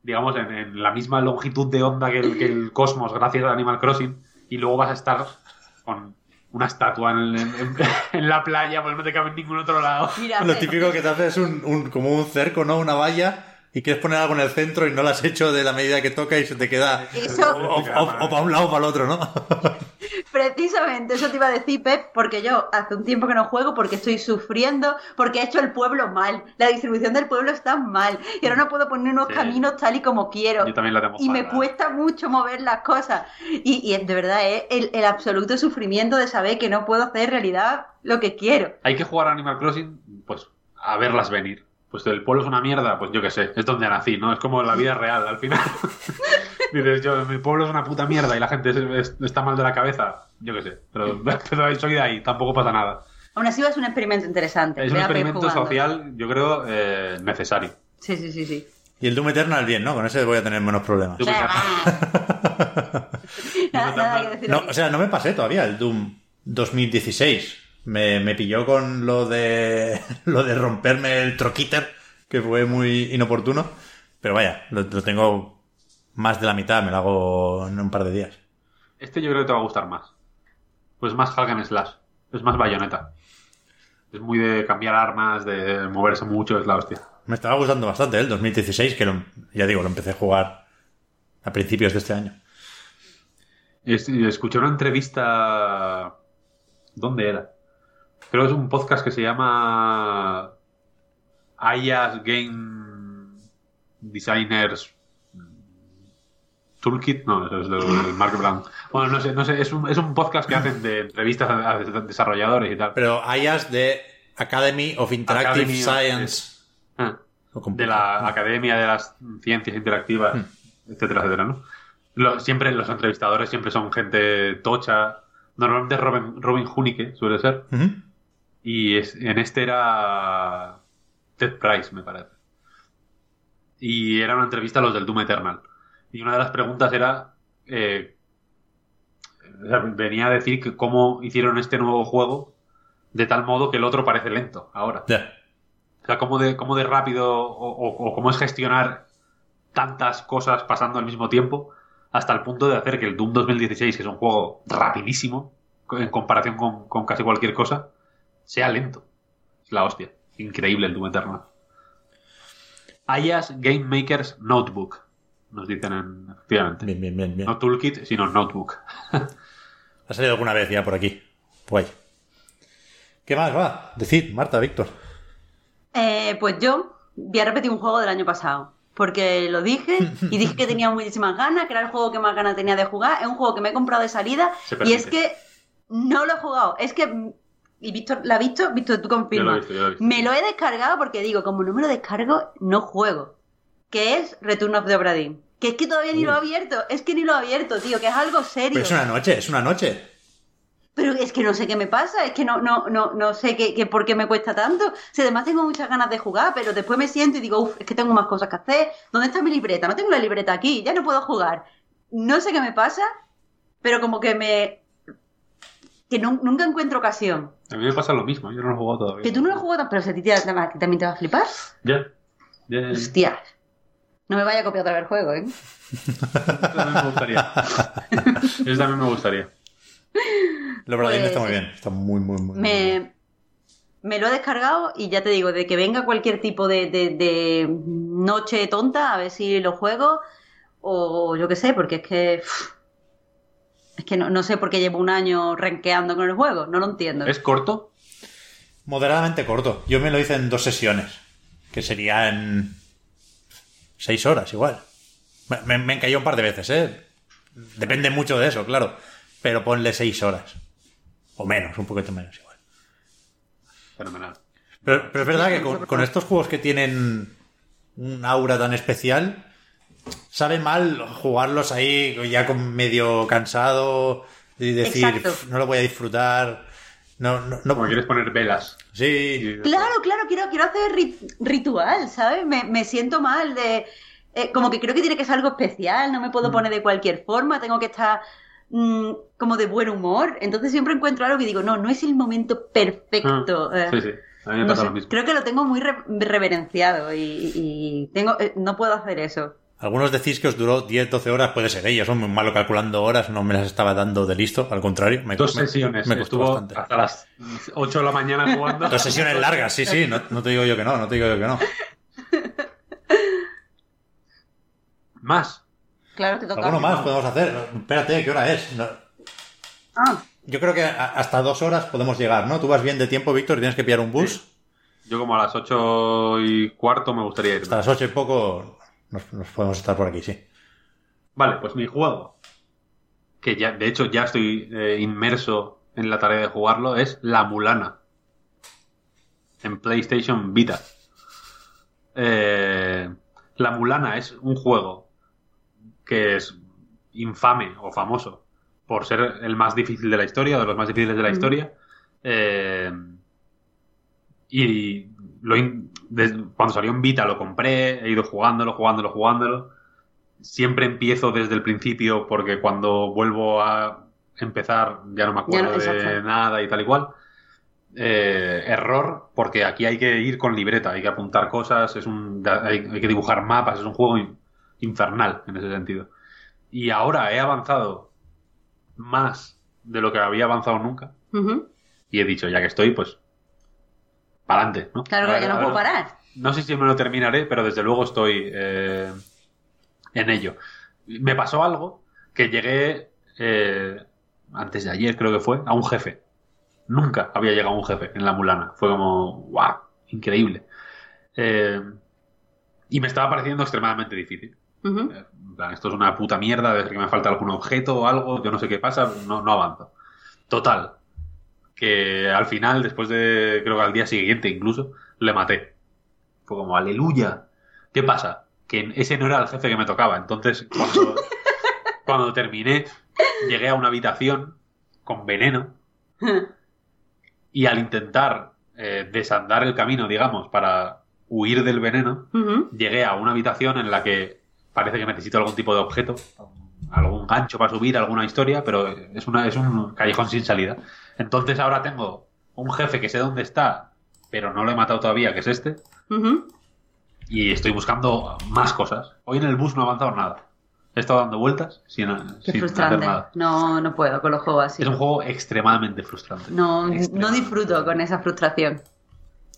digamos, en, en la misma longitud de onda que el, que el cosmos gracias a Animal Crossing y luego vas a estar con una estatua en, en- en- en la playa, pues no te cabe en ningún otro lado. Mira, Lo típico que te haces es un, un- como un cerco, ¿no? Una valla y quieres poner algo en el centro y no lo has hecho de la medida que toca y se te queda Eso- o, o- o para un lado o para el otro, ¿no? <laughs> Precisamente, eso te iba a decir, Pep, porque yo hace un tiempo que no juego porque estoy sufriendo, porque he hecho el pueblo mal. La distribución del pueblo está mal. Y ahora no puedo poner unos Sí. caminos tal y como quiero. Yo también la tengo Y me fatal. cuesta mucho mover las cosas. Y, y de verdad es el, el absoluto sufrimiento de saber que no puedo hacer realidad lo que quiero. Hay que jugar a Animal Crossing, pues, a verlas venir. Pues el pueblo es una mierda, pues yo qué sé, es donde nací, ¿no? Es como la vida <laughs> real, al final. <laughs> Dices, yo, mi pueblo es una puta mierda y la gente es- es- está mal de la cabeza, yo qué sé. Pero, <laughs> pero soy de ahí, tampoco pasa nada. Aún así es un experimento interesante. Es un experimento social, yo creo, eh, necesario. Sí, sí, sí, sí. Y el Doom Eternal bien, ¿no? Con ese voy a tener menos problemas. Doom nada, nada que decir No, o sea, no me pasé todavía el Doom 2016. Me, me pilló con lo de <laughs> lo de romperme el troquiter, que fue muy inoportuno. Pero vaya, lo, lo tengo más de la mitad, me lo hago en un par de días. Este yo creo que te va a gustar más. Pues más Hack and Slash. Es más bayoneta. Es muy de cambiar armas, de moverse mucho, es la hostia. Me estaba gustando bastante ¿eh? el 2016, que lo- ya digo, lo empecé a jugar a principios de este año. Es- escuché una entrevista. ¿Dónde era? Creo que es un podcast que se llama. Ayas Game Designers Toolkit. No, eso es de <laughs> Mark Brown. Bueno, no sé, no sé. Es un, es un podcast que hacen de entrevistas a, a desarrolladores y tal. Pero IAS de Academy of Interactive Academy Science. Ah. De la Academia de las Ciencias Interactivas, etcétera, etcétera, ¿no? Lo- siempre los entrevistadores siempre son gente tocha. Normalmente Robin, Robin Hunicke suele ser. Ujú. Y es- en este era Ted Price, me parece. Y era una entrevista a los del Doom Eternal. Y una de las preguntas era... eh, venía a decir que cómo hicieron este nuevo juego de tal modo que el otro parece lento ahora. O sea, cómo de, cómo de rápido o, o- o cómo es gestionar tantas cosas pasando al mismo tiempo hasta el punto de hacer que el Doom 2016, que es un juego rapidísimo en comparación con, con casi cualquier cosa, sea lento. Es la hostia. Increíble el Doom Eternal. Ayas Game Maker's Notebook, nos dicen en, efectivamente. Bien, bien, bien, bien. No Toolkit, sino Notebook. <laughs> Ha salido alguna vez ya por aquí. Guay. ¿Qué más va? Decid, Marta, Víctor. Eh, pues yo voy a repetir un juego del año pasado. Porque lo dije y dije que tenía muchísimas ganas, que era el juego que más ganas tenía de jugar. Es un juego que me he comprado de salida y es que no lo he jugado. Es que. Y Víctor, ¿la ha visto? Víctor, tú Yo lo he confirmas. visto, yo lo he visto. Me lo he descargado porque digo, como no me lo descargo, no juego. Que es Return of the Obra. Que es que todavía ni lo he abierto. Es que ni lo he abierto, tío, que es algo serio. Pero es una noche, es una noche. Pero es que no sé qué me pasa, es que no, no, no, no sé qué, qué- por qué me cuesta tanto. O sea, además tengo muchas ganas de jugar, pero después me siento y digo, uff, es que tengo más cosas que hacer. ¿Dónde está mi libreta? No tengo la libreta aquí, ya no puedo jugar. No sé qué me pasa, pero como que me... que nun- nunca encuentro ocasión. A mí me pasa lo mismo, yo no lo he jugado todavía. Que tú no lo has jugado, pero si a ti te- te- también te va a flipar. Ya. Ya, ya, ya. Hostias. No me vaya a copiar otra vez el juego, ¿eh? Eso también me gustaría. Eso también me gustaría. Lo verdad Pues- está muy bien. Está muy, muy, muy, muy bien. Me, me lo he descargado y ya te digo, de que venga cualquier tipo de, de- de noche tonta, a ver si lo juego o yo qué sé, porque es que... es que no, no sé por qué llevo un año renqueando con el juego, no lo entiendo. ¿Es corto? Moderadamente corto. Yo me lo hice en dos sesiones. Que serían seis horas igual. Me, me, me encalló un par de veces, ¿eh? Depende mucho de eso, claro. Pero ponle seis horas. O menos, un poquito menos igual. Fenomenal. Pero, pero es verdad que con, con estos juegos que tienen un aura tan especial, sabe mal jugarlos ahí ya con medio cansado y decir, Exacto. "Pf, no lo voy a disfrutar. No, no, no. Como quieres poner velas. Sí, Claro, claro, quiero, quiero hacer ri- ritual, ¿sabes? Me, me siento mal de... eh, como que creo que tiene que ser algo especial, no me puedo poner de cualquier forma, tengo que estar mm, como de buen humor. Entonces siempre encuentro algo que digo, no, no es el momento perfecto. Ah, eh, Sí, sí. A mí me no pasa sé, lo mismo. creo que lo tengo muy re- reverenciado y, y tengo, eh, no puedo hacer eso. Algunos decís que os duró 10, 12 horas, puede ser ellos, son muy malo calculando horas, no me las estaba dando de listo, al contrario. Me, Dos sesiones. Me costó Estuvo bastante. hasta las 8 de la mañana jugando. Dos sesiones largas, sí, sí, no, no te digo yo que no, no te digo yo que no. Más. Claro, te toca. Alguno más podemos hacer. Espérate, ¿qué hora es? No- Ah, Yo creo que hasta dos horas podemos llegar, ¿no? Tú vas bien de tiempo, Víctor, y tienes que pillar un bus. Yo como a las ocho y cuarto me gustaría ir. Hasta las ocho y poco nos, nos podemos estar por aquí, sí. Vale, pues mi juego, que ya, de hecho ya estoy eh, inmerso en la tarea de jugarlo, es La Mulana. En PlayStation Vita. Eh, la Mulana es un juego que es infame o famoso por ser el más difícil de la historia, de los más difíciles de la historia. Eh, y lo cuando salió en Vita lo compré, he ido jugándolo, jugándolo, jugándolo. Siempre empiezo desde el principio porque cuando vuelvo a empezar ya no me acuerdo Ya no- de nada y tal y cual. Eh, error, porque aquí hay que ir con libreta, hay que apuntar cosas, es un, hay, hay que dibujar mapas, es un juego in- infernal en ese sentido. Y ahora he avanzado más de lo que había avanzado nunca y he dicho, ya que estoy, pues, para adelante, ¿no? Claro, que no a puedo parar. No sé si me lo terminaré, pero desde luego estoy eh, en ello. Me pasó algo que llegué eh, antes de ayer, creo que fue, a un jefe. Nunca había llegado a un jefe en la Mulana. Fue como, wow, increíble. Eh, y me estaba pareciendo extremadamente difícil. Ujú. En plan, esto es una puta mierda, de que me falta algún objeto o algo, yo no sé qué pasa, no, no avanzo. Total, que al final, después de, creo que al día siguiente incluso, le maté. Fue como, aleluya. ¿Qué pasa? Que ese no era el jefe que me tocaba. Entonces, cuando, <laughs> cuando terminé, llegué a una habitación con veneno <laughs> y al intentar eh, desandar el camino, digamos, para huir del veneno, llegué a una habitación en la que parece que necesito algún tipo de objeto, algún gancho para subir, alguna historia, pero es, una, es un callejón sin salida. Entonces ahora tengo un jefe que sé dónde está, pero no lo he matado todavía, que es este, y estoy buscando más cosas. Hoy en el bus no he avanzado nada. He estado dando vueltas sin, Qué sin hacer frustrante. nada. No, no puedo con los juegos así. Es un juego extremadamente frustrante. No, no disfruto con esa frustración.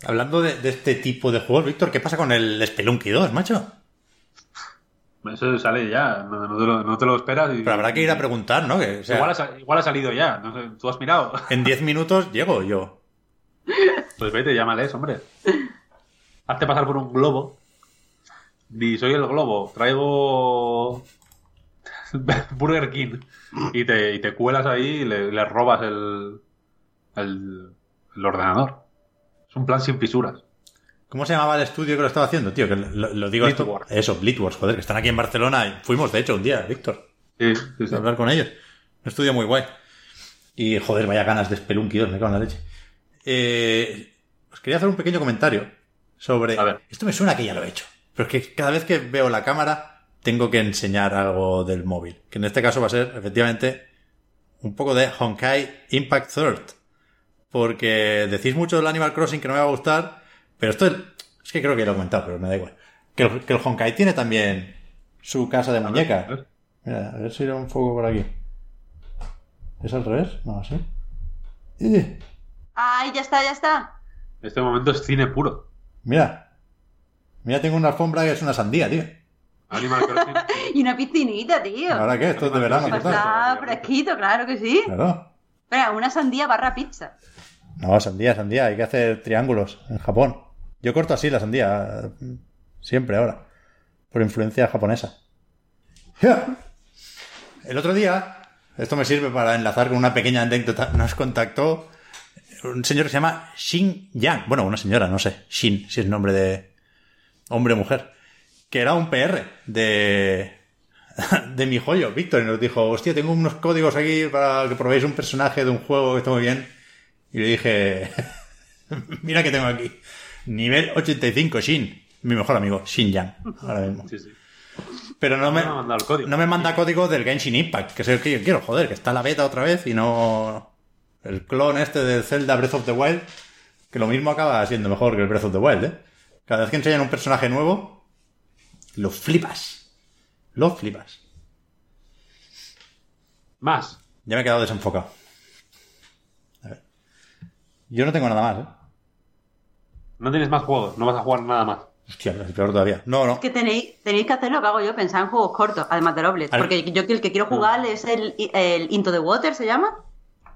Hablando de, de este tipo de juegos, Víctor, ¿qué pasa con el Spelunky 2, macho? Eso sale ya, no, no te, lo, no te lo esperas. y- Pero habrá que ir a preguntar, ¿no? Que, o sea, igual, ha, sa- igual ha salido ya, no sé, ¿tú has mirado? <laughs> en 10 minutos llego yo. Pues vete, llámales, hombre. Hazte pasar por un globo. Di, soy el globo, traigo <laughs> Burger King. Y te, y te cuelas ahí y le, le robas el, el, el ordenador. Es un plan sin fisuras. ¿Cómo se llamaba el estudio que lo estaba haciendo, tío? Que lo, lo digo esto. Eso, Bleedworks, joder, que están aquí en Barcelona. y Fuimos, de hecho, un día, Víctor, Sí, sí, sí. a hablar con ellos. Un estudio muy guay. Y, joder, vaya ganas de Spelunky 2, me cago en la leche. Eh, os quería hacer un pequeño comentario sobre... A ver. Esto me suena que ya lo he hecho. Pero es que cada vez que veo la cámara tengo que enseñar algo del móvil. Que en este caso va a ser, efectivamente, un poco de Honkai Impact Third. Porque decís mucho del Animal Crossing que no me va a gustar, pero esto es, es que creo que lo he comentado, pero me da igual. Que el, que el Honkai tiene también su casa de muñecas. a ver. Mira, a ver si era un foco por aquí. ¿Es al revés? No, sí. ¡Eh! ¡Ay, ya está, ya está! Este momento es cine puro. Mira. Mira, tengo una alfombra que es una sandía, tío. Animal Crossing. <laughs> Y una piscinita, tío. ¿Ahora qué? Esto es de verano, Pues está fresquito, claro que sí. Claro. Espera, una sandía barra pizza. No, sandía, sandía. Hay que hacer triángulos en Japón. Yo corto así la sandía. Siempre ahora. Por influencia japonesa. ¡Ja! El otro día, esto me sirve para enlazar con una pequeña anécdota, nos contactó un señor que se llama Shin Yang. Bueno, una señora, no sé. Shin, si es nombre de hombre o mujer. Que era un PR de, de mi joyo, Víctor, y nos dijo, hostia, tengo unos códigos aquí para que probéis un personaje de un juego que está muy bien. Y le dije, <laughs> mira que tengo aquí. Nivel 85, Shin. Mi mejor amigo, Shin Yang. Ahora mismo. Sí, sí. Pero no me, No me código. no me manda código del Genshin Impact, que es el que yo quiero, joder, que está la beta otra vez y no... El clon este del Zelda Breath of the Wild, que lo mismo acaba siendo mejor que el Breath of the Wild, ¿eh? Cada vez que enseñan un personaje nuevo, lo flipas. Lo flipas. Más. Ya me he quedado desenfocado. A ver. Yo no tengo nada más, ¿eh? No tienes más juegos, no vas a jugar nada más. Hostia, es peor todavía. No, no. Es que tenéis, tenéis que hacer lo que hago yo, pensar en juegos cortos, además de Robles. Al- Porque yo el que quiero jugar es el, el Into the Water, ¿se llama?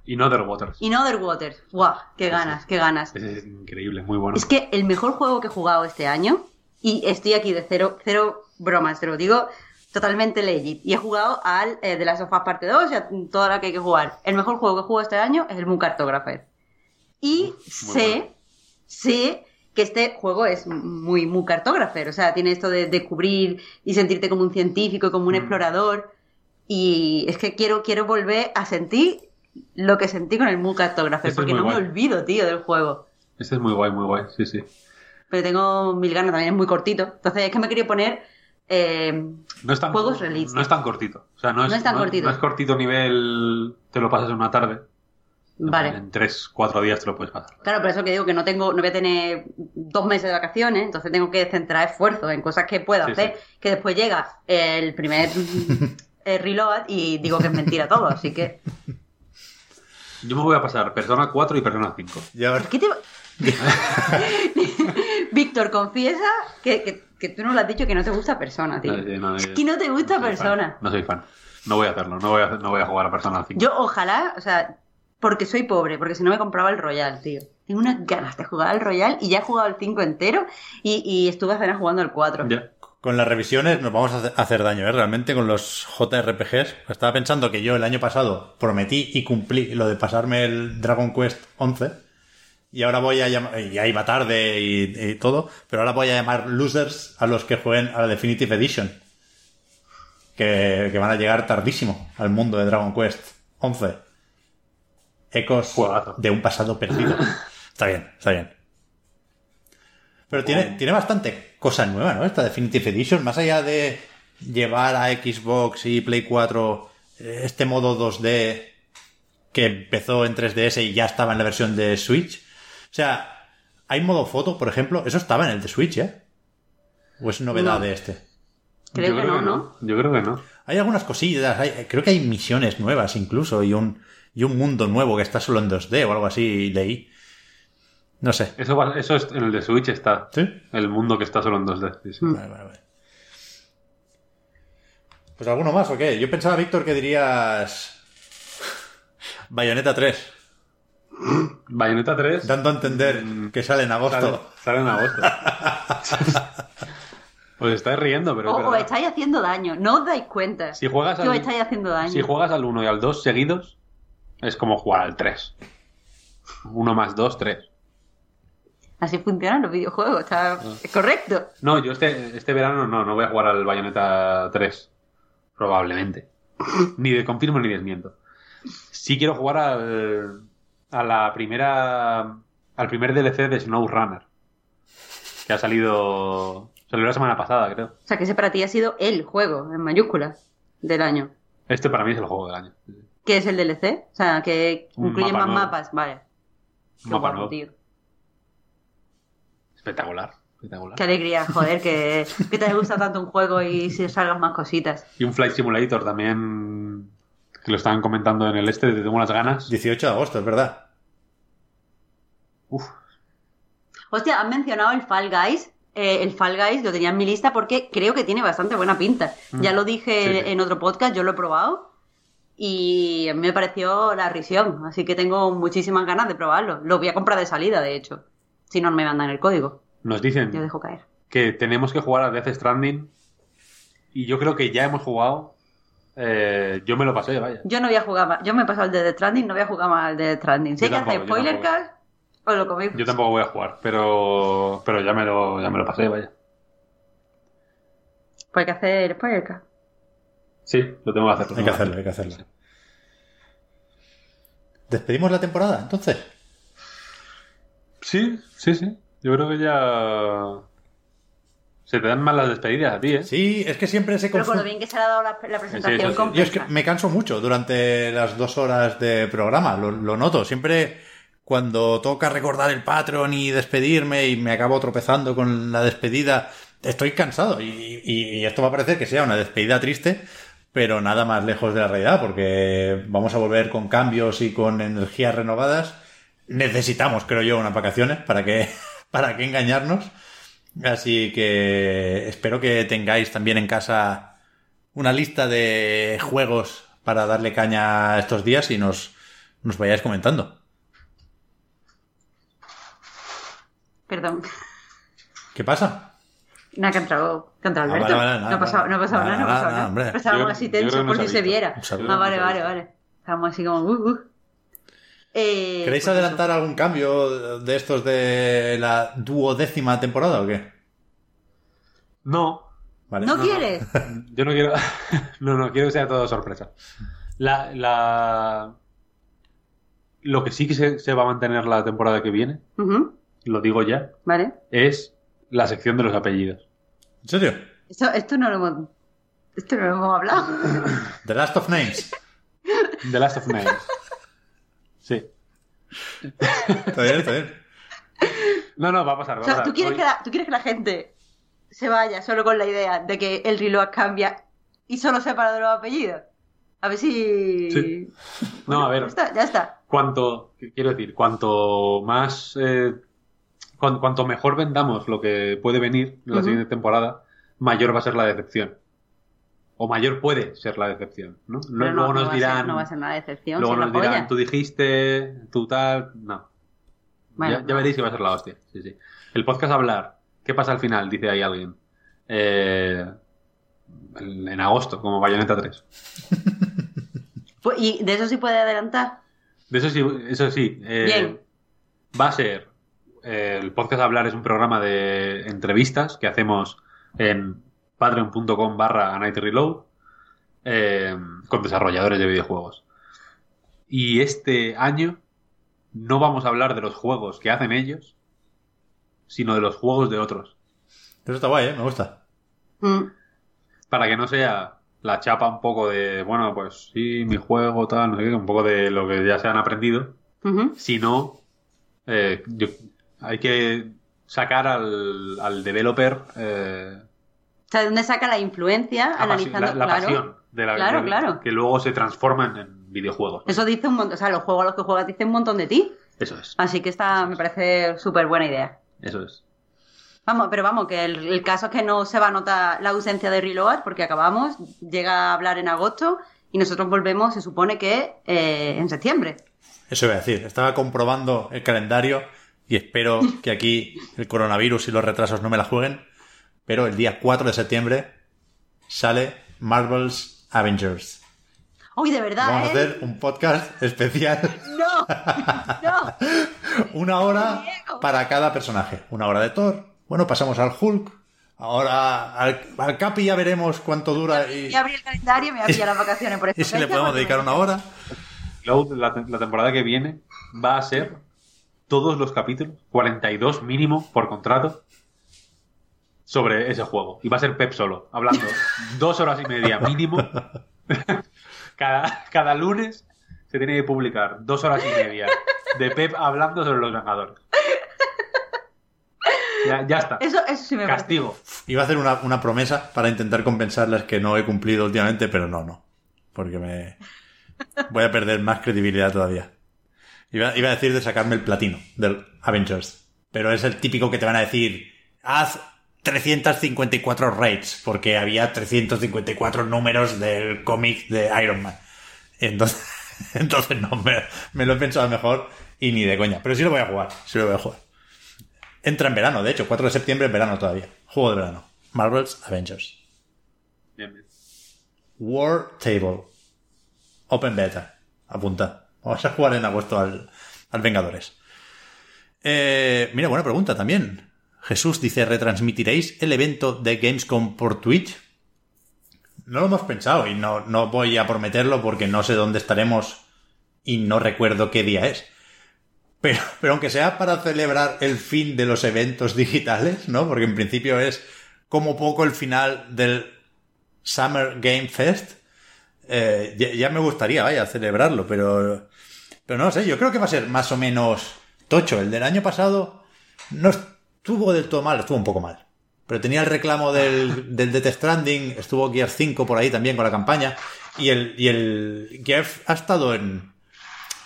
Y Other Waters. In Other Waters. ¡Guau! ¡Qué ganas, qué ganas! Ese es increíble, muy bueno. Es que el mejor juego que he jugado este año, y estoy aquí de cero, cero bromas, te lo digo totalmente legit. Y he jugado al eh, de las sofás parte 2 y a toda la que hay que jugar. El mejor juego que he jugado este año es el Moon Cartographer. Y sé, bueno. sé que este juego es muy Moon Cartographer. O sea, tiene esto de descubrir y sentirte como un científico como un Mm. explorador. Y es que quiero, quiero volver a sentir lo que sentí con el Moon Cartographer, Este porque muy no me olvido, tío, del juego. Este es muy guay, muy guay, sí, sí. Pero tengo mil ganas, también es muy cortito. Entonces es que me quería poner eh, No es tan, Juegos realistas. No es tan cortito. O sea, no es, No es tan cortito. No es cortito nivel. Te lo pasas en una tarde. Vale. En 3, 4 días te lo puedes pasar. Claro, por eso que digo que no tengo, no voy a tener dos meses de vacaciones, entonces tengo que centrar esfuerzos en cosas que pueda Sí, hacer, sí. que después llega el primer <laughs> eh, reload y digo que es mentira todo, así que. Yo me voy a pasar Persona 4 y Persona 5. Ya ¿Por qué te... <laughs> Víctor, confiesa que, que, que tú no lo has dicho que no te gusta persona, tío. No, sí, no, es que no te gusta no persona. fan. No soy fan. No voy a hacerlo. No voy a, no voy a jugar a Persona 5. Yo ojalá, o sea, porque soy pobre, porque si no me compraba el Royal, tío. Tengo unas ganas de jugar al Royal y ya he jugado el 5 entero y, y estuve apenas jugando el 4. Ya. Con las revisiones nos vamos a hace- hacer daño, ¿eh? Realmente con los JRPGs. Estaba pensando que yo el año pasado prometí y cumplí lo de pasarme el Dragon Quest 11. Y ahora voy a llamar, y ya iba tarde y, y todo, pero ahora voy a llamar losers a los que jueguen a la Definitive Edition. Que, que van a llegar tardísimo al mundo de Dragon Quest 11. Ecos Juegazo. de un pasado perdido. <laughs> Está bien, está bien. Pero tiene, tiene bastante cosa nueva, ¿no? Esta Definitive Edition, más allá de llevar a Xbox y Play 4 eh, este modo 2D que empezó en 3DS y ya estaba en la versión de Switch. O sea, hay modo foto, por ejemplo, eso estaba en el de Switch, ¿eh? ¿O es novedad No. de este? Creo Yo que no, ¿no? Yo creo que no. Hay algunas cosillas, hay- creo que hay misiones nuevas incluso y un, y un mundo nuevo que está solo en 2D o algo así, leí. No sé. Eso, va- eso es, en el de Switch está. ¿Sí? El mundo que está solo en 2D. sí, sí. Mm. Vale, vale, vale. Pues alguno más o qué? Yo pensaba, Víctor, que dirías. Bayonetta 3, Bayonetta 3 dando a entender que sale en sale, agosto. sale en agosto. <laughs> Os estáis riendo, pero O, es estáis haciendo daño, no os dais cuenta. Si juegas al- estáis haciendo daño. Si juegas al 1 y al 2 seguidos, es como jugar al 3. 1 más 2, 3. Así funcionan los videojuegos, está Ah. es correcto. No, yo este, este verano no, no voy a jugar al Bayonetta 3. Probablemente. <laughs> Ni de confirmo ni desmiento. Sí quiero jugar al, a la primera. al primer DLC de SnowRunner. Que ha salido. Salió la semana pasada, creo. O sea, que ese para ti ha sido el juego, en mayúsculas, del año. Este para mí es el juego del año. ¿Qué es el DLC? O sea, que incluye mapa más nuevo. mapas, vale. Qué mapa guapo, nuevo. tío. Espectacular. espectacular. Qué alegría, joder, que, que te gusta tanto un juego y si salgan más cositas. Y un Flight Simulator también. Que lo estaban comentando en el este, te tengo unas ganas. 18 de agosto, es verdad. Uf, Hostia, han mencionado el Fall Guys. Eh, el Fall Guys lo tenía en mi lista porque creo que tiene bastante buena pinta. Ya lo dije Sí, sí. en otro podcast, yo lo he probado y a mí me pareció la risión. Así que tengo muchísimas ganas de probarlo. Lo voy a comprar de salida, de hecho. Si no me mandan el código, nos dicen yo dejo caer. que tenemos que jugar a Death Stranding. Y yo creo que ya hemos jugado. Eh, yo me lo pasé, vaya. Yo no voy a jugar más. Yo me he pasado el de The Stranding, no voy a jugar más al de The Stranding. Si hay que hacer spoiler cast, os lo coméis. Yo tampoco voy a jugar, pero pero ya me lo, ya me lo pasé, vaya. Pues hay que hacer spoiler cast. Sí, lo tengo que hacer. Hay que hacerlo, hay que hacerlo. ¿Despedimos la temporada, entonces? Sí, sí, sí. Yo creo que ya. Se te dan mal las despedidas a ti, ¿eh? Sí, es que siempre se Pero con lo confunde. bien que se ha dado la, la presentación Sí, eso sí. con Yo es que me canso mucho durante las dos horas de programa, lo, lo noto. Siempre cuando toca recordar el Patreon y despedirme y me acabo tropezando con la despedida, estoy cansado. Y, y- y esto va a parecer que sea una despedida triste, pero nada más lejos de la realidad, porque vamos a volver con cambios y con energías renovadas. Necesitamos, creo yo, unas vacaciones para que, <laughs> para que engañarnos. Así que espero que tengáis también en casa una lista de juegos para darle caña estos días y nos, nos vayáis comentando. Perdón. ¿Qué pasa? Nada, que ha entrado, que ha entrado Ah, Alberto. vale, vale, no ha pasado, no ha pasado nada, nada, no ha nada, pasado nada, nada. Estábamos así tensos por no si se viera. Ah, vale, No vale, vale. Estábamos así como... Uh, uh. Eh, ¿Queréis pues adelantar algún cambio de estos de la duodécima temporada o qué? No, Vale. ¿No quieres? <laughs> yo no quiero. <laughs> no, no, quiero que sea todo sorpresa. La. la... Lo que sí que se, se va a mantener la temporada que viene, lo digo ya, Vale. es la sección de los apellidos. ¿En serio? Esto, esto no lo hemos... Esto no lo hemos hablado. <laughs> The Last of Names. The Last of Names. Sí. Está bien, está bien. No, no, va a pasar. Va O a sea, pasar. ¿tú quieres, Hoy- que la, ¿tú quieres que la gente se vaya solo con la idea de que el reload cambia y solo sepa de los apellidos? A ver si... Sí. No, a ver. Ya está, ya está. cuanto, quiero decir, cuanto más, eh, cuan- cuanto, mejor vendamos lo que puede venir en la siguiente temporada, mayor va a ser la decepción. O mayor puede ser la decepción, ¿no? Luego no, nos no ser- dirán, no va a ser una decepción. luego nos dirán, tú dijiste, tú tal, no. Bueno, ya, ya veréis que va a ser la hostia. Sí, sí. El podcast hablar, ¿qué pasa al final? Dice ahí alguien. Eh, en en agosto, como Bayonetta 3. <laughs> Pues, ¿Y de eso sí puede adelantar? De eso sí, eso sí. eh, Bien. Va a ser. El podcast Hablar es un programa de entrevistas que hacemos en patreon.com barra A Night Reload eh, con desarrolladores de videojuegos. Y este año no vamos a hablar de los juegos que hacen ellos, sino de los juegos de otros. Eso está guay, ¿eh? Me gusta. Mm. Para que no sea la chapa un poco de, bueno, pues sí, mi juego, tal, no sé qué, un poco de lo que ya se han aprendido. Ujú. Si no, eh, yo- hay que sacar al, al developer eh, O sea, ¿de dónde saca la influencia? la, analizando, la- la claro. pasión de la Claro, de- claro. que luego se transforman en videojuegos. Eso dice un montón, o sea, los juegos a los que juegas dicen un montón de ti. Eso es, Así que esta me parece súper buena idea. eso es. Vamos, pero vamos, que el, el caso es que no se va a notar la ausencia de Reload porque acabamos, llega a hablar en agosto y nosotros volvemos, se supone que eh, en septiembre. Eso iba a decir. Estaba comprobando el calendario y espero <laughs> que aquí el coronavirus y los retrasos no me la jueguen. Pero el día 4 de septiembre sale Marvel's Avengers. ¡Uy, de verdad! Vamos a ¿eh? hacer un podcast especial. ¡No! ¡No! <laughs> Una hora para cada personaje. Una hora de Thor. Bueno, pasamos al Hulk. Ahora al, al Capi ya veremos cuánto dura y, Y abrí el calendario y me voy a pillar las <laughs> vacaciones por esta y si le podemos dedicar una hora. Luego, la, te- la temporada que viene va a ser todos los capítulos, 42 mínimo por contrato, sobre ese juego. Y va a ser Pep solo, hablando <laughs> dos horas y media mínimo. <laughs> cada, cada lunes se tiene que publicar dos horas y media de Pep hablando sobre los Vengadores. Ya, ya está. Eso, eso sí me parece. Castigo. Iba a hacer una, una promesa para intentar compensar las que no he cumplido últimamente, pero no, no. Porque me voy a perder más credibilidad todavía. Iba, iba a decir de sacarme el platino del Avengers. Pero es el típico que te van a decir, haz 354 raids, porque había 354 números del cómic de Iron Man. Entonces, <laughs> entonces no, me, me lo he pensado mejor y ni de coña. Pero sí lo voy a jugar, sí lo voy a jugar. Entra en verano, de hecho, 4 de septiembre en verano todavía. Juego de verano. Marvel's Avengers. Bien, bien. War Table. Open Beta. Apunta. Vamos a jugar en agosto al, al Vengadores. Eh, mira, buena pregunta también. Jesús dice, ¿retransmitiréis el evento de Gamescom por Twitch? No lo hemos pensado y no, no voy a prometerlo porque no sé dónde estaremos y no recuerdo qué día es. Pero, pero aunque sea para celebrar el fin de los eventos digitales, ¿no? Porque en principio es como poco el final del Summer Game Fest. eh, ya, ya me gustaría, vaya, celebrarlo, pero, pero no sé, yo creo que va a ser más o menos tocho. El del año pasado no estuvo del todo mal, estuvo un poco mal. Pero tenía el reclamo del, <laughs> del Death Stranding, estuvo Gear 5 por ahí también con la campaña, y el, y el Gear ha estado en,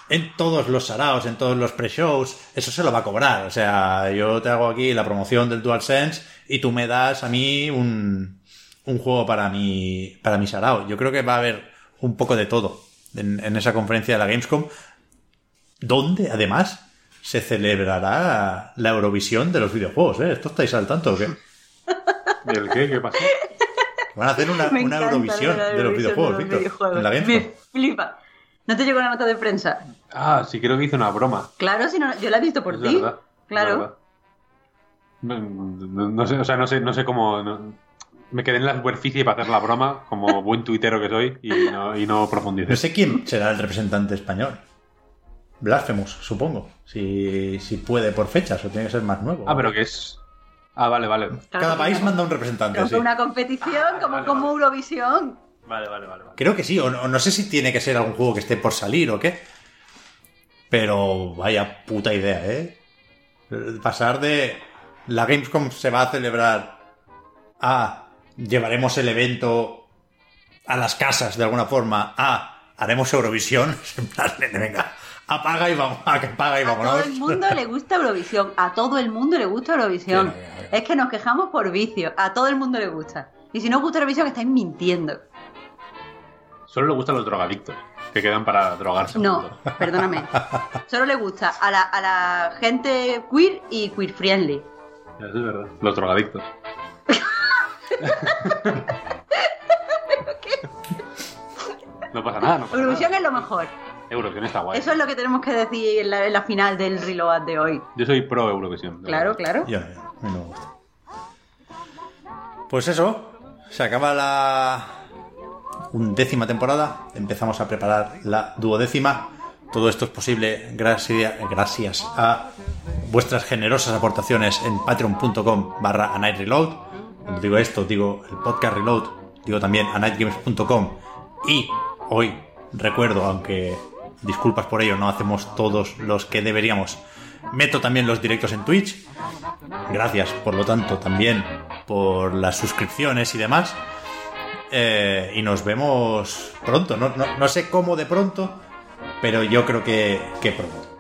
en todos los saraos, en todos los pre-shows, eso se lo va a cobrar. O sea, yo te hago aquí la promoción del DualSense y tú me das a mí un, un juego para mi, para mi sarao. Yo creo que va a haber un poco de todo en, en esa conferencia de la Gamescom, donde además se celebrará la Eurovisión de los videojuegos. ¿eh? ¿Esto estáis al tanto o qué? <laughs> ¿El qué? ¿Qué pasó? Van a hacer una, Eurovisión de los videojuegos, de los Víctor. videojuegos. En la. Me flipa. ¿No te llegó la nota de prensa? Ah, sí, creo que hice una broma. Claro, si no, yo la he visto por ti. claro. No, no- no sé, o sea, no sé, no sé cómo. no- me quedé en la superficie para hacer la broma, como buen tuitero que soy, y no, y no profundicé. No sé quién será el representante español. Blasphemous, supongo. Si, si puede por fechas o tiene que ser más nuevo. Ah, pero que es. Ah, vale, vale. Cada país manda un representante, Pero sí. fue una competición Ah, como, vale, como vale. Eurovisión. Vale, vale, vale. vale. Creo que sí, o no, no sé si tiene que ser algún juego que esté por salir o qué. Pero vaya puta idea, ¿eh? Pasar de la Gamescom se va a celebrar a llevaremos el evento a las casas de alguna forma a haremos Eurovisión. <laughs> En plan, venga, apaga y vamos, apaga y A vámonos. todo el mundo le gusta Eurovisión. A todo el mundo le gusta Eurovisión. Sí, no, no, no. Es que nos quejamos por vicio. A todo el mundo le gusta. Y si no os gusta Eurovisión, estáis mintiendo. Solo le gustan los drogadictos, que quedan para drogarse. No, <laughs> perdóname. Solo le gusta a la, a la gente queer y queer friendly. Eso es verdad. Los drogadictos. <laughs> <laughs> No pasa nada, no pasa Eurovisión nada. es lo mejor. Eurovisión está guay. Eso es lo que tenemos que decir en la, en la final del Reload de hoy. Yo soy pro Eurovisión. Claro, verdad. claro. Yo no, yo no, a mí no me gusta. Pues eso, se acaba la undécima temporada, empezamos a preparar la duodécima. Todo esto es posible gracias, gracias a vuestras generosas aportaciones en patreon.com barra Reload. Cuando digo esto, digo el podcast Reload, digo también a nightgames.com y hoy recuerdo, aunque disculpas por ello, no hacemos todos los que deberíamos. Meto también los directos en Twitch. Gracias, por lo tanto, también por las suscripciones y demás. Eh, y nos vemos pronto. No, no- no sé cómo de pronto, pero yo creo que, que pronto.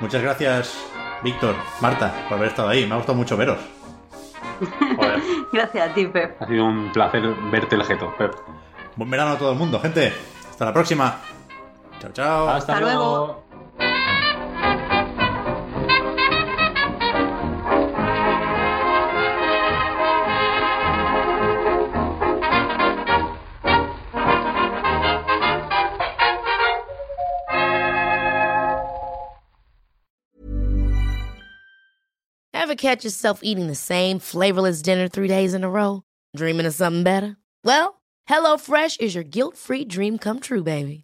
Muchas gracias, Víctor, Marta, por haber estado ahí. Me ha gustado mucho veros. Joder, <laughs> Gracias a ti, Pep. ha sido un placer verte el jeto, Pep. Buen verano a todo el mundo, gente. Hasta la próxima. Chao, chao. Hasta luego. Ever catch yourself eating the same flavorless dinner three days in a row? Dreaming of something better? Well, HelloFresh is your guilt free dream come true, baby.